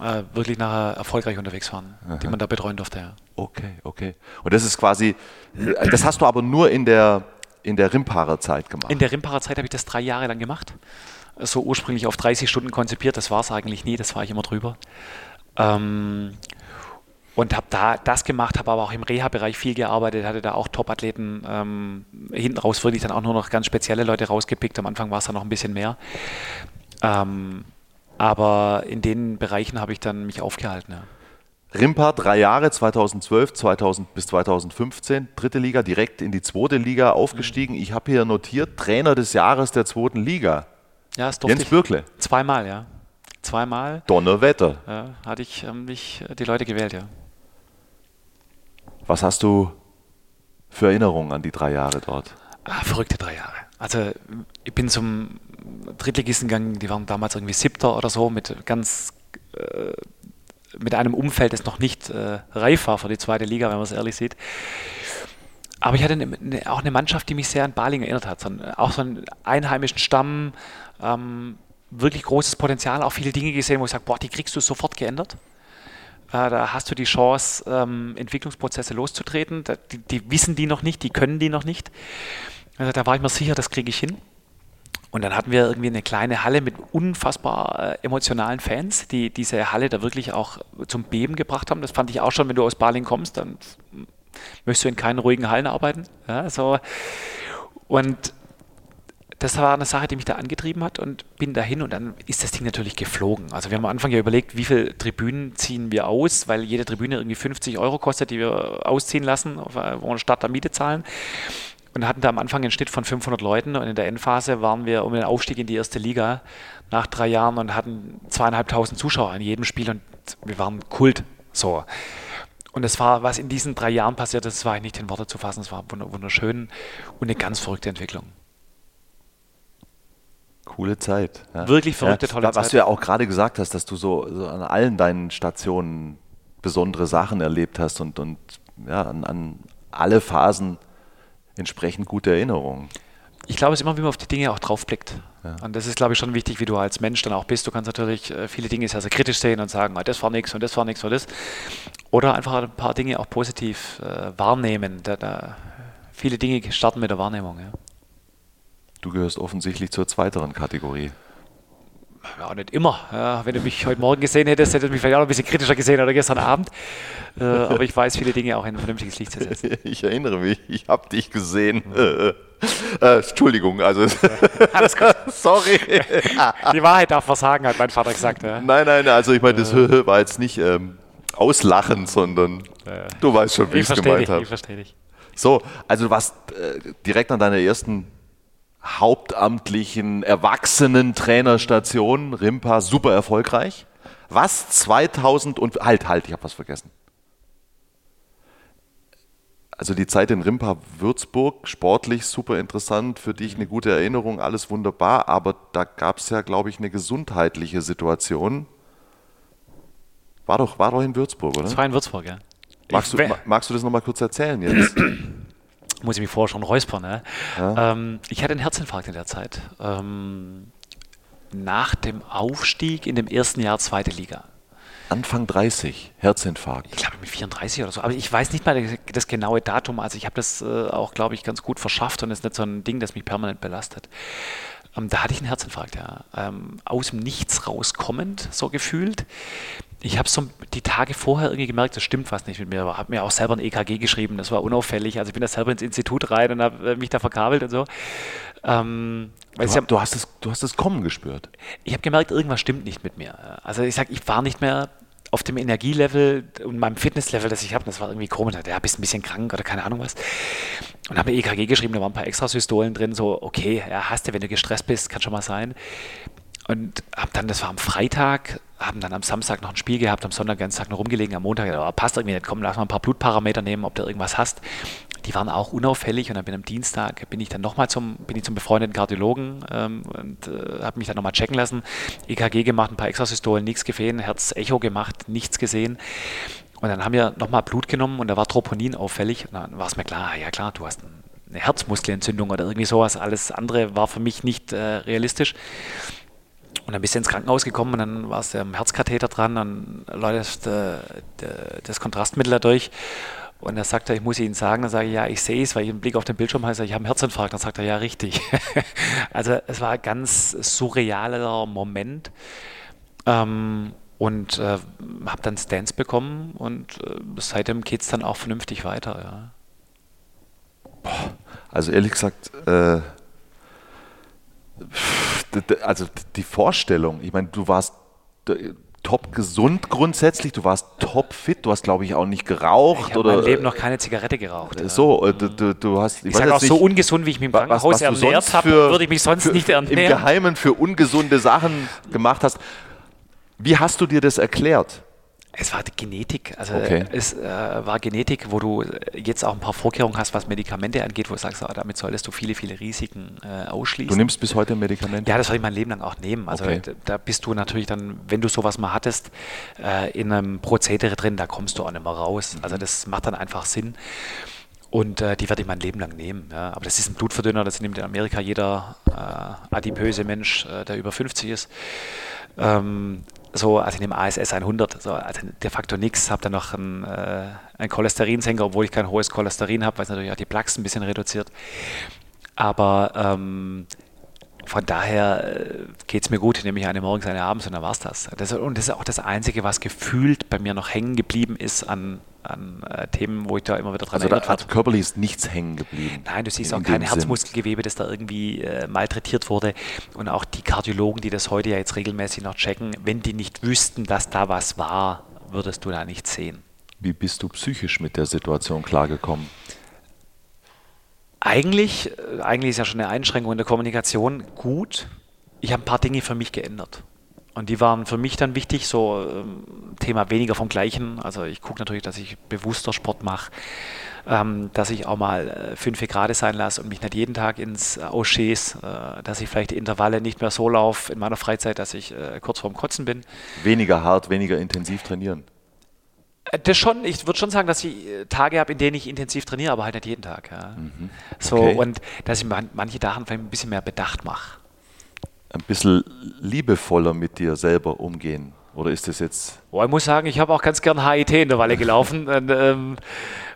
äh, wirklich nachher erfolgreich unterwegs waren, die man da betreuen durfte. Ja. Okay, okay. Und das ist quasi, äh, das hast du aber nur in der, in der Rimparer Zeit gemacht. In der Rimparer Zeit habe ich das drei Jahre lang gemacht. So ursprünglich auf 30 Stunden konzipiert, das war es eigentlich nie, das war ich immer drüber. Ähm, und habe da das gemacht, habe aber auch im Reha-Bereich viel gearbeitet, hatte da auch Top-Athleten ähm, hinten raus wirklich dann auch nur noch ganz spezielle Leute rausgepickt. Am Anfang war es dann noch ein bisschen mehr. Ähm, aber in den Bereichen habe ich dann mich aufgehalten. Ja. Rimpa drei Jahre, 2012 2000 bis 2015, dritte Liga, direkt in die zweite Liga aufgestiegen. Ich habe hier notiert, Trainer des Jahres der zweiten Liga. Ja, durfte Jens ich Bürkle. zweimal, ja. Zweimal Donnerwetter. ja, hatte ich ähm, mich, die Leute gewählt, ja. Was hast du für Erinnerungen an die drei Jahre dort? Ah, verrückte drei Jahre. Also ich bin zum Drittligisten gegangen, die waren damals irgendwie siebter oder so, mit ganz äh, mit einem Umfeld, das noch nicht äh, reif war für die zweite Liga, wenn man es ehrlich sieht. Aber ich hatte eine, eine, auch eine Mannschaft, die mich sehr an Baling erinnert hat. So ein, auch so einen einheimischen Stamm, ähm, wirklich großes Potenzial, auch viele Dinge gesehen, wo ich sage, boah, die kriegst du sofort geändert. Äh, da hast du die Chance, ähm, Entwicklungsprozesse loszutreten. Die, die, wissen die noch nicht, die können die noch nicht. Also da war ich mir sicher, das kriege ich hin. Und dann hatten wir irgendwie eine kleine Halle mit unfassbar äh, emotionalen Fans, die diese Halle da wirklich auch zum Beben gebracht haben. Das fand ich auch schon, wenn du aus Baling kommst, dann möchtest du in keinen ruhigen Hallen arbeiten. Ja, so. Und das war eine Sache, die mich da angetrieben hat und bin dahin und dann ist das Ding natürlich geflogen. Also wir haben am Anfang ja überlegt, wie viele Tribünen ziehen wir aus, weil jede Tribüne irgendwie 50 Euro kostet, die wir ausziehen lassen, wo wir Stadt der Miete zahlen und hatten da am Anfang einen Schnitt von 500 Leuten und in der Endphase waren wir um den Aufstieg in die erste Liga nach drei Jahren und hatten zweieinhalbtausend Zuschauer in jedem Spiel und wir waren Kult. So. Und es war, was in diesen drei Jahren passiert ist, war nicht in Worte zu fassen. Es war wunderschön und eine ganz verrückte Entwicklung. Coole Zeit. Ja. Wirklich verrückte, ja, tolle was Zeit. Was du ja auch gerade gesagt hast, dass du so, so, an allen deinen Stationen besondere Sachen erlebt hast und, und ja, an, an alle Phasen entsprechend gute Erinnerungen. Ich glaube, es ist immer, wie man auf die Dinge auch draufblickt. Ja. Und das ist, glaube ich, schon wichtig, wie du als Mensch dann auch bist. Du kannst natürlich äh, viele Dinge sehr, sehr kritisch sehen und sagen, ah, das war nichts und das war nichts und das. Oder einfach ein paar Dinge auch positiv äh, wahrnehmen. Da, da, viele Dinge starten mit der Wahrnehmung. Ja. Du gehörst offensichtlich zur zweiteren Kategorie ja, nicht immer. Ja, wenn du mich heute Morgen gesehen hättest, hättest du mich vielleicht auch noch ein bisschen kritischer gesehen oder gestern Abend. Äh, aber ich weiß viele Dinge auch in ein vernünftiges Licht zu setzen. *laughs* Ich erinnere mich, ich habe dich gesehen. *laughs* Äh, äh, Entschuldigung, also. *laughs* Alles gut. Sorry. Die Wahrheit darf versagen, hat mein Vater gesagt. Ja. Nein, nein, also ich meine, das äh. war jetzt nicht ähm, auslachen, sondern du weißt schon, wie ich es gemeint habe. Ich verstehe dich. So, also du warst äh, direkt an deiner ersten hauptamtlichen Erwachsenen-Trainerstation Rimpa super erfolgreich. Was 2000 und halt halt, ich habe was vergessen. Also die Zeit in Rimpa Würzburg, sportlich super interessant, für dich eine gute Erinnerung, alles wunderbar, aber da gab es ja, glaube ich, eine gesundheitliche Situation. War doch, war doch in Würzburg, oder? Das war in Würzburg, ja. Magst, du, magst du das nochmal kurz erzählen jetzt? *clears throat* muss ich mich vorher schon räuspern. Ne? Ja. Ähm, ich hatte einen Herzinfarkt in der Zeit. Ähm, nach dem Aufstieg in dem ersten Jahr zweite Liga. Anfang 30, Herzinfarkt. Ich glaube mit 34 oder so. Aber ich weiß nicht mal das genaue Datum. Also ich habe das äh, auch, glaube ich, ganz gut verschafft und es ist nicht so ein Ding, das mich permanent belastet. Ähm, da hatte ich einen Herzinfarkt, ja. Ähm, aus dem Nichts rauskommend, so gefühlt ich habe so die Tage vorher irgendwie gemerkt, das stimmt was nicht mit mir. Ich habe mir auch selber ein EKG geschrieben, das war unauffällig. Also ich bin da selber ins Institut rein und habe äh, mich da verkabelt und so. Ähm, du, hab, du, hast es, du hast es kommen gespürt. Ich habe gemerkt, irgendwas stimmt nicht mit mir. Also ich sage, ich war nicht mehr auf dem Energielevel und meinem Fitnesslevel, das ich habe. Das war irgendwie komisch. Ja, bist ein bisschen krank oder keine Ahnung was. Und habe mir EKG geschrieben, da waren ein paar Extrasystolen drin. So, okay, ja, hast du, wenn du gestresst bist, kann schon mal sein. Und habe dann, das war am Freitag, haben dann am Samstag noch ein Spiel gehabt, am Sonntag ganz Tag noch rumgelegen, am Montag, oh, passt irgendwie nicht, komm, lass mal ein paar Blutparameter nehmen, ob du irgendwas hast. Die waren auch unauffällig und dann bin am Dienstag, bin ich dann nochmal zum, bin ich zum befreundeten Kardiologen ähm, und äh, habe mich dann nochmal checken lassen, EKG gemacht, ein paar Extrasystolen, nichts gesehen, Herz-Echo gemacht, nichts gesehen. Und dann haben wir nochmal Blut genommen und da war Troponin auffällig und dann war es mir klar, ja klar, du hast eine Herzmuskelentzündung oder irgendwie sowas, alles andere war für mich nicht äh, realistisch. Und dann bist du ins Krankenhaus gekommen und dann war es der Herzkatheter dran, dann läuft das, das Kontrastmittel da durch. Und er sagt er, ich muss Ihnen sagen, dann sage ich, ja, ich sehe es, weil ich einen Blick auf den Bildschirm habe, ich habe einen Herzinfarkt. Dann sagt er, ja, richtig. *laughs* also es war ein ganz surrealer Moment. Ähm, und äh, habe dann Stance bekommen und äh, seitdem geht es dann auch vernünftig weiter. Ja. Also ehrlich gesagt, äh, also die Vorstellung, ich meine, du warst top gesund grundsätzlich, du warst top fit, du hast glaube ich auch nicht geraucht ich oder mein Leben noch keine Zigarette geraucht. So, äh, du, du, du hast ich, ich sage auch nicht, so ungesund, wie ich mich im Krankenhaus ernährt habe, würde ich mich sonst für, nicht ernähren. Im Geheimen für ungesunde Sachen gemacht hast. Wie hast du dir das erklärt? Es war die Genetik, also okay. es äh, war Genetik, wo du jetzt auch ein paar Vorkehrungen hast, was Medikamente angeht, wo du sagst, oh, damit solltest du viele, viele Risiken äh, ausschließen. Du nimmst bis heute Medikamente? Ja, das werde ich mein Leben lang auch nehmen. Also okay. da bist du natürlich dann, wenn du sowas mal hattest, äh, in einem Prozedere drin, da kommst du auch nicht mehr raus. Mhm. Also das macht dann einfach Sinn. Und äh, die werde ich mein Leben lang nehmen. Ja. Aber das ist ein Blutverdünner, das nimmt in Amerika jeder äh, adipöse Mensch, äh, der über 50 ist. Ähm, so, also ich nehme ASS 100, so, also de facto nichts, habe dann noch einen, äh, einen Cholesterinsenker, obwohl ich kein hohes Cholesterin habe, weil es natürlich auch die Plaques ein bisschen reduziert. Aber ähm, von daher äh, geht es mir gut, nehme ich eine morgens, eine abends und dann war es das. das. Und das ist auch das Einzige, was gefühlt bei mir noch hängen geblieben ist an an äh, Themen, wo ich da immer wieder dran also erinnert werde. körperlich ist nichts hängen geblieben. Nein, du siehst auch kein Herzmuskelgewebe, das da irgendwie äh, malträtiert wurde. Und auch die Kardiologen, die das heute ja jetzt regelmäßig noch checken, wenn die nicht wüssten, dass da was war, würdest du da nichts sehen. Wie bist du psychisch mit der Situation klargekommen? Eigentlich, äh, eigentlich ist ja schon eine Einschränkung in der Kommunikation gut. Ich habe ein paar Dinge für mich geändert. Und die waren für mich dann wichtig, so ähm, Thema weniger vom Gleichen. Also ich gucke natürlich, dass ich bewusster Sport mache, ähm, dass ich auch mal äh, fünf Grad sein lasse und mich nicht jeden Tag ins äh, äh, dass ich vielleicht Intervalle nicht mehr so laufe in meiner Freizeit, dass ich äh, kurz vorm Kotzen bin. Weniger hart, weniger intensiv trainieren. Äh, das schon, ich würde schon sagen, dass ich äh, Tage habe, in denen ich intensiv trainiere, aber halt nicht jeden Tag. Ja. Mhm. So, okay. und dass ich man, manche Sachen vielleicht ein bisschen mehr bedacht mache ein bisschen liebevoller mit dir selber umgehen? Oder ist das jetzt. Oh, ich muss sagen, ich habe auch ganz gern HIT in der Walle gelaufen. *laughs* und, ähm,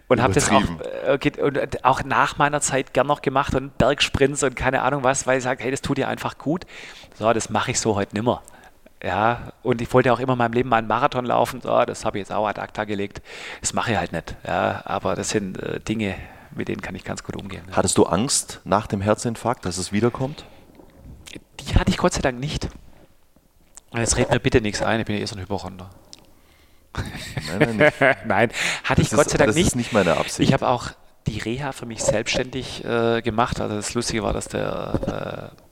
und habe das auch, äh, und auch nach meiner Zeit gern noch gemacht und Bergsprints und keine Ahnung was, weil ich sage, hey, das tut dir einfach gut. So, das mache ich so heute nimmer. Ja, und ich wollte auch immer in meinem Leben mal einen Marathon laufen. So, das habe ich jetzt auch ad acta gelegt. Das mache ich halt nicht. Ja, aber das sind äh, Dinge, mit denen kann ich ganz gut umgehen. Hattest du Angst nach dem Herzinfarkt, dass es wiederkommt? Die hatte ich Gott sei Dank nicht. Jetzt red mir bitte nichts ein, ich bin ja eh so ein Hypochonder. Nein, nein, *laughs* nein, hatte ich das Gott sei Dank das nicht. Das ist nicht meine Absicht. Ich habe auch die Reha für mich selbstständig äh, gemacht. Also das Lustige war, dass der, äh,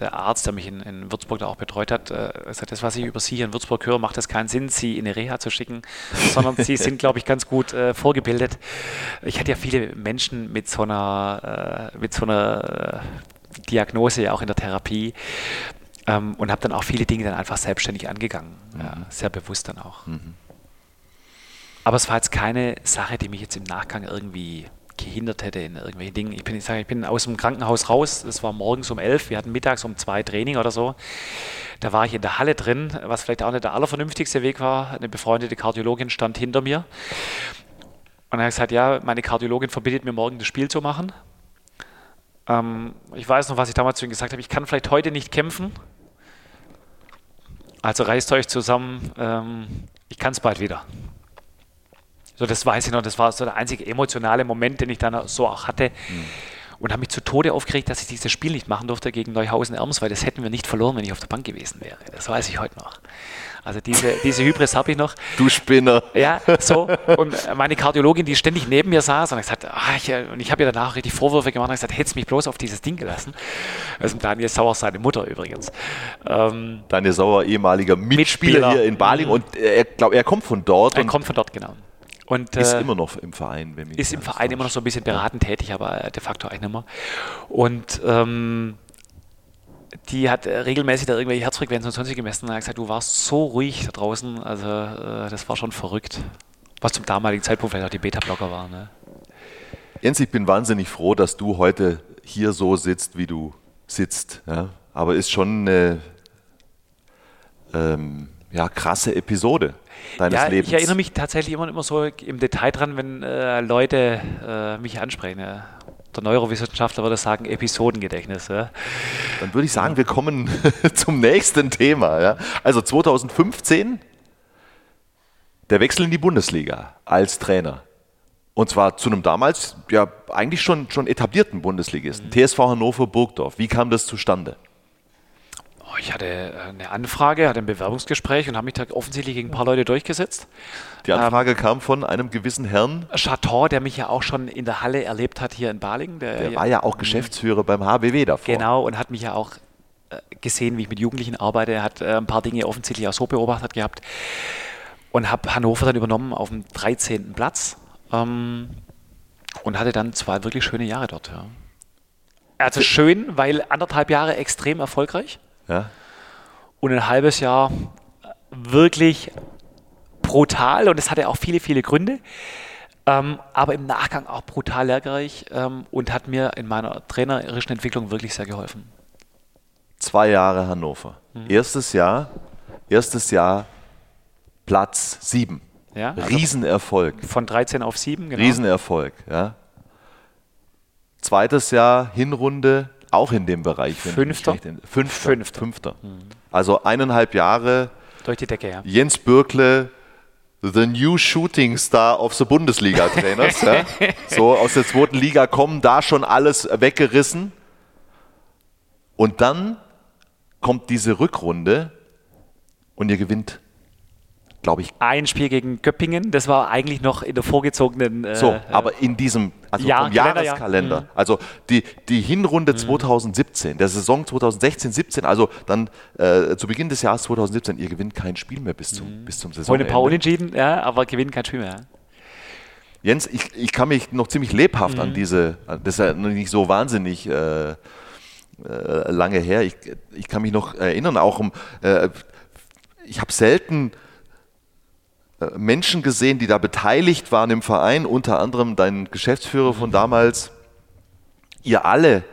der Arzt, der mich in, in, Würzburg da auch betreut hat, äh, sagt, das, was ich über Sie hier in Würzburg höre, macht es keinen Sinn, Sie in eine Reha zu schicken, sondern Sie sind, glaube ich, ganz gut äh, vorgebildet. Ich hatte ja viele Menschen mit so einer, äh, mit so einer äh, Diagnose, ja auch in der Therapie. Ähm, und habe dann auch viele Dinge dann einfach selbstständig angegangen. Mhm. Ja, sehr bewusst dann auch. Mhm. Aber es war jetzt keine Sache, die mich jetzt im Nachgang irgendwie gehindert hätte in irgendwelchen Dingen. Ich bin, ich, sage, ich bin aus dem Krankenhaus raus, es war morgens um elf, wir hatten mittags um zwei Training oder so. Da war ich in der Halle drin, was vielleicht auch nicht der allervernünftigste Weg war. Eine befreundete Kardiologin stand hinter mir. Und er hat gesagt, ja, meine Kardiologin verbietet mir morgen das Spiel zu machen. Ähm, ich weiß noch, was ich damals zu ihm gesagt habe. Ich kann vielleicht heute nicht kämpfen. Also reißt euch zusammen. Ähm, ich kann es bald wieder. So, das weiß ich noch. Das war so der einzige emotionale Moment, den ich dann so auch hatte. Mhm. Und habe mich zu Tode aufgeregt, dass ich dieses Spiel nicht machen durfte gegen Neuhausen-Erms, weil das hätten wir nicht verloren, wenn ich auf der Bank gewesen wäre. Das weiß ich heute noch. Also diese, diese Hybris habe ich noch. Du Spinner. Ja, so. Und meine Kardiologin, die ständig neben mir saß, und ich gesagt, ah, ich, und ich habe ihr danach richtig Vorwürfe gemacht und gesagt, hättest mich bloß auf dieses Ding gelassen. Also Daniel Sauer, seine Mutter übrigens. Ähm, Daniel Sauer, ehemaliger Mitspieler, Mitspieler. hier in Baling mhm. und er, glaub, er kommt von dort. Er kommt von dort, genau. Und, ist äh, immer noch im Verein. Wenn ist im Verein immer noch so ein bisschen beratend tätig, aber de facto eigentlich nicht mehr. Und ähm, die hat äh, regelmäßig da irgendwelche Herzfrequenzen und sonst gemessen und hat gesagt, du warst so ruhig da draußen, also äh, das war schon verrückt. Was zum damaligen Zeitpunkt vielleicht auch die Beta-Blocker waren. Ne? Jens, ich bin wahnsinnig froh, dass du heute hier so sitzt, wie du sitzt. Ja? Aber ist schon eine ähm, ja, krasse Episode deines ja, Lebens. Ich erinnere mich tatsächlich immer, immer so im Detail dran, wenn äh, Leute äh, mich ansprechen. Ja der Neurowissenschaftler würde sagen, Episodengedächtnis. Ja. Dann würde ich sagen, wir kommen *laughs* zum nächsten Thema. Ja. Also 2015, der Wechsel in die Bundesliga als Trainer. Und zwar zu einem damals ja eigentlich schon, schon etablierten Bundesligisten, mhm. TSV Hannover Burgdorf. Wie kam das zustande? Oh, ich hatte äh, eine Anfrage, hatte ein Bewerbungsgespräch und habe mich da offensichtlich gegen ein paar Leute durchgesetzt. Die Anfrage ähm, kam von einem gewissen Herrn. Chaton, der mich ja auch schon in der Halle erlebt hat hier in Balingen. Der, der war ja auch Geschäftsführer beim HBW davor. Genau, und hat mich ja auch äh, gesehen, wie ich mit Jugendlichen arbeite. Er hat äh, ein paar Dinge offensichtlich auch so beobachtet gehabt. und habe Hannover dann übernommen auf dem 13. Platz ähm, und hatte dann zwei wirklich schöne Jahre dort. Ja. Also schön, weil anderthalb Jahre extrem erfolgreich Ja? und ein halbes Jahr wirklich brutal und es hatte auch viele, viele Gründe. Ähm, aber im Nachgang auch brutal lehrreich ähm, und hat mir in meiner trainerischen Entwicklung wirklich sehr geholfen. Zwei Jahre Hannover. Mhm. Erstes Jahr, erstes Jahr Platz sieben. Ja, also Riesenerfolg. von 13 auf 7, genau. Riesenerfolg, ja. Zweites Jahr Hinrunde auch in dem Bereich. wenn Fünfter. Fünfter. Fünfter. Fünfter. Also eineinhalb Jahre Durch die Decke, ja. Jens Bürkle, the new shooting star of the Bundesliga-Trainers. ja. *laughs* So aus der zweiten Liga kommen, da schon alles weggerissen. Und dann kommt diese Rückrunde und ihr gewinnt, glaube ich, Ein Spiel gegen Göppingen, das war eigentlich noch in der vorgezogenen. Äh, so, aber in diesem also Ja, vom. Jahreskalender. Also die, die Hinrunde 2017, der Saison 2016, 17, also dann äh, zu Beginn des Jahres 2017, ihr gewinnt kein Spiel mehr bis zum, bis zum Saisonende. ein paar Unentschieden, ja, aber gewinnen kein Spiel mehr. Jens, ich, ich kann mich noch ziemlich lebhaft Mhm. an diese, das ist ja noch nicht so wahnsinnig äh, äh, lange her, ich, ich kann mich noch erinnern, auch um, äh, ich habe selten Menschen gesehen, die da beteiligt waren im Verein, unter anderem dein Geschäftsführer Mhm. von damals, ihr alle,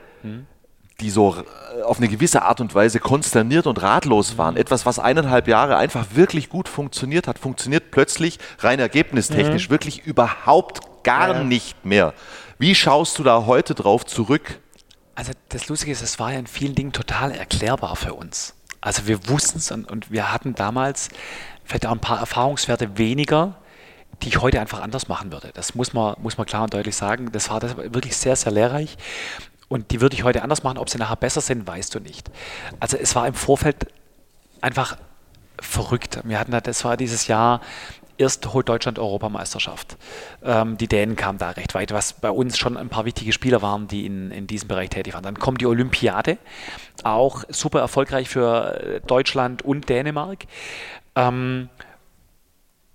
die so äh, auf eine gewisse Art und Weise konsterniert und ratlos waren. Etwas, was eineinhalb Jahre einfach wirklich gut funktioniert hat, funktioniert plötzlich rein ergebnistechnisch wirklich überhaupt gar ja. nicht mehr. Wie schaust du da heute drauf zurück? Also das Lustige ist, es war ja in vielen Dingen total erklärbar für uns. Also wir wussten es und, und wir hatten damals vielleicht auch ein paar Erfahrungswerte weniger, die ich heute einfach anders machen würde. Das muss man, muss man klar und deutlich sagen. Das war, das wirklich sehr, sehr lehrreich. Und die würde ich heute anders machen. Ob sie nachher besser sind, weißt du nicht. Also es war im Vorfeld einfach verrückt. Wir hatten da, das war dieses Jahr, erst holt Deutschland Europameisterschaft. Ähm, die Dänen kamen da recht weit, was bei uns schon ein paar wichtige Spieler waren, die in, in diesem Bereich tätig waren. Dann kommt die Olympiade, auch super erfolgreich für äh, Deutschland und Dänemark. Ähm,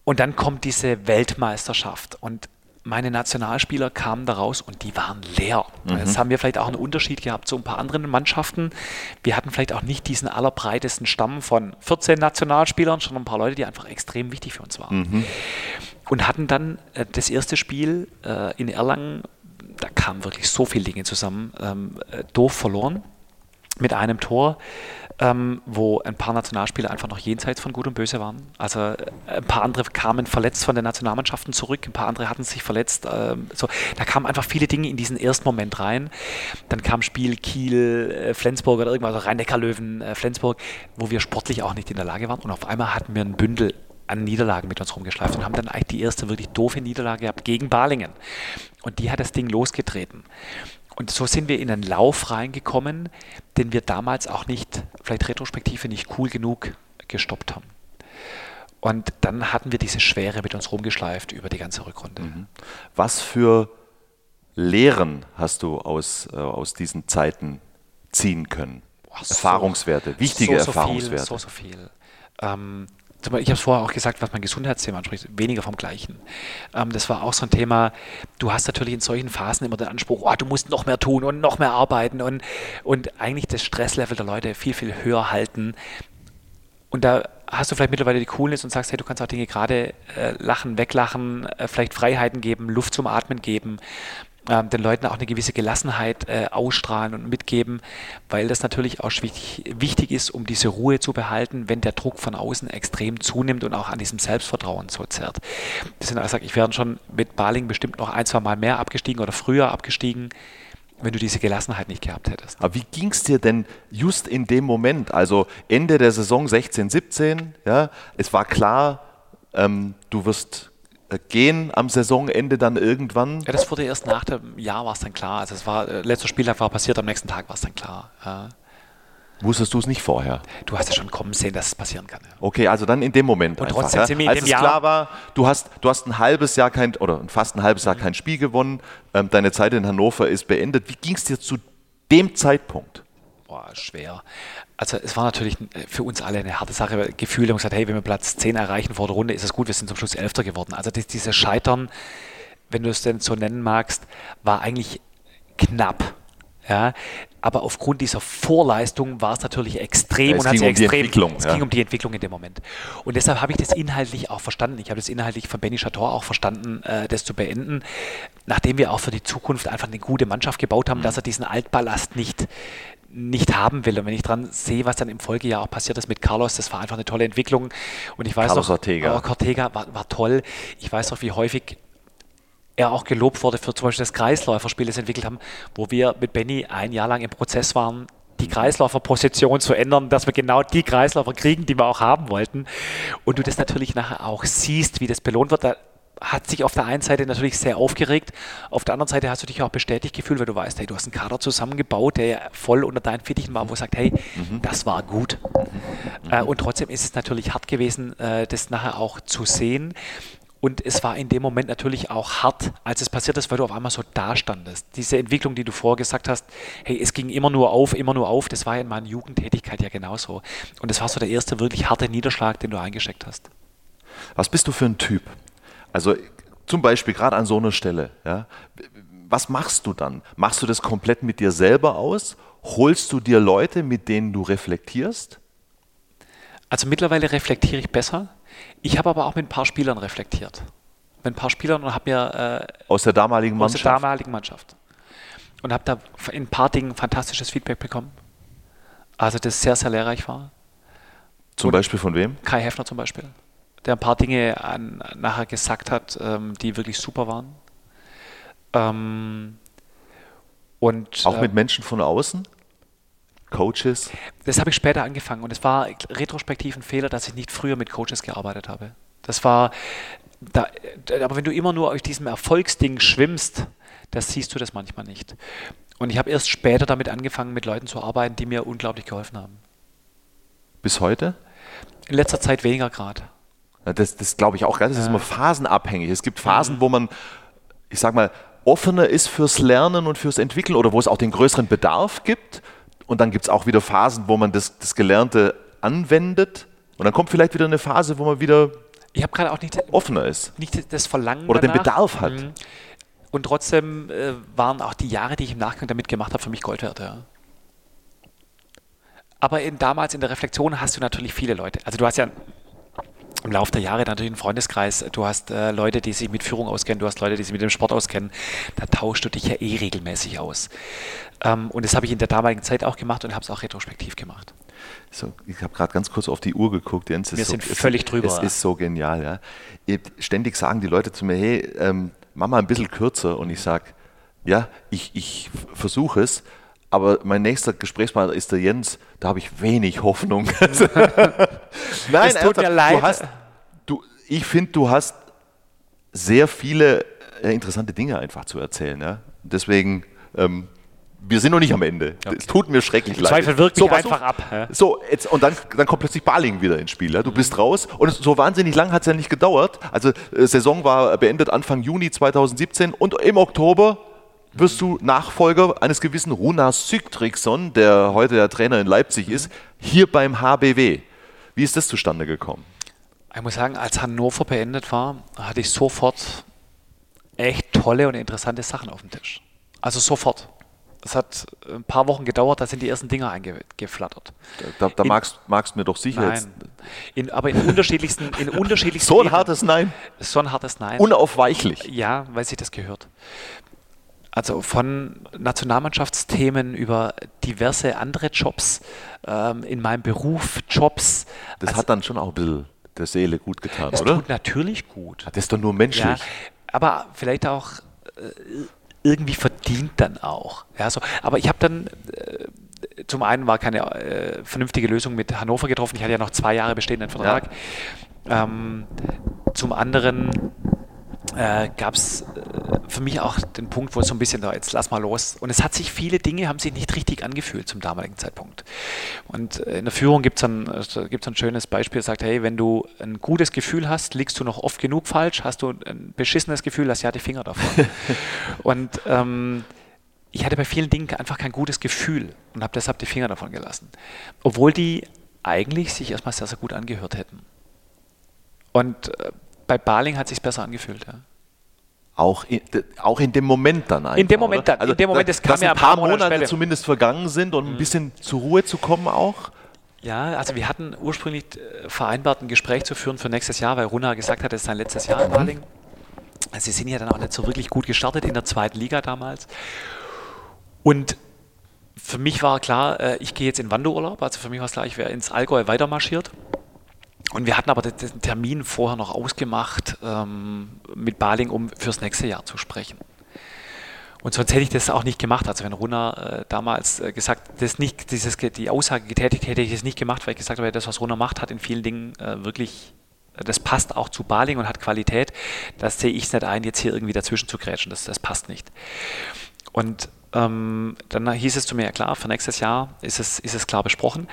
und dann kommt diese Weltmeisterschaft und meine Nationalspieler kamen da raus und die waren leer. Jetzt haben wir vielleicht auch einen Unterschied gehabt zu ein paar anderen Mannschaften. Wir hatten vielleicht auch nicht diesen allerbreitesten Stamm von 14 Nationalspielern, sondern ein paar Leute, die einfach extrem wichtig für uns waren. Und hatten dann äh, das erste Spiel äh, in Erlangen, da kamen wirklich so viele Dinge zusammen, ähm, äh, doof verloren mit einem Tor, ähm, wo ein paar Nationalspieler einfach noch jenseits von Gut und Böse waren. Also äh, ein paar andere kamen verletzt von den Nationalmannschaften zurück, ein paar andere hatten sich verletzt. Ähm, so, da kamen einfach viele Dinge in diesen ersten Moment rein. Dann kam Spiel Kiel, äh, Flensburg oder irgendwas, also Rhein-Neckar-Löwen, äh, Flensburg, wo wir sportlich auch nicht in der Lage waren. Und auf einmal hatten wir ein Bündel an Niederlagen mit uns rumgeschleift und haben dann eigentlich die erste wirklich doofe Niederlage gehabt gegen Balingen. Und die hat das Ding losgetreten. Und so sind wir in einen Lauf reingekommen, den wir damals auch nicht, vielleicht retrospektive, nicht cool genug gestoppt haben. Und dann hatten wir diese Schwere mit uns rumgeschleift über die ganze Rückrunde. Was für Lehren hast du aus, äh, aus diesen Zeiten ziehen können? So- Erfahrungswerte, wichtige so, so Erfahrungswerte. Viel, so, so viel. Ähm, ich habe es vorher auch gesagt, was mein Gesundheitsthema anspricht, weniger vom Gleichen. Ähm, das war auch so ein Thema, du hast natürlich in solchen Phasen immer den Anspruch, oh, du musst noch mehr tun und noch mehr arbeiten und, und eigentlich das Stresslevel der Leute viel, viel höher halten. Und da hast du vielleicht mittlerweile die Coolness und sagst, hey, du kannst auch Dinge gerade äh, lachen, weglachen, äh, vielleicht Freiheiten geben, Luft zum Atmen geben, ähm, den Leuten auch eine gewisse Gelassenheit äh, ausstrahlen und mitgeben, weil das natürlich auch wichtig, wichtig ist, um diese Ruhe zu behalten, wenn der Druck von außen extrem zunimmt und auch an diesem Selbstvertrauen so zerrt. Das sind also, ich wäre schon mit Baling bestimmt noch ein, zwei Mal mehr abgestiegen oder früher abgestiegen, wenn du diese Gelassenheit nicht gehabt hättest. Aber wie ging es dir denn just in dem Moment? Also Ende der Saison 16, 17, ja, es war klar, ähm, du wirst gehen am Saisonende dann irgendwann. Ja, das wurde erst nach dem Jahr war es dann klar. Also es war, äh, letzter Spieltag war passiert, am nächsten Tag war es dann klar. Ja. Wusstest du es nicht vorher? Du hast ja schon kommen sehen, dass es passieren kann. Ja. Okay, also dann in dem Moment Und einfach. trotzdem ja? sind wir in Als dem es Jahr- klar war, du hast, du hast ein halbes Jahr kein, oder fast ein halbes Mhm. Jahr kein Spiel gewonnen, ähm, deine Zeit in Hannover ist beendet. Wie ging es dir zu dem Zeitpunkt? Boah, schwer. Also es war natürlich für uns alle eine harte Sache. Gefühl, haben gesagt, hey, wenn wir Platz 10 erreichen vor der Runde, ist es gut, wir sind zum Schluss Elfter geworden. Also das, dieses Scheitern, wenn du es denn so nennen magst, war eigentlich knapp. Ja, aber aufgrund dieser Vorleistung war es natürlich extrem ja, es und hat ging sich um die extrem. Entwicklung, es ja. ging um die Entwicklung in dem Moment. Und deshalb habe ich das inhaltlich auch verstanden. Ich habe das inhaltlich von Benny Chator auch verstanden, äh, das zu beenden, nachdem wir auch für die Zukunft einfach eine gute Mannschaft gebaut haben, Mhm. dass er diesen Altballast nicht nicht haben will. Und wenn ich dran sehe, was dann im Folgejahr auch passiert ist mit Carlos, das war einfach eine tolle Entwicklung. Und ich weiß Carlos noch, Ortega. Oh, Ortega war, war toll. Ich weiß noch, wie häufig er auch gelobt wurde für zum Beispiel das Kreisläuferspiel, das wir entwickelt haben, wo wir mit Benny ein Jahr lang im Prozess waren, die Kreisläuferposition zu ändern, dass wir genau die Kreisläufer kriegen, die wir auch haben wollten. Und du das natürlich nachher auch siehst, wie das belohnt wird. Da hat sich auf der einen Seite natürlich sehr aufgeregt, auf der anderen Seite hast du dich auch bestätigt gefühlt, weil du weißt, hey, du hast einen Kader zusammengebaut, der ja voll unter deinen Fittichen war, wo sagt, hey, das war gut. Äh, und trotzdem ist es natürlich hart gewesen, äh, das nachher auch zu sehen. Und es war in dem Moment natürlich auch hart, als es passiert ist, weil du auf einmal so dastandest. Diese Entwicklung, die du vorher gesagt hast, hey, es ging immer nur auf, immer nur auf, das war ja in meiner Jugendtätigkeit ja genauso. Und das war so der erste wirklich harte Niederschlag, den du eingesteckt hast. Was bist du für ein Typ? Also zum Beispiel gerade an so einer Stelle. Ja? Was machst du dann? Machst du das komplett mit dir selber aus? Holst du dir Leute, mit denen du reflektierst? Also mittlerweile reflektiere ich besser. Ich habe aber auch mit ein paar Spielern reflektiert. Mit ein paar Spielern und habe mir äh, Aus der damaligen aus der Mannschaft? damaligen Mannschaft. Und habe da in ein paar Dingen fantastisches Feedback bekommen. Also das sehr, sehr lehrreich war. Zum Beispiel von wem? Kai Heffner zum Beispiel, der ein paar Dinge an, nachher gesagt hat, ähm, die wirklich super waren. Ähm, und Auch mit Menschen von außen? Coaches? das habe ich später angefangen und es war retrospektiv ein Fehler, dass ich nicht früher mit Coaches gearbeitet habe. Das war, da, aber wenn du immer nur auf diesem Erfolgsding schwimmst, das siehst du das manchmal nicht. Und ich habe erst später damit angefangen, mit Leuten zu arbeiten, die mir unglaublich geholfen haben. Bis heute? In letzter Zeit weniger gerade. Das, das glaube ich auch. Das ist immer phasenabhängig. Es gibt Phasen, wo man, ich sag mal, offener ist fürs Lernen und fürs Entwickeln oder wo es auch den größeren Bedarf gibt. Und dann gibt es auch wieder Phasen, wo man das, das Gelernte anwendet. Und dann kommt vielleicht wieder eine Phase, wo man wieder Ich habe gerade auch nicht, offener ist nicht das Verlangen oder den danach. Bedarf hat. Mhm. Und trotzdem äh, waren auch die Jahre, die ich im Nachgang damit gemacht habe, für mich Gold wert. Ja. Aber in, damals in der Reflexion hast du natürlich viele Leute. Also du hast ja im Laufe der Jahre natürlich einen Freundeskreis. Du hast äh, Leute, die sich mit Führung auskennen. Du hast Leute, die sich mit dem Sport auskennen. Da tauschst du dich ja eh regelmäßig aus. Ähm, und das habe ich in der damaligen Zeit auch gemacht und habe es auch retrospektiv gemacht. So, ich habe gerade ganz kurz auf die Uhr geguckt, Jens. es Wir ist sind so, es- völlig drüber. Es ist so genial, ja. Ständig sagen die Leute zu mir, hey, ähm, mach mal ein bisschen kürzer. Und ich sage, ja, ich, ich versuche es. Aber mein nächster Gesprächspartner ist der Jens, da habe ich wenig Hoffnung. *laughs* Nein, Es tut mir leid. Du hast, du, ich finde, du hast sehr viele äh, interessante Dinge einfach zu erzählen. Ja? Deswegen, ähm, wir sind noch nicht am Ende. Es tut mir schrecklich leid. Zweifel wirkt mich pass einfach auf. ab, ja. So, jetzt, und dann, dann kommt plötzlich Baling wieder ins Spiel. Ja? Du bist raus und es, so wahnsinnig lang hat es ja nicht gedauert. Also äh, Saison war beendet Anfang Juni 2017 und im Oktober wirst du Nachfolger eines gewissen Runas Sigtriksson, der heute der Trainer in Leipzig ist, hier beim HBW. Wie ist das zustande gekommen? Ich muss sagen, als Hannover beendet war, hatte ich sofort echt tolle und interessante Sachen auf dem Tisch. Also sofort. Es hat ein paar Wochen gedauert, da sind die ersten Dinger eingeflattert. Da, da In- magst, magst mir doch sicher jetzt. Nein. In, aber in unterschiedlichsten, in *laughs* unterschiedlichsten So ein hartes Nein. So ein hartes Nein. Unaufweichlich. Ja, weil sich das gehört. Also von Nationalmannschaftsthemen über diverse andere Jobs, ähm, in meinem Beruf Jobs. Das Also, hat dann schon auch ein bisschen der Seele gut getan, das oder? tut natürlich gut. Das ist doch nur menschlich. Ja, aber vielleicht auch äh, irgendwie verdient dann auch. Ja, so. Aber ich habe dann, äh, zum einen war keine äh, vernünftige Lösung mit Hannover getroffen. Ich hatte ja noch zwei Jahre bestehenden Vertrag. Ähm, zum anderen äh, gab es äh, für mich auch den Punkt, wo es so ein bisschen da, jetzt lass mal los. Und es hat sich, viele Dinge haben sich nicht richtig angefühlt zum damaligen Zeitpunkt. Und in der Führung gibt es ein, gibt's ein schönes Beispiel, sagt, hey, wenn du ein gutes Gefühl hast, liegst du noch oft genug falsch, hast du ein beschissenes Gefühl, lass ja die Finger davon. *laughs* Und ähm, ich hatte bei vielen Dingen einfach kein gutes Gefühl und habe deshalb die Finger davon gelassen. Obwohl die eigentlich sich erstmal sehr, sehr gut angehört hätten. Und äh, bei Baling hat es sich besser angefühlt. Ja. Auch in, auch in dem Moment dann einfach. In dem Moment dann. Also, in dem Moment, das kam dass ja ein paar, paar Monate Monate zumindest vergangen sind und mhm. ein bisschen zur Ruhe zu kommen auch. Ja, also wir hatten ursprünglich äh, vereinbart, ein Gespräch zu führen für nächstes Jahr, weil Runa gesagt hat, es ist sein letztes Jahr in mhm. Baling. Also sie sind ja dann auch nicht so wirklich gut gestartet in der zweiten Liga damals. Und für mich war klar, äh, ich gehe jetzt in Wanderurlaub. Also für mich war es klar, ich wäre ins Allgäu weitermarschiert. Und wir hatten aber den Termin vorher noch ausgemacht ähm, mit Baling, um fürs nächste Jahr zu sprechen. Und sonst hätte ich das auch nicht gemacht. Also wenn Runa äh, damals äh, gesagt, das nicht, dieses, die Aussage getätigt, hätte ich es nicht gemacht, weil ich gesagt habe, das, was Runa macht, hat in vielen Dingen äh, wirklich, das passt auch zu Baling und hat Qualität. Das sehe ich es nicht ein, jetzt hier irgendwie dazwischen zu grätschen. Das, das passt nicht. Und ähm, dann hieß es zu mir, ja klar, für nächstes Jahr ist es, ist es klar besprochen.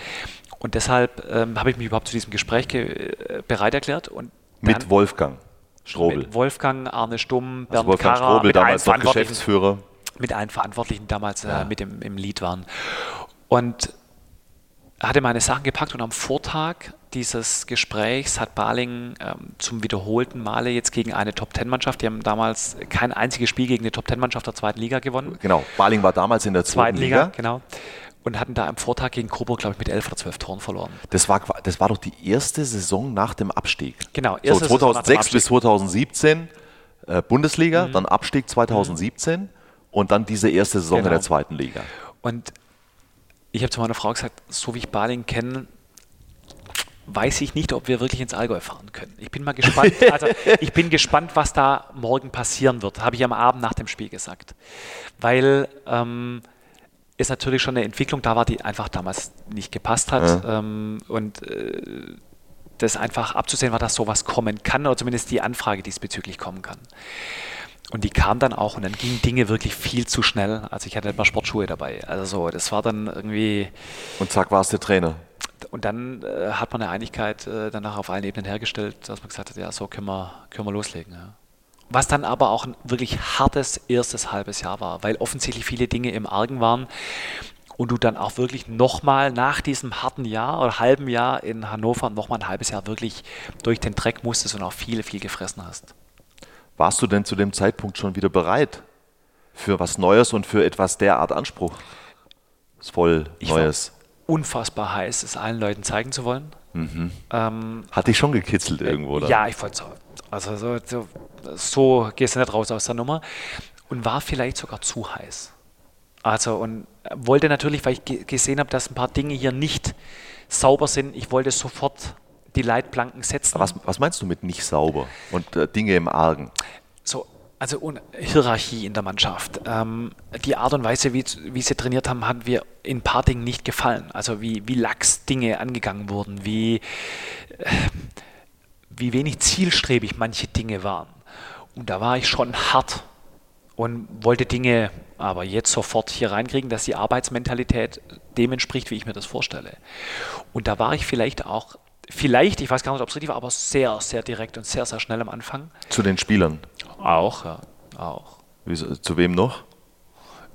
Und deshalb ähm, habe ich mich überhaupt zu diesem Gespräch äh, bereit erklärt. Und mit Wolfgang Strobel. Mit Wolfgang, Arne Stumm, also Bernd also Wolfgang Kara, Strobel, damals noch Geschäftsführer. Mit allen Verantwortlichen damals äh, ja. äh, mit im, im Lied waren. Und hatte meine Sachen gepackt und am Vortag dieses Gesprächs hat Baling ähm, zum wiederholten Male jetzt gegen eine Top-10-Mannschaft, die haben damals kein einziges Spiel gegen eine Top-10-Mannschaft der zweiten Liga gewonnen. Genau, Baling war damals in der zweiten, zweiten Liga. Liga. Genau und hatten da am Vortag gegen Coburg, glaube ich, mit 11 oder 12 Toren verloren. Das war, das war doch die erste Saison nach dem Abstieg. Genau, erste so, 2006 bis 2017 äh, Bundesliga, mhm. dann Abstieg 2017 mhm. und dann diese erste Saison genau. in der zweiten Liga. Und ich habe zu meiner Frau gesagt, so wie ich Baling kenne, weiß ich nicht, ob wir wirklich ins Allgäu fahren können. Ich bin mal gespannt, *laughs* also ich bin gespannt, was da morgen passieren wird, habe ich am Abend nach dem Spiel gesagt. Weil ähm, ist natürlich schon eine Entwicklung da war, die einfach damals nicht gepasst hat. Ja. Ähm, und äh, das einfach abzusehen war, dass sowas kommen kann, oder zumindest die Anfrage diesbezüglich kommen kann. Und die kam dann auch und dann gingen Dinge wirklich viel zu schnell. Also ich hatte nicht mal Sportschuhe dabei. Also so, das war dann irgendwie. Und zack war es der Trainer. Und dann äh, hat man eine Einigkeit äh, danach auf allen Ebenen hergestellt, dass man gesagt hat, ja, so können wir, können wir loslegen. Ja. Was dann aber auch ein wirklich hartes erstes halbes Jahr war, weil offensichtlich viele Dinge im Argen waren und du dann auch wirklich nochmal nach diesem harten Jahr oder halben Jahr in Hannover nochmal ein halbes Jahr wirklich durch den Dreck musstest und auch viel, viel gefressen hast. Warst du denn zu dem Zeitpunkt schon wieder bereit für was Neues und für etwas derart anspruchsvoll Neues? unfassbar heiß, es allen Leuten zeigen zu wollen. Mhm. Ähm, Hat dich schon gekitzelt irgendwo, oder? Ja, ich fand es also so, so, so gehst du nicht raus aus der Nummer. Und war vielleicht sogar zu heiß. Also und wollte natürlich, weil ich gesehen habe, dass ein paar Dinge hier nicht sauber sind, ich wollte sofort die Leitplanken setzen. Was, was meinst du mit nicht sauber und äh, Dinge im Argen? So, also Hierarchie in der Mannschaft. Ähm, die Art und Weise, wie, wie sie trainiert haben, hat mir in ein paar Dingen nicht gefallen. Also wie, wie lax Dinge angegangen wurden, wie, äh, wie wenig zielstrebig manche Dinge waren. Und da war ich schon hart und wollte Dinge aber jetzt sofort hier reinkriegen, dass die Arbeitsmentalität dem entspricht, wie ich mir das vorstelle. Und da war ich vielleicht auch, vielleicht, ich weiß gar nicht, ob es richtig war, aber sehr, sehr direkt und sehr, sehr schnell am Anfang. Zu den Spielern? Auch, ja, auch. Wie, zu wem noch?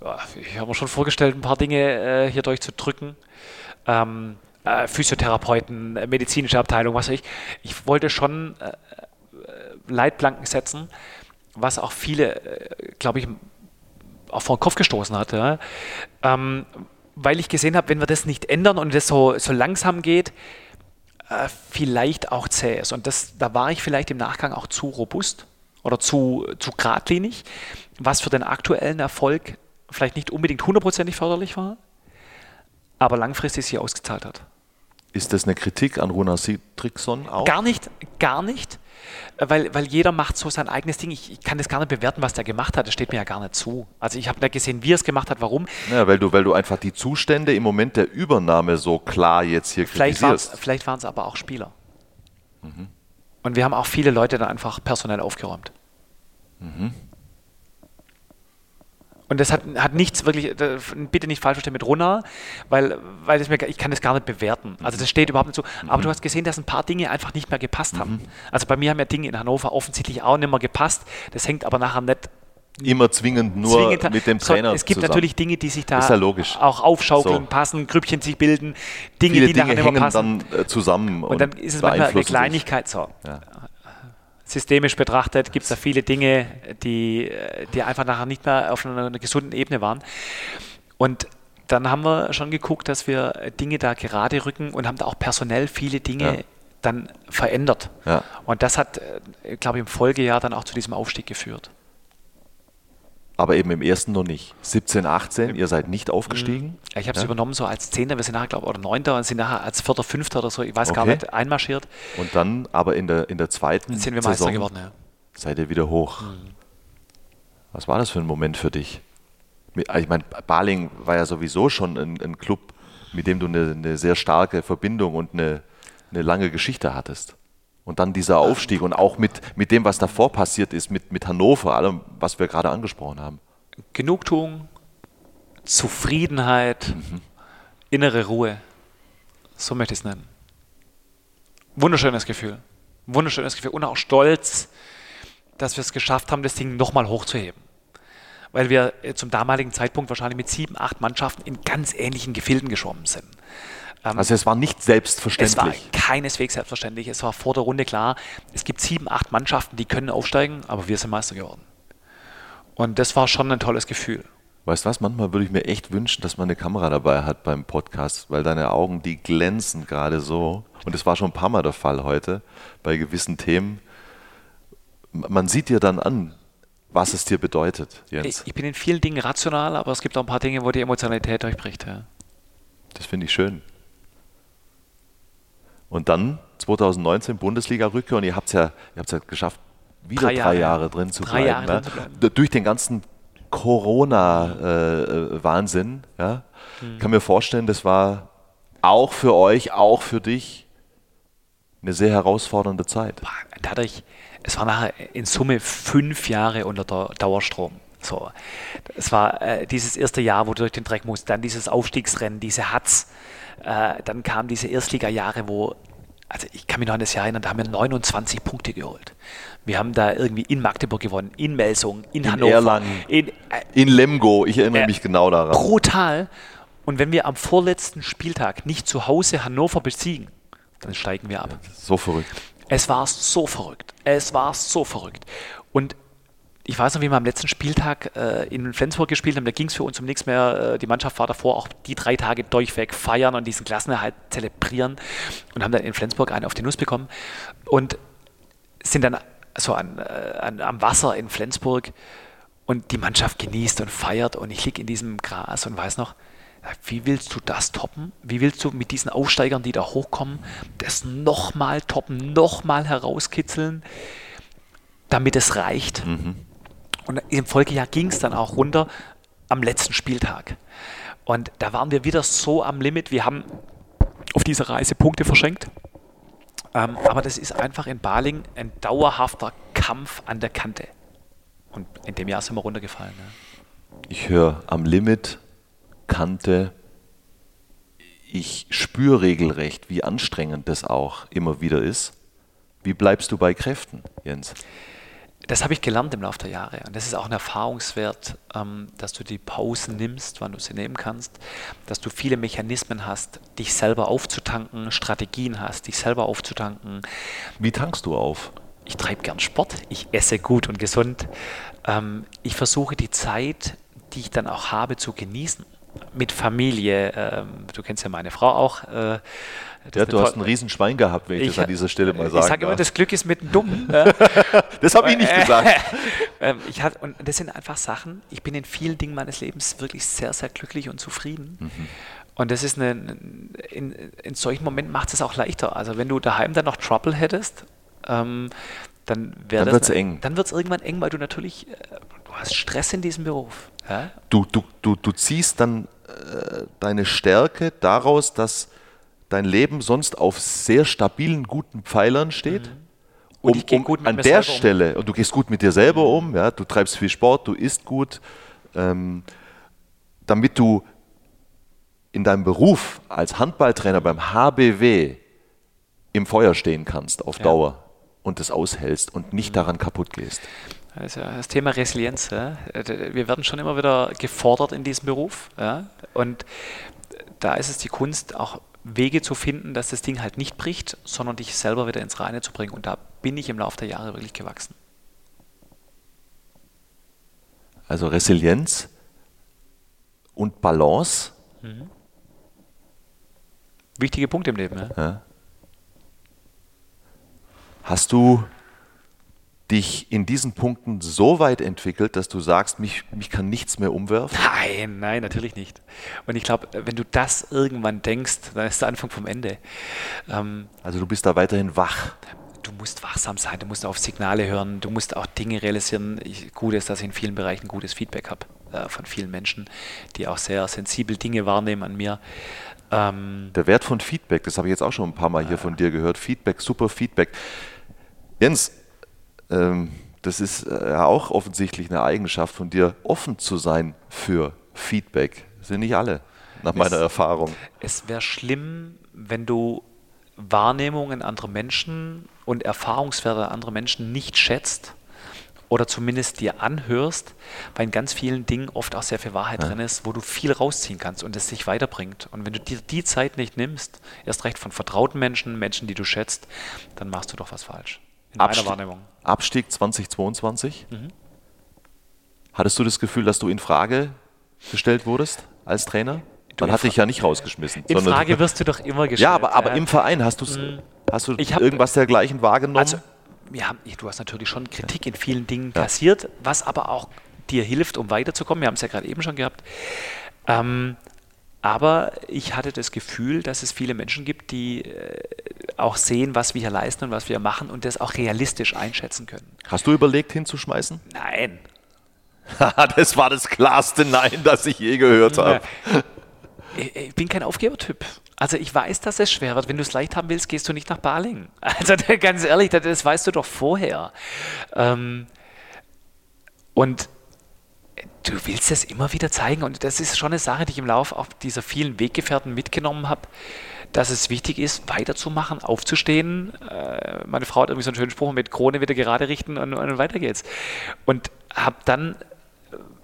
Ja, ich habe mir schon vorgestellt, ein paar Dinge äh, hier durchzudrücken. Ähm, äh, Physiotherapeuten, äh, medizinische Abteilung, was weiß ich. Ich wollte schon äh, äh Leitplanken setzen, was auch viele, äh, glaube ich, auch vor den Kopf gestoßen hat. Ja? Ähm, weil ich gesehen habe, wenn wir das nicht ändern und das so, so langsam geht, vielleicht auch zäh ist. Und das, da war ich vielleicht im Nachgang auch zu robust oder zu, zu geradlinig, was für den aktuellen Erfolg vielleicht nicht unbedingt hundertprozentig förderlich war, aber langfristig sich ausgezahlt hat. Ist das eine Kritik an Runa Sigtriksson auch? Gar nicht, gar nicht. Weil, weil jeder macht so sein eigenes Ding. Ich, ich, kann das gar nicht bewerten, was der gemacht hat. Das steht mir ja gar nicht zu. Also ich habe nicht gesehen, wie er es gemacht hat, warum. Ja, weil du, weil du einfach die Zustände im Moment der Übernahme so klar jetzt hier vielleicht kritisierst. Vielleicht waren es aber auch Spieler. Mhm. Und wir haben auch viele Leute da einfach personell aufgeräumt. Mhm. Und das hat, hat nichts wirklich, bitte nicht falsch verstehen mit Runner, weil, weil das mir, ich kann das gar nicht bewerten. Also das steht überhaupt nicht so. Aber mhm. du hast gesehen, dass ein paar Dinge einfach nicht mehr gepasst haben. Mhm. Also bei mir haben ja Dinge in Hannover offensichtlich auch nicht mehr gepasst. Das hängt aber nachher nicht immer zwingend nur zwingend, mit dem Trainer Es gibt zusammen. natürlich Dinge, die sich da ja auch aufschaukeln, so. passen, Grüppchen sich bilden, Dinge, Viele die Dinge hängen passen. dann äh, zusammen. Und, und dann ist es manchmal eine Kleinigkeit so. Ja. Systemisch betrachtet gibt es da viele Dinge, die, die einfach nachher nicht mehr auf einer, einer gesunden Ebene waren. Und dann haben wir schon geguckt, dass wir Dinge da gerade rücken und haben da auch personell viele Dinge ja. dann verändert. Ja. Und das hat, äh, glaube ich, im Folgejahr dann auch zu diesem Aufstieg geführt. Aber eben im ersten noch nicht. 17, 18, ihr seid nicht aufgestiegen? Ja, ich habe es ja? übernommen so als Zehnter, wir sind nachher, glaube ich, oder Neunter und sind nachher als Vierter, Fünfter oder so, ich weiß okay. gar nicht, einmarschiert. Und dann aber in der, in der zweiten sind wir Meister Saison geworden, ja. Seid ihr wieder hoch. Mhm. Was war das für ein Moment für dich? Ich meine, Baling war ja sowieso schon ein, ein Club, mit dem du eine, eine, sehr starke Verbindung und eine, eine lange Geschichte hattest. Und dann dieser Aufstieg und auch mit, mit dem, was davor passiert ist, mit, mit Hannover, allem, was wir gerade angesprochen haben. Genugtuung, Zufriedenheit, mhm. innere Ruhe. So möchte ich es nennen. Wunderschönes Gefühl. Wunderschönes Gefühl. Und auch Stolz, dass wir es geschafft haben, das Ding nochmal hochzuheben. Weil wir äh, zum damaligen Zeitpunkt wahrscheinlich mit sieben, acht Mannschaften in ganz ähnlichen Gefilden geschwommen sind. Ähm, also es war nicht selbstverständlich. Es war keineswegs selbstverständlich. Es war vor der Runde klar, es gibt sieben, acht Mannschaften, die können aufsteigen, aber wir sind Meister geworden. Und das war schon ein tolles Gefühl. Weißt du was, manchmal würde ich mir echt wünschen, dass man eine Kamera dabei hat beim Podcast, weil deine Augen, die glänzen gerade so. Und das war schon ein paar Mal der Fall heute bei gewissen Themen. Man sieht dir dann an, was es dir bedeutet, Jens. Ich bin in vielen Dingen rational, aber es gibt auch ein paar Dinge, wo die Emotionalität durchbricht. Ja. Das finde ich schön. Und dann 2019 Bundesliga-Rückkehr und ihr habt es ja, ja geschafft, wieder drei Jahre, drei Jahre drin zu drei bleiben. Ne? Zu bleiben. Durch den ganzen Corona-Wahnsinn. Äh, ja? Mhm. kann mir vorstellen, das war auch für euch, auch für dich eine sehr herausfordernde Zeit. Dadurch, es war nachher in Summe fünf Jahre unter Dauerstrom. So, es war äh, dieses erste Jahr, wo du durch den Dreck musst, dann dieses Aufstiegsrennen, diese Hatz, äh, dann kamen diese Erstliga-Jahre, wo, also ich kann mich noch an das Jahr erinnern, da haben wir 29 Punkte geholt. Wir haben da irgendwie in Magdeburg gewonnen, in Melsung, in, in Hannover. Erlangen, in, äh, in Lemgo, ich erinnere äh, mich genau daran. Brutal. Und wenn wir am vorletzten Spieltag nicht zu Hause Hannover besiegen, dann steigen wir ab. So verrückt. Es war so verrückt. Es war so verrückt. Und ich weiß noch, wie wir am letzten Spieltag äh, in Flensburg gespielt haben, da ging es für uns um nichts mehr. Äh, die Mannschaft war davor auch die drei Tage durchweg feiern und diesen Klassenerhalt zelebrieren und haben dann in Flensburg einen auf die Nuss bekommen und sind dann so an, äh, an, am Wasser in Flensburg und die Mannschaft genießt und feiert und ich liege in diesem Gras und weiß noch, wie willst du das toppen? Wie willst du mit diesen Aufsteigern, die da hochkommen, das nochmal toppen, nochmal herauskitzeln, damit es reicht? Mhm. Und im Folgejahr ging es dann auch runter am letzten Spieltag. Und da waren wir wieder so am Limit. Wir haben auf dieser Reise Punkte verschenkt. Ähm, aber das ist einfach in Baling ein dauerhafter Kampf an der Kante. Und in dem Jahr sind wir runtergefallen. Ja. Ich höre am Limit, Kante. Ich spüre regelrecht, wie anstrengend das auch immer wieder ist. Wie bleibst du bei Kräften, Jens? Das habe ich gelernt im Laufe der Jahre. Und das ist auch ein Erfahrungswert, ähm, dass du die Pausen nimmst, wann du sie nehmen kannst, dass du viele Mechanismen hast, dich selber aufzutanken, Strategien hast, dich selber aufzutanken. Wie tankst du auf? Ich treibe gern Sport, ich esse gut und gesund. Ähm, ich versuche die Zeit, die ich dann auch habe, zu genießen. Mit Familie, ähm, du kennst ja meine Frau auch. Äh, ja, du hast ein Riesenschwein gehabt, wenn ich, ich das an dieser Stelle mal sagen Ich sage immer, das Glück ist mit dem Dummen. *laughs* das habe ich nicht gesagt. *laughs* Ähm, ich hat, und das sind einfach Sachen, ich bin in vielen Dingen meines Lebens wirklich sehr, sehr glücklich und zufrieden. Mhm. Und das ist eine, in, in solchen Momenten macht es auch leichter. Also wenn du daheim dann noch Trouble hättest, ähm, dann wäre Dann wird es eng. Dann wird es irgendwann eng, weil du natürlich, äh, du hast Stress in diesem Beruf. Ja? Du, du, du, du ziehst dann äh, deine Stärke daraus, dass dein Leben sonst auf sehr stabilen, guten Pfeilern steht. Mhm. Und um, um an der Stelle, um. und du gehst gut mit dir selber um, ja, du treibst viel Sport, du isst gut, ähm, damit du in deinem Beruf als Handballtrainer beim HBW im Feuer stehen kannst auf ja. Dauer und das aushältst und nicht mhm. daran kaputt gehst. Ja das Thema Resilienz. Ja. Wir werden schon immer wieder gefordert in diesem Beruf. Ja. Und da ist es die Kunst, auch Wege zu finden, dass das Ding halt nicht bricht, sondern dich selber wieder ins Reine zu bringen. Und da bin ich im Laufe der Jahre wirklich gewachsen. Also Resilienz und Balance. Mhm. Wichtige Punkte im Leben. Ja. Hast du dich in diesen Punkten so weit entwickelt, dass du sagst, mich, mich kann nichts mehr umwerfen? Nein, nein, natürlich nicht. Und ich glaube, wenn du das irgendwann denkst, dann ist der Anfang vom Ende. Ähm, also du bist da weiterhin wach. Du musst wachsam sein, du musst auf Signale hören, du musst auch Dinge realisieren. Ich, gut ist, dass ich in vielen Bereichen gutes Feedback habe äh, von vielen Menschen, die auch sehr sensibel Dinge wahrnehmen an mir. Ähm, Der Wert von Feedback, das habe ich jetzt auch schon ein paar Mal hier von dir gehört. Feedback, super Feedback. Jens, das ist äh, ja auch offensichtlich eine Eigenschaft von dir, offen zu sein für Feedback. Das sind nicht alle, nach meiner es, Erfahrung. Es wäre schlimm, wenn du Wahrnehmungen anderer Menschen und Erfahrungswerte anderer Menschen nicht schätzt oder zumindest dir anhörst, weil in ganz vielen Dingen oft auch sehr viel Wahrheit ja. drin ist, wo du viel rausziehen kannst und es dich weiterbringt. Und wenn du dir die Zeit nicht nimmst, erst recht von vertrauten Menschen, Menschen, die du schätzt, dann machst du doch was falsch. In Abstieg, meiner Wahrnehmung. Abstieg 2022. Mhm. Hattest du das Gefühl, dass du in Frage gestellt wurdest als Trainer? Man hat dich ja nicht rausgeschmissen. In Frage wirst du doch immer *laughs* gestellt. Ja, aber, aber ja. im Verein hast, mhm. hast du hab, irgendwas dergleichen wahrgenommen? Also, ja, du hast natürlich schon Kritik in vielen Dingen ja. kassiert, was aber auch dir hilft, um weiterzukommen. Wir haben es ja gerade eben schon gehabt. Ähm, aber ich hatte das Gefühl, dass es viele Menschen gibt, die äh, auch sehen, was wir hier leisten und was wir machen und das auch realistisch einschätzen können. Hast du überlegt, hinzuschmeißen? Nein. *laughs* das war das klarste Nein, das ich je gehört habe. Ich bin kein Aufgebertyp. Also ich weiß, dass es schwer wird. Wenn du es leicht haben willst, gehst du nicht nach Baling. *laughs* Also ganz ehrlich, das weißt du doch vorher. Ähm, und du willst es immer wieder zeigen und das ist schon eine Sache, die ich im Laufe auch dieser vielen Weggefährten mitgenommen habe, dass es wichtig ist, weiterzumachen, aufzustehen. Äh, meine Frau hat irgendwie so einen schönen Spruch mit Krone wieder gerade richten und, und weiter geht's. Und habe dann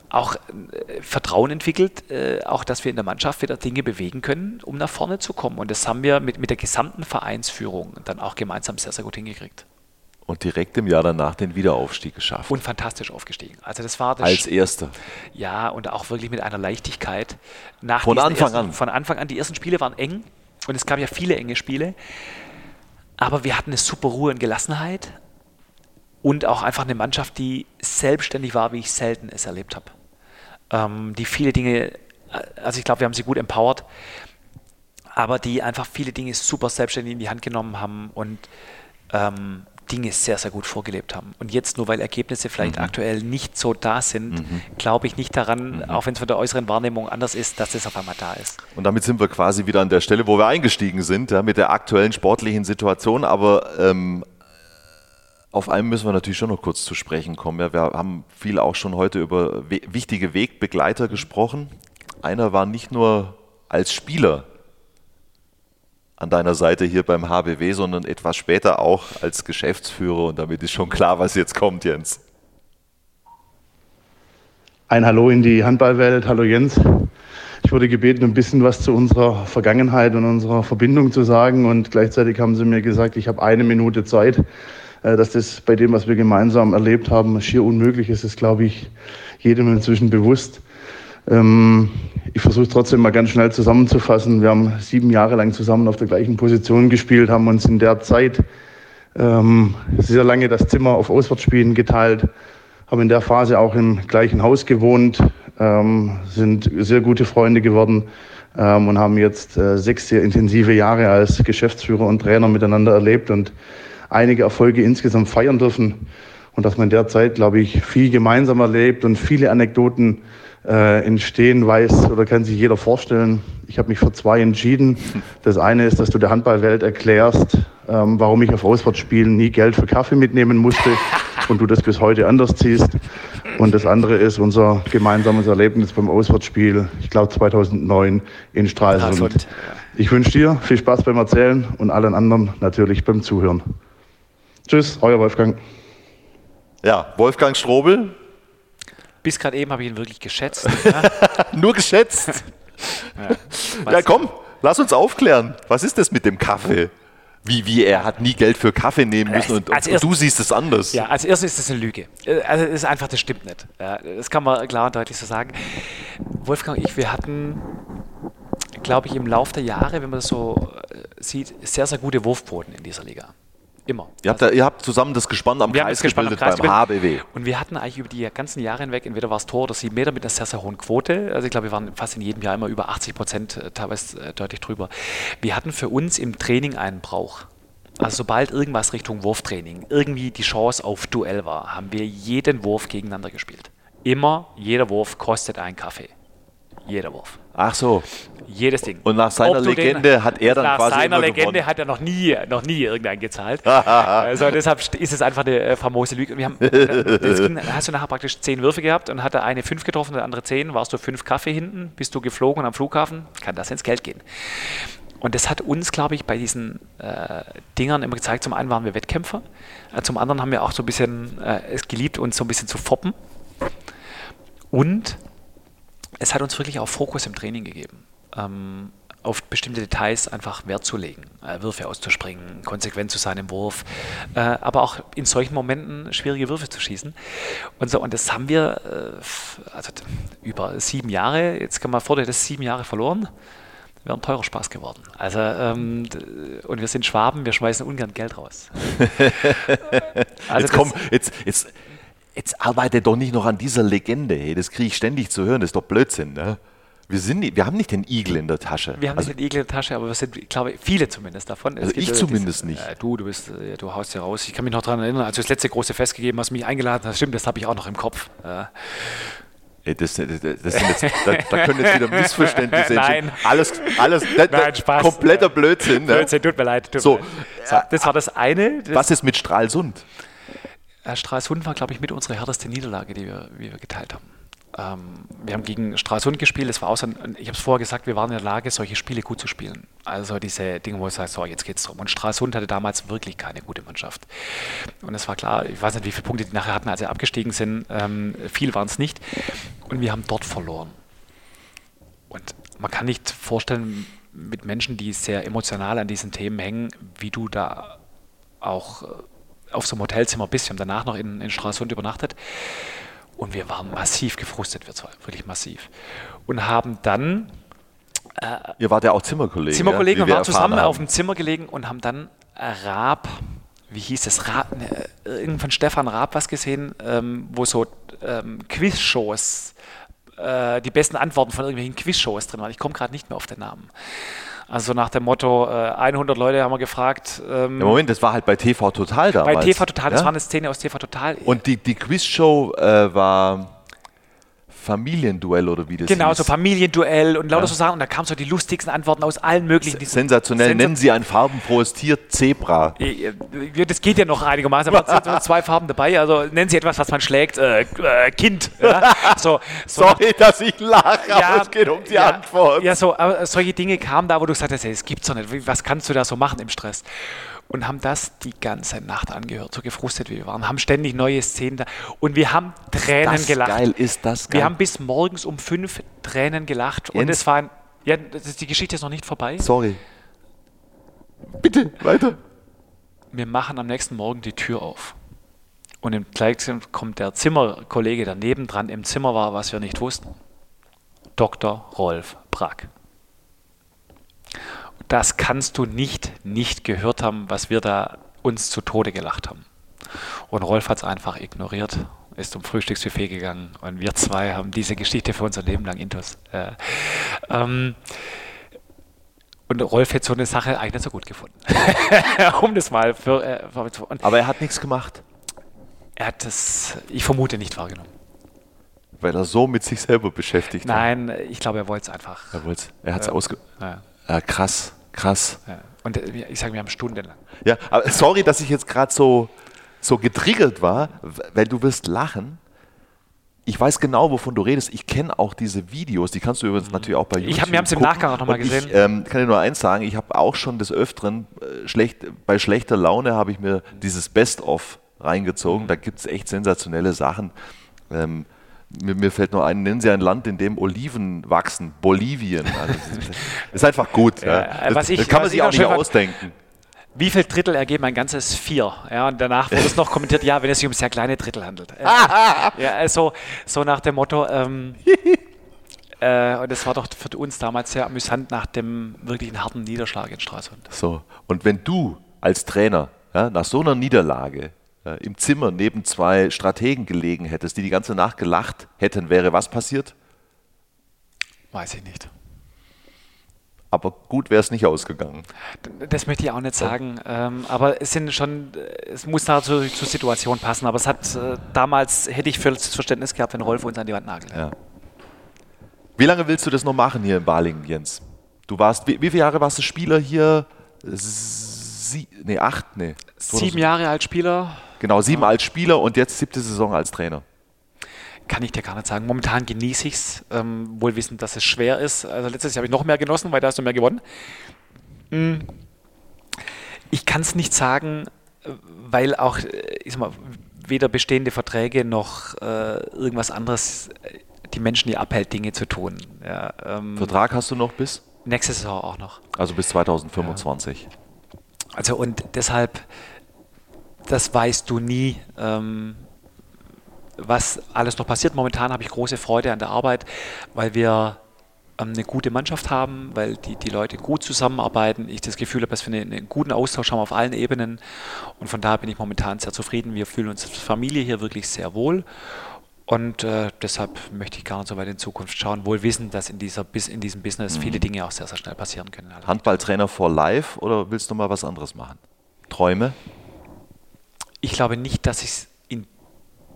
auch äh, Vertrauen entwickelt, äh, auch dass wir in der Mannschaft wieder Dinge bewegen können, um nach vorne zu kommen. Und das haben wir mit, mit der gesamten Vereinsführung dann auch gemeinsam sehr, sehr gut hingekriegt und direkt im Jahr danach den Wiederaufstieg geschafft. Und fantastisch aufgestiegen. Also das war das als erster. Ja, und auch wirklich mit einer Leichtigkeit. Nach von Anfang ersten, an. Von Anfang an. Die ersten Spiele waren eng und es gab ja viele enge Spiele. Aber wir hatten eine super Ruhe und Gelassenheit und auch einfach eine Mannschaft, die selbstständig war, wie ich selten es erlebt habe. Ähm, die viele Dinge, also ich glaube, wir haben sie gut empowert, aber die einfach viele Dinge super selbstständig in die Hand genommen haben und ähm, Dinge sehr, sehr gut vorgelebt haben. Und jetzt nur, weil Ergebnisse vielleicht mhm. aktuell nicht so da sind, mhm. glaube ich nicht daran, mhm. auch wenn es von der äußeren Wahrnehmung anders ist, dass es auf einmal da ist. Und damit sind wir quasi wieder an der Stelle, wo wir eingestiegen sind, ja, mit der aktuellen sportlichen Situation. Aber ähm, auf einem müssen wir natürlich schon noch kurz zu sprechen kommen. Ja, wir haben viel auch schon heute über wichtige Wegbegleiter gesprochen. Einer war nicht nur als Spieler an deiner Seite hier beim HBW, sondern etwas später auch als Geschäftsführer. Und damit ist schon klar, was jetzt kommt, Jens. Ein Hallo in die Handballwelt. Hallo Jens. Ich wurde gebeten, ein bisschen was zu unserer Vergangenheit und unserer Verbindung zu sagen. Und gleichzeitig haben sie mir gesagt, ich habe eine Minute Zeit. Äh, dass das bei dem, was wir gemeinsam erlebt haben, schier unmöglich ist, ist, glaube ich, jedem inzwischen bewusst. Ähm, ich versuche trotzdem mal ganz schnell zusammenzufassen. Wir haben sieben Jahre lang zusammen auf der gleichen Position gespielt, haben uns in der Zeit ähm, sehr lange das Zimmer auf Auswärtsspielen geteilt, haben in der Phase auch im gleichen Haus gewohnt, ähm, sind sehr gute Freunde geworden ähm, und haben jetzt äh, sechs sehr intensive Jahre als Geschäftsführer und Trainer miteinander erlebt und einige Erfolge insgesamt feiern dürfen. Und dass man in der Zeit, glaube ich, viel gemeinsam erlebt und viele Anekdoten äh, entstehen weiß oder kann sich jeder vorstellen. Ich habe mich für zwei entschieden. Das eine ist, dass du der Handballwelt erklärst, ähm, warum ich auf Auswärtsspielen nie Geld für Kaffee mitnehmen musste *laughs* und du das bis heute anders ziehst. Und das andere ist unser gemeinsames Erlebnis beim Auswärtsspiel, ich glaube 2009 in Stralsund. Ich wünsche dir viel Spaß beim Erzählen und allen anderen natürlich beim Zuhören. Tschüss, euer Wolfgang. Ja, Wolfgang Strobel. Bis gerade eben habe ich ihn wirklich geschätzt. *laughs* Nur geschätzt. ja, ja, komm, lass uns aufklären. Was ist das mit dem Kaffee? Wie, wie, er hat nie Geld für Kaffee nehmen müssen und, und, und du siehst es anders. Ja, als erstes ist das eine Lüge. Äh, also es ist einfach, das stimmt nicht. Ja, das kann man klar und deutlich so sagen. Wolfgang und ich, wir hatten, glaube ich, im Laufe der Jahre, wenn man das so äh, sieht, sehr, sehr gute Wurfquoten in dieser Liga. Immer. Ihr habt, da, ihr habt zusammen das Gespann am Kreis gebildet Kreis beim HBW. Und wir hatten eigentlich über die ganzen Jahre hinweg, entweder war es Tor oder sieben Meter mit einer sehr, sehr hohen Quote. Also ich glaube, wir waren fast in jedem Jahr immer über 80 Prozent, äh, teilweise äh, deutlich drüber. Wir hatten für uns im Training einen Brauch. Also sobald irgendwas Richtung Wurftraining, irgendwie die Chance auf Duell war, haben wir jeden Wurf gegeneinander gespielt. Immer, jeder Wurf kostet einen Kaffee. Jeder Wurf. Ach so. Jedes Ding. Und nach seiner Legende den, hat er dann nach quasi. Nach seiner Legende gewonnen. hat er noch nie, noch nie irgendeinen gezahlt. *laughs* also deshalb ist es einfach eine äh, famose Lüge. Wir haben, ging, hast du nachher praktisch zehn Würfe gehabt und hat der eine fünf getroffen, der andere zehn. Warst du fünf Kaffee hinten, bist du geflogen am Flughafen, kann das ins Geld gehen. Und das hat uns, glaube ich, bei diesen äh, Dingern immer gezeigt, zum einen waren wir Wettkämpfer, äh, zum anderen haben wir auch so ein bisschen äh, es geliebt, uns so ein bisschen zu foppen. Und es hat uns wirklich auch Fokus im Training gegeben. Ähm, auf bestimmte Details einfach Wert zu legen, äh, Würfe auszuspringen, konsequent zu sein im Wurf, äh, aber auch in solchen Momenten schwierige Würfe zu schießen. Und so, und das haben wir äh, also über sieben Jahre, jetzt kann man vor, das sieben Jahre verloren, wäre ein teurer Spaß geworden. Also, ähm, und wir sind Schwaben, wir schmeißen ungern Geld raus. *laughs* also jetzt komm, jetzt, jetzt, jetzt arbeite doch nicht noch an dieser Legende. Hey, das kriege ich ständig zu hören, das ist doch Blödsinn. Ne? Wir, sind nicht, wir haben nicht den Igel in der Tasche. Wir haben also, nicht den Igel in der Tasche, aber wir sind, ich glaube, viele zumindest davon. Also ich zumindest diese, nicht. Äh, du, du bist, äh, du haust ja raus. Ich kann mich noch daran erinnern, als du das letzte große Fest gegeben hast, mich eingeladen hast. Stimmt, das habe ich auch noch im Kopf. Äh, das, das, das jetzt, da, da, können jetzt wieder *laughs* Missverständnisse entstehen. Alles, alles Nein, Spaß. kompletter Blödsinn. Ne? Blödsinn, tut mir leid. Tut so, mir leid. das war das eine. Das was ist mit Stralsund? Stralsund war, glaube ich, mit unserer härteste Niederlage, die wir, wir geteilt haben. Ähm, wir haben gegen Stralsund gespielt. Es war auch so ein, ich habe es vorher gesagt, wir waren in der Lage, solche Spiele gut zu spielen. Also diese Dinge, wo es heißt, so, jetzt geht's drum. Und Stralsund hatte damals wirklich keine gute Mannschaft. Und es war klar, ich weiß nicht, wie viele Punkte die nachher hatten, als sie abgestiegen sind. Ähm, viel waren es nicht. Und wir haben dort verloren. Und man kann nicht vorstellen, mit Menschen, die sehr emotional an diesen Themen hängen, wie du da auch äh, auf so einem Hotelzimmer bist. Wir haben danach noch in, in Stralsund übernachtet. Und wir waren massiv gefrustet, wir zwei, wirklich massiv. Und haben dann. Äh, Ihr wart ja auch Zimmerkollegen. Zimmerkollegen ja? und waren zusammen haben. auf dem Zimmer gelegen und haben dann Raab, wie hieß es, Raab, ne, irgend von Stefan Raab was gesehen, ähm, wo so ähm, Quizshows, äh, die besten Antworten von irgendwelchen Quizshows drin waren. Ich komme gerade nicht mehr auf den Namen. Also nach dem Motto, äh, 100 Leute haben wir gefragt. Ähm, ja, Moment, das war halt bei TV Total damals. Bei TV Total, das war eine Szene aus TV Total. Und die, die Quizshow äh, war Familienduell oder wie das Genau, hieß. so Familienduell und lauter ja. so Sachen. Und da kamen so die lustigsten Antworten aus allen möglichen. Sensationell. Sensat Nennen Sie ein farbenfrohes Tier Zebra. Das geht ja noch einigermaßen, aber es sind *laughs* zwei Farben dabei. Also nennen Sie etwas, was man schlägt. Äh, äh, kind. Ja? So, so *laughs* Sorry, dass ich lache, ja, aber es geht um die Antwort. Ja, so, aber solche Dinge kamen da, wo du gesagt hast, hey, das gibt's doch nicht. Was kannst du da so machen im Stress? Und haben das die ganze Nacht angehört, so gefrustet wie wir waren, haben ständig neue Szenen da und wir haben Tränen das gelacht. Geil ist das geil. Wir haben bis morgens um fünf Tränen gelacht Jens? und es war ein, ja, das, die Geschichte ist noch nicht vorbei. Sorry. Bitte, weiter. Wir machen am nächsten Morgen die Tür auf. Und im Gleichzeitig kommt der Zimmerkollege, der nebendran im Zimmer war, was wir nicht wussten. Dr. Rolf Brack das kannst du nicht nicht gehört haben, was wir da uns zu Tode gelacht haben. Und Rolf hat es einfach ignoriert, ist zum Frühstücksbuffet gegangen und wir zwei haben diese Geschichte für unser Leben lang intus. Äh, ähm, und Rolf hätte so eine Sache eigentlich nicht so gut gefunden. *laughs* um das mal für, äh, für Aber er hat nichts gemacht. Er hat das, ich vermute, nicht wahrgenommen. Weil er so mit sich selber beschäftigt Nein, war. ich glaube, er wollte es einfach. Er wollte Er hat es äh, ausge... Ja. ja. krass. Krass. Ja. Und äh, ich sage, wir haben stundenlang. Ja, aber sorry, dass ich jetzt gerade so, so getriggert war, weil du wirst lachen. Ich weiß genau, wovon du redest. Ich kenne auch diese Videos. Die kannst du übrigens mhm. natürlich auch bei YouTube. Ich hab, wir haben es im Nachgang auch nochmal gesehen. Ich ähm, kann dir nur eins sagen: Ich habe auch schon des Öfteren äh, schlecht, bei schlechter Laune habe ich mir dieses Best-of reingezogen. Da gibt es echt sensationelle Sachen. Ähm, mir, mir, fällt nur ein, nennen Sie ein Land, in dem Oliven wachsen. Bolivien. Also, das ist einfach gut. Ja. Ja. Das, ich, das, kann man sich auch nicht ausdenken. Wie viel Drittel ergeben ein ganzes Vier? Ja, und danach wurde es noch kommentiert, ja, wenn es sich um sehr kleine Drittel handelt. Äh, ja, also so nach dem Motto, ähm, *laughs* äh, und es war doch für uns damals sehr amüsant nach dem wirklichen harten Niederschlag in Stralsund. So, und wenn du als Trainer ja, nach so einer Niederlage äh, im Zimmer neben zwei Strategen gelegen hättest, die die ganze Nacht gelacht hätten, wäre was passiert? Weiß ich nicht. Aber gut wäre es nicht ausgegangen. Das möchte ich auch nicht sagen. Ja. Ähm, aber es sind schon, es muss natürlich zur Situation passen. Aber es hat äh, damals hätte ich völlig Verständnis gehabt, wenn Rolf uns an die Wand nagelt. Ja. Wie lange willst du das noch machen hier in Balingen, Jens? Du warst, wie, wie viele Jahre warst du Spieler hier? Sie, nee, acht, nee. Sieben Jahre als Spieler. Genau, sieben als Spieler und jetzt siebte Saison als Trainer. Kann ich dir gar nicht sagen. Momentan genieße ich es, ähm, wohl wissend, dass es schwer ist. Also letztes Jahr habe ich noch mehr genossen, weil da hast du mehr gewonnen. Hm. Ich kann es nicht sagen, weil auch, äh, ich sag mal, weder bestehende Verträge noch äh, irgendwas anderes äh, die Menschen hier abhält, Dinge zu tun. Ja, ähm, Vertrag hast du noch bis? Nächste Saison auch noch. Also bis 2025. Ja. Also und deshalb, das weißt du nie, ähm, was alles noch passiert. Momentan habe ich große Freude an der Arbeit, weil wir ähm, eine gute Mannschaft haben, weil die, die Leute gut zusammenarbeiten. Ich das Gefühl habe, dass wir einen, einen, guten Austausch haben auf allen Ebenen. Und von daher bin ich momentan sehr zufrieden. Wir fühlen uns als Familie hier wirklich sehr wohl. Und äh, deshalb möchte ich gar nicht so weit in Zukunft schauen, wohl wissen, dass in, dieser, in diesem Business mhm. viele Dinge auch sehr, sehr schnell passieren können. Handballtrainer for life oder willst du mal was anderes machen? Träume? Ich glaube nicht, dass ich in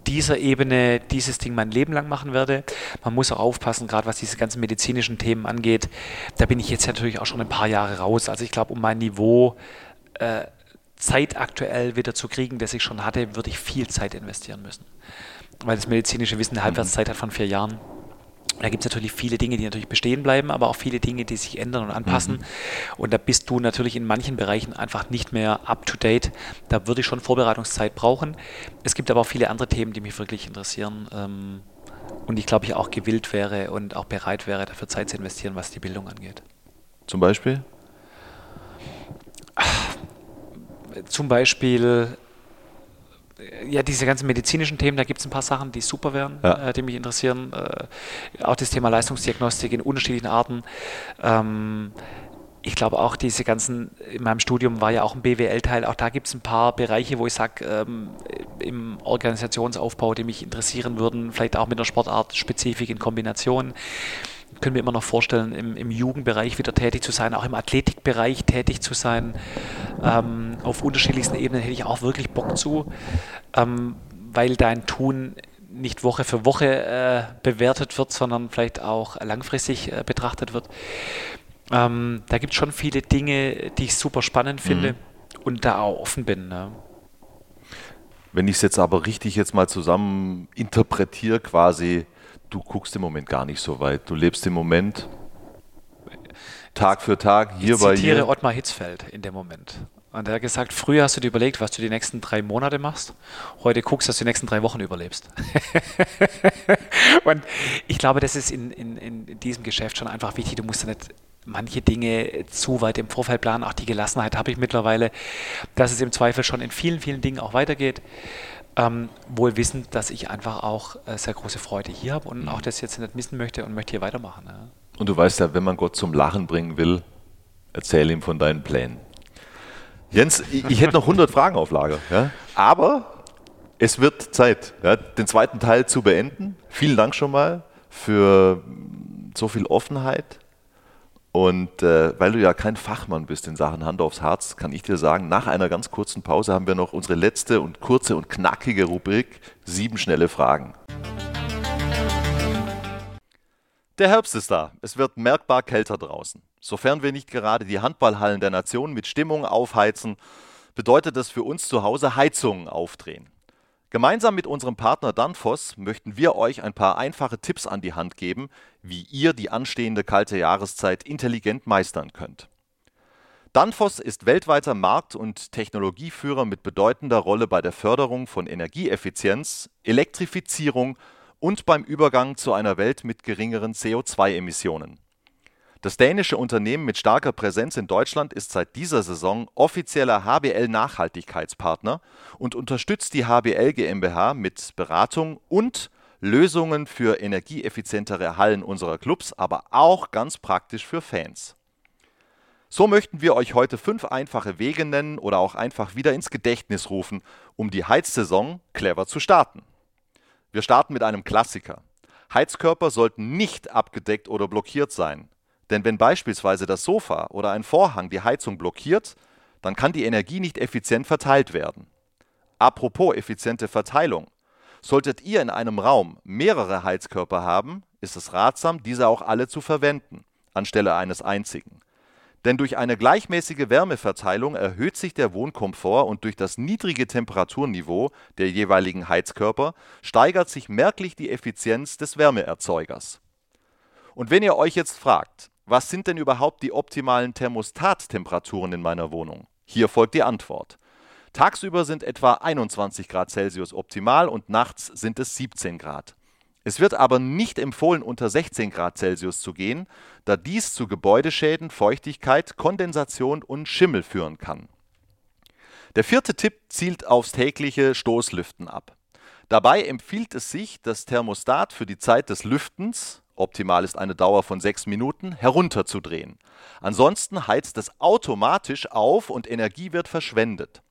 dieser Ebene dieses Ding mein Leben lang machen werde. Man muss auch aufpassen, gerade was diese ganzen medizinischen Themen angeht. Da bin ich jetzt natürlich auch schon ein paar Jahre raus. Also ich glaube, um mein Niveau äh, zeitaktuell wieder zu kriegen, das ich schon hatte, würde ich viel Zeit investieren müssen weil das medizinische Wissen eine Halbwertszeit hat von vier Jahren. Da gibt es natürlich viele Dinge, die natürlich bestehen bleiben, aber auch viele Dinge, die sich ändern und anpassen. Mhm. Und da bist du natürlich in manchen Bereichen einfach nicht mehr up to date. Da würde ich schon Vorbereitungszeit brauchen. Es gibt aber auch viele andere Themen, die mich wirklich interessieren. Ähm, und ich glaube, ich auch gewillt wäre und auch bereit wäre, dafür Zeit zu investieren, was die Bildung angeht. Zum Beispiel? Zum Beispiel ja, diese ganzen medizinischen Themen, da gibt es ein paar Sachen, die super wären, ja. äh, die mich interessieren. Äh, auch das Thema Leistungsdiagnostik in unterschiedlichen Arten. Ähm, ich glaube auch diese ganzen, in meinem Studium war ja auch ein BWL-Teil, auch da gibt es ein paar Bereiche, wo ich sage, ähm, im Organisationsaufbau, die mich interessieren würden, vielleicht auch mit einer Sportart-Spezifik in Kombination können wir immer noch vorstellen, im, im, Jugendbereich wieder tätig zu sein, auch im Athletikbereich tätig zu sein. Ähm, auf unterschiedlichsten Ebenen hätte ich auch wirklich Bock zu, ähm, weil dein Tun nicht Woche für Woche äh, bewertet wird, sondern vielleicht auch langfristig äh, betrachtet wird. Ähm, da gibt es schon viele Dinge, die ich super spannend finde mhm. und da auch offen bin. Ne? Wenn ich es jetzt aber richtig jetzt mal zusammen interpretiere, quasi, du guckst im Moment gar nicht so weit. Du lebst im Moment Tag für Tag hier ich bei hier. Ich zitiere Ottmar Hitzfeld in dem Moment. Und er hat gesagt, früher hast du dir überlegt, was du die nächsten drei Monate machst. Heute guckst, dass du die nächsten drei Wochen überlebst. *laughs* und ich glaube, das ist in, in, in diesem Geschäft schon einfach wichtig. Du musst ja nicht manche Dinge zu weit im Vorfeld planen. Auch die Gelassenheit habe ich mittlerweile, dass es im Zweifel schon in vielen, vielen Dingen auch weitergeht. Ähm, wohl wissend, dass ich einfach auch äh, sehr große Freude hier habe und mhm. auch das jetzt nicht missen möchte und möchte hier weitermachen. Ja. Und du weißt ja, wenn man Gott zum Lachen bringen will, erzähl ihm von deinen Plänen. Jens, ich, ich hätte noch 100 Fragen auf Lager, ja? aber es wird Zeit, ja, den zweiten Teil zu beenden. Vielen Dank schon mal für so viel Offenheit, und äh, weil du ja kein Fachmann bist in Sachen Hand aufs Herz, kann ich dir sagen, nach einer ganz kurzen Pause haben wir noch unsere letzte und kurze und knackige Rubrik Sieben schnelle Fragen. Der Herbst ist da. Es wird merkbar kälter draußen. Sofern wir nicht gerade die Handballhallen der Nation mit Stimmung aufheizen, bedeutet das für uns zu Hause Heizungen aufdrehen. Gemeinsam mit unserem Partner Danfoss möchten wir euch ein paar einfache Tipps an die Hand geben, wie ihr die anstehende kalte Jahreszeit intelligent meistern könnt. Danfoss ist weltweiter Markt- und Technologieführer mit bedeutender Rolle bei der Förderung von Energieeffizienz, Elektrifizierung und beim Übergang zu einer Welt mit geringeren CO2-Emissionen. Das dänische Unternehmen mit starker Präsenz in Deutschland ist seit dieser Saison offizieller HBL-Nachhaltigkeitspartner und unterstützt die HBL GmbH mit Beratung und Lösungen für energieeffizientere Hallen unserer Clubs, aber auch ganz praktisch für Fans. So möchten wir euch heute fünf einfache Wege nennen oder auch einfach wieder ins Gedächtnis rufen, um die Heizsaison clever zu starten. Wir starten mit einem Klassiker. Heizkörper sollten nicht abgedeckt oder blockiert sein. Denn wenn beispielsweise das Sofa oder ein Vorhang die Heizung blockiert, dann kann die Energie nicht effizient verteilt werden. Apropos effiziente Verteilung. Solltet ihr in einem Raum mehrere Heizkörper haben, ist es ratsam, diese auch alle zu verwenden, anstelle eines einzigen. Denn durch eine gleichmäßige Wärmeverteilung erhöht sich der Wohnkomfort und durch das niedrige Temperaturniveau der jeweiligen Heizkörper steigert sich merklich die Effizienz des Wärmeerzeugers. Und wenn ihr euch jetzt fragt, was sind denn überhaupt die optimalen Thermostattemperaturen in meiner Wohnung? Hier folgt die Antwort. Tagsüber sind etwa 21 Grad Celsius optimal und nachts sind es 17 Grad. Es wird aber nicht empfohlen, unter 16 Grad Celsius zu gehen, da dies zu Gebäudeschäden, Feuchtigkeit, Kondensation und Schimmel führen kann. Der vierte Tipp zielt aufs tägliche Stoßlüften ab. Dabei empfiehlt es sich, das Thermostat für die Zeit des Lüftens, optimal ist eine Dauer von sechs Minuten, herunterzudrehen. Ansonsten heizt es automatisch auf und Energie wird verschwendet.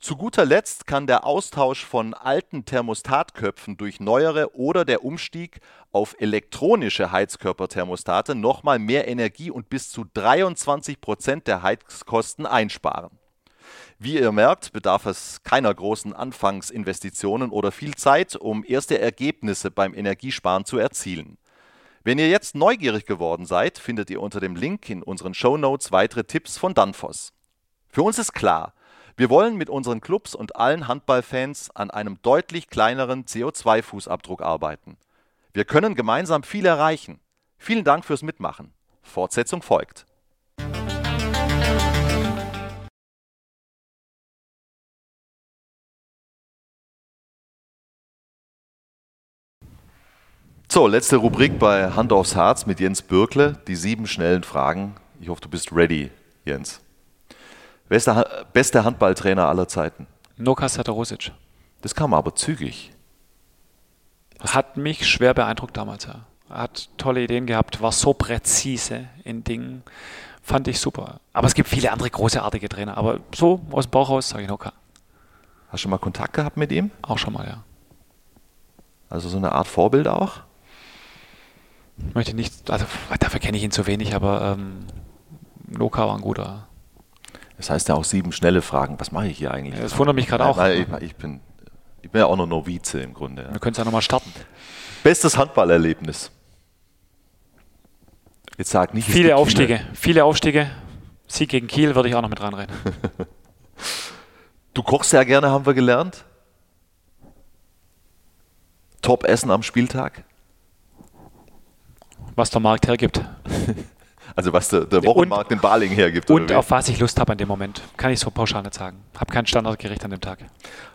Zu guter Letzt kann der Austausch von alten Thermostatköpfen durch neuere oder der Umstieg auf elektronische Heizkörperthermostate nochmal mehr Energie und bis zu 23 Prozent der Heizkosten einsparen. Wie ihr merkt, bedarf es keiner großen Anfangsinvestitionen oder viel Zeit, um erste Ergebnisse beim Energiesparen zu erzielen. Wenn ihr jetzt neugierig geworden seid, findet ihr unter dem Link in unseren Show Notes weitere Tipps von Danfoss. Für uns ist klar, wir wollen mit unseren Clubs und allen Handballfans an einem deutlich kleineren CO2-Fußabdruck arbeiten. Wir können gemeinsam viel erreichen. Vielen Dank fürs Mitmachen. Fortsetzung folgt. So, letzte Rubrik bei Hand aufs Herz mit Jens Bürkle. Die sieben schnellen Fragen. Ich hoffe, du bist ready, Jens. Wer ist der beste Handballtrainer aller Zeiten? Noka Satarosic. Das kam aber zügig. Hat mich schwer beeindruckt damals, ja. Hat tolle Ideen gehabt, war so präzise in Dingen. Fand ich super. Aber es gibt viele andere großartige Trainer. Aber so aus dem Bauch raus sage ich Noka. Hast du schon mal Kontakt gehabt mit ihm? Auch schon mal, ja. Also so eine Art Vorbild auch? Ich möchte nicht, also dafür kenne ich ihn zu wenig, aber ähm, Noka war ein guter. Das heißt ja auch sieben schnelle Fragen. Was mache ich hier eigentlich? Das wundert mich gerade auch. Ich, ich, bin, ich bin ja auch noch Novize im Grunde. Ja. Wir können es ja nochmal starten. Bestes Handballerlebnis. Jetzt sag nicht. Viele Aufstiege, viele. viele Aufstiege. Sieg gegen Kiel würde ich auch noch mit reinreden. *laughs* du kochst ja gerne, haben wir gelernt. Top Essen am Spieltag. Was der Markt hergibt. *laughs* Also was der, der Wochenmarkt und, in Baling hergibt. Und auf was ich Lust habe an dem Moment. Kann ich so pauschal nicht sagen. Habe kein Standardgericht an dem Tag.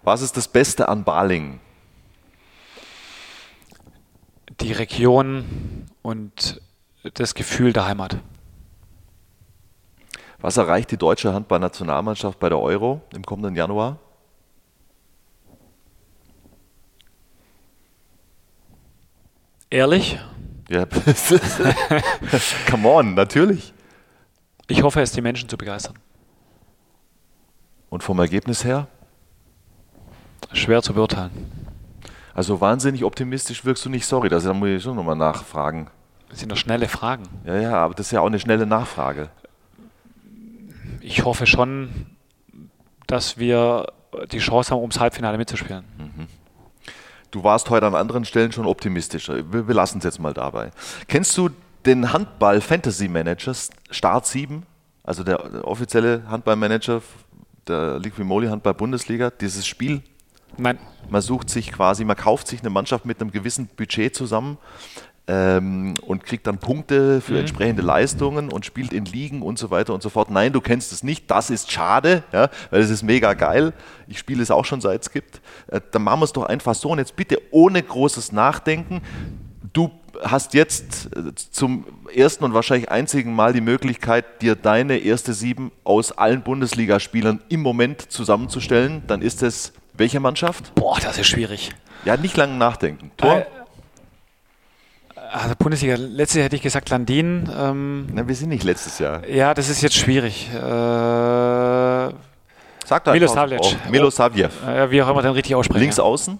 Was ist das Beste an Baling? Die Region und das Gefühl der Heimat. Was erreicht die deutsche Handballnationalmannschaft bei der Euro im kommenden Januar? Ehrlich? Ja, *laughs* come on, natürlich. Ich hoffe, es die Menschen zu begeistern. Und vom Ergebnis her? Schwer zu beurteilen. Also wahnsinnig optimistisch wirkst du nicht, sorry, das muss ich schon nochmal nachfragen. Das sind doch schnelle Fragen. Ja, ja, aber das ist ja auch eine schnelle Nachfrage. Ich hoffe schon, dass wir die Chance haben, ums Halbfinale mitzuspielen. Mhm. Du warst heute an anderen Stellen schon optimistischer. Wir, wir lassen es jetzt mal dabei. Kennst du den Handball Fantasy Manager Start 7? Also der, der offizielle Handballmanager der Liquimoli Handball Bundesliga, dieses Spiel? Nein. Man sucht sich quasi, man kauft sich eine Mannschaft mit einem gewissen Budget zusammen, ähm, und kriegt dann Punkte für mhm. entsprechende Leistungen und spielt in Ligen und so weiter und so fort. Nein, du kennst es nicht, das ist schade, ja, weil es ist mega geil. Ich spiele es auch schon seit es gibt. Äh, dann machen wir es doch einfach so und jetzt bitte ohne großes Nachdenken. Du hast jetzt äh, zum ersten und wahrscheinlich einzigen Mal die Möglichkeit, dir deine erste Sieben aus allen Bundesligaspielern im Moment zusammenzustellen. Dann ist es welche Mannschaft? Boah, das ist schwierig. Ja, nicht lange nachdenken. Tor? Also Bundesliga, letztes Jahr hätte ich gesagt Landin. Ähm, Na, wir sind nicht letztes Jahr. Ja, das ist jetzt schwierig. Äh, Sag da Milosavljev. Oh, Milosavljev. Äh, wie auch immer den richtig aussprechen. Links außen?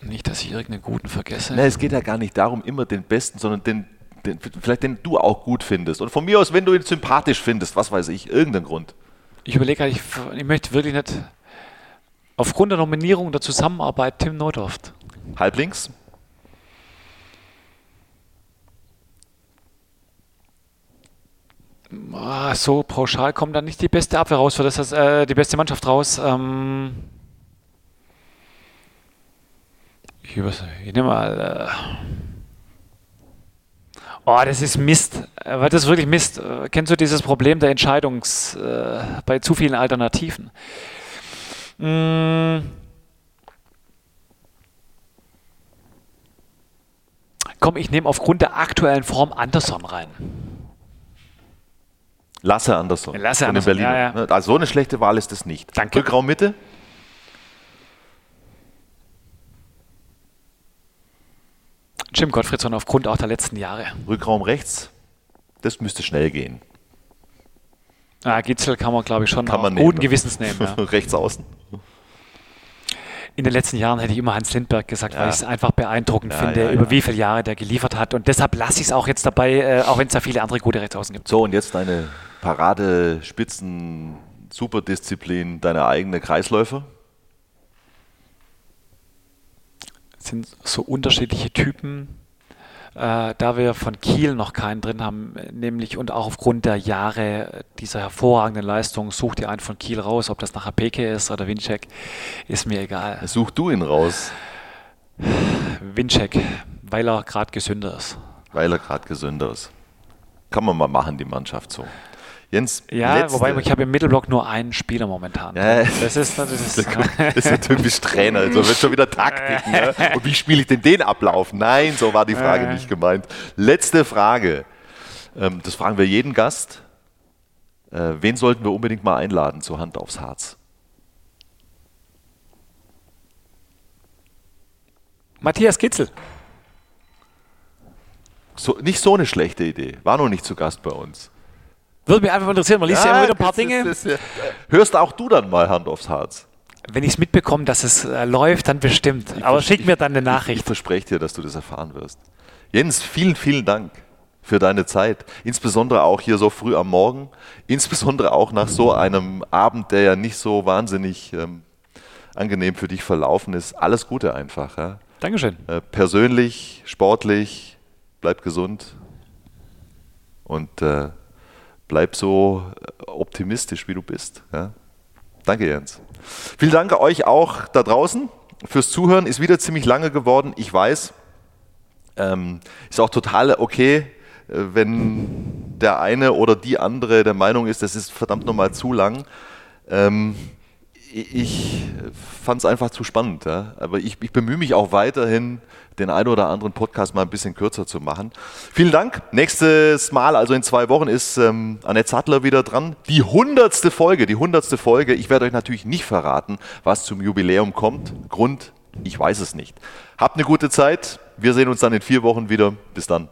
Nicht, dass ich irgendeinen guten vergesse. Na, es geht ja gar nicht darum, immer den Besten, sondern den, den, vielleicht den du auch gut findest. Und von mir aus, wenn du ihn sympathisch findest, was weiß ich, irgendeinen Grund. Ich überlege ich, ich möchte wirklich nicht Aufgrund der Nominierung der Zusammenarbeit Tim Nordhoft. Halblinks? Ah, so pauschal kommt dann nicht die beste Abwehr raus, für das äh, die beste Mannschaft raus. Ähm ich, ich nehme mal. Äh oh, das ist Mist. Weil das ist wirklich Mist. Äh, kennst du dieses Problem der Entscheidungs äh, bei zu vielen Alternativen? Mmh. Komm, ich nehme aufgrund der aktuellen Form Anderson rein. Lasse Anderson. Lasse Anderson. Berliner. Ja, ja. Also so eine schlechte Wahl ist es nicht. Danke. Rückraum Mitte? Jim Gottfriedson aufgrund auch der letzten Jahre. Rückraum rechts? Das müsste schnell gehen. Ah, Gitzel kann man, glaube ich, schon kann man guten nehmen. Gewissens nehmen. Ja. *laughs* rechts außen? in den letzten Jahren hätte ich immer Hans Lindberg gesagt, ja. weil ich es einfach beeindruckend ja, finde, über wie viele Jahre der geliefert hat. Und deshalb lasse ich es auch jetzt dabei, äh, auch wenn es da viele andere gute Rechtsaußen gibt. So, und jetzt deine Parade, Spitzen, Superdisziplin, deine eigene Kreisläufe? Das sind so unterschiedliche Typen äh, da wir von Kiel noch keinen drin haben, nämlich und auch aufgrund der Jahre dieser hervorragenden Leistung, such dir einen von Kiel raus, ob das nachher Peke ist oder Winczek, ist mir egal. Such du ihn raus. Winczek, weil er gerade gesünder ist. Weil er gerade gesünder ist. Kann man mal machen, die Mannschaft so. Jens, ja, letzte. wobei ich habe im Mittelblock nur einen Spieler momentan. Ja, das ist, *laughs* das ist, das ist ja typisch Trainer. Also wird schon wieder Taktik. Ne? *laughs* Und wie spiele ich denn den Ablauf? Nein, so war die Frage äh. nicht gemeint. Letzte Frage. Ähm, das fragen wir jeden Gast. Äh, wen sollten wir unbedingt mal einladen zur Hand aufs Harz? Matthias Kitzel. So, nicht so eine schlechte Idee. War noch nicht zu Gast bei uns. Würde mich einfach interessieren, man liest ja, ja immer wieder ein paar Dinge. Ist, ist, hörst auch du dann mal Hand aufs Herz? Wenn ich es mitbekomme, dass es äh, läuft, dann bestimmt. Ich Aber schick mir dann eine Nachricht. Ich, ich verspreche dir, dass du das erfahren wirst. Jens, vielen, vielen Dank für deine Zeit. Insbesondere auch hier so früh am Morgen. Insbesondere auch nach so einem Abend, der ja nicht so wahnsinnig ähm, angenehm für dich verlaufen ist. Alles Gute einfach. Ja? Dankeschön. Äh, persönlich, sportlich, bleib gesund. Und äh, bleib so optimistisch, wie du bist. Ja? Danke, Jens. Vielen Dank euch auch da draußen fürs Zuhören. Ist wieder ziemlich lange geworden, ich weiß. Ähm, ist auch total okay, äh, wenn der eine oder die andere der Meinung ist, das ist verdammt nochmal zu lang. Ähm, ich fand es einfach zu spannend. Ja? Aber ich, ich bemühe mich auch weiterhin, den einen oder anderen Podcast mal ein bisschen kürzer zu machen. Vielen Dank. Nächstes Mal, also in zwei Wochen, ist ähm, Annette Sattler wieder dran. Die hundertste Folge, die hundertste Folge. Ich werde euch natürlich nicht verraten, was zum Jubiläum kommt. Grund, ich weiß es nicht. Habt eine gute Zeit. Wir sehen uns dann in vier Wochen wieder. Bis dann.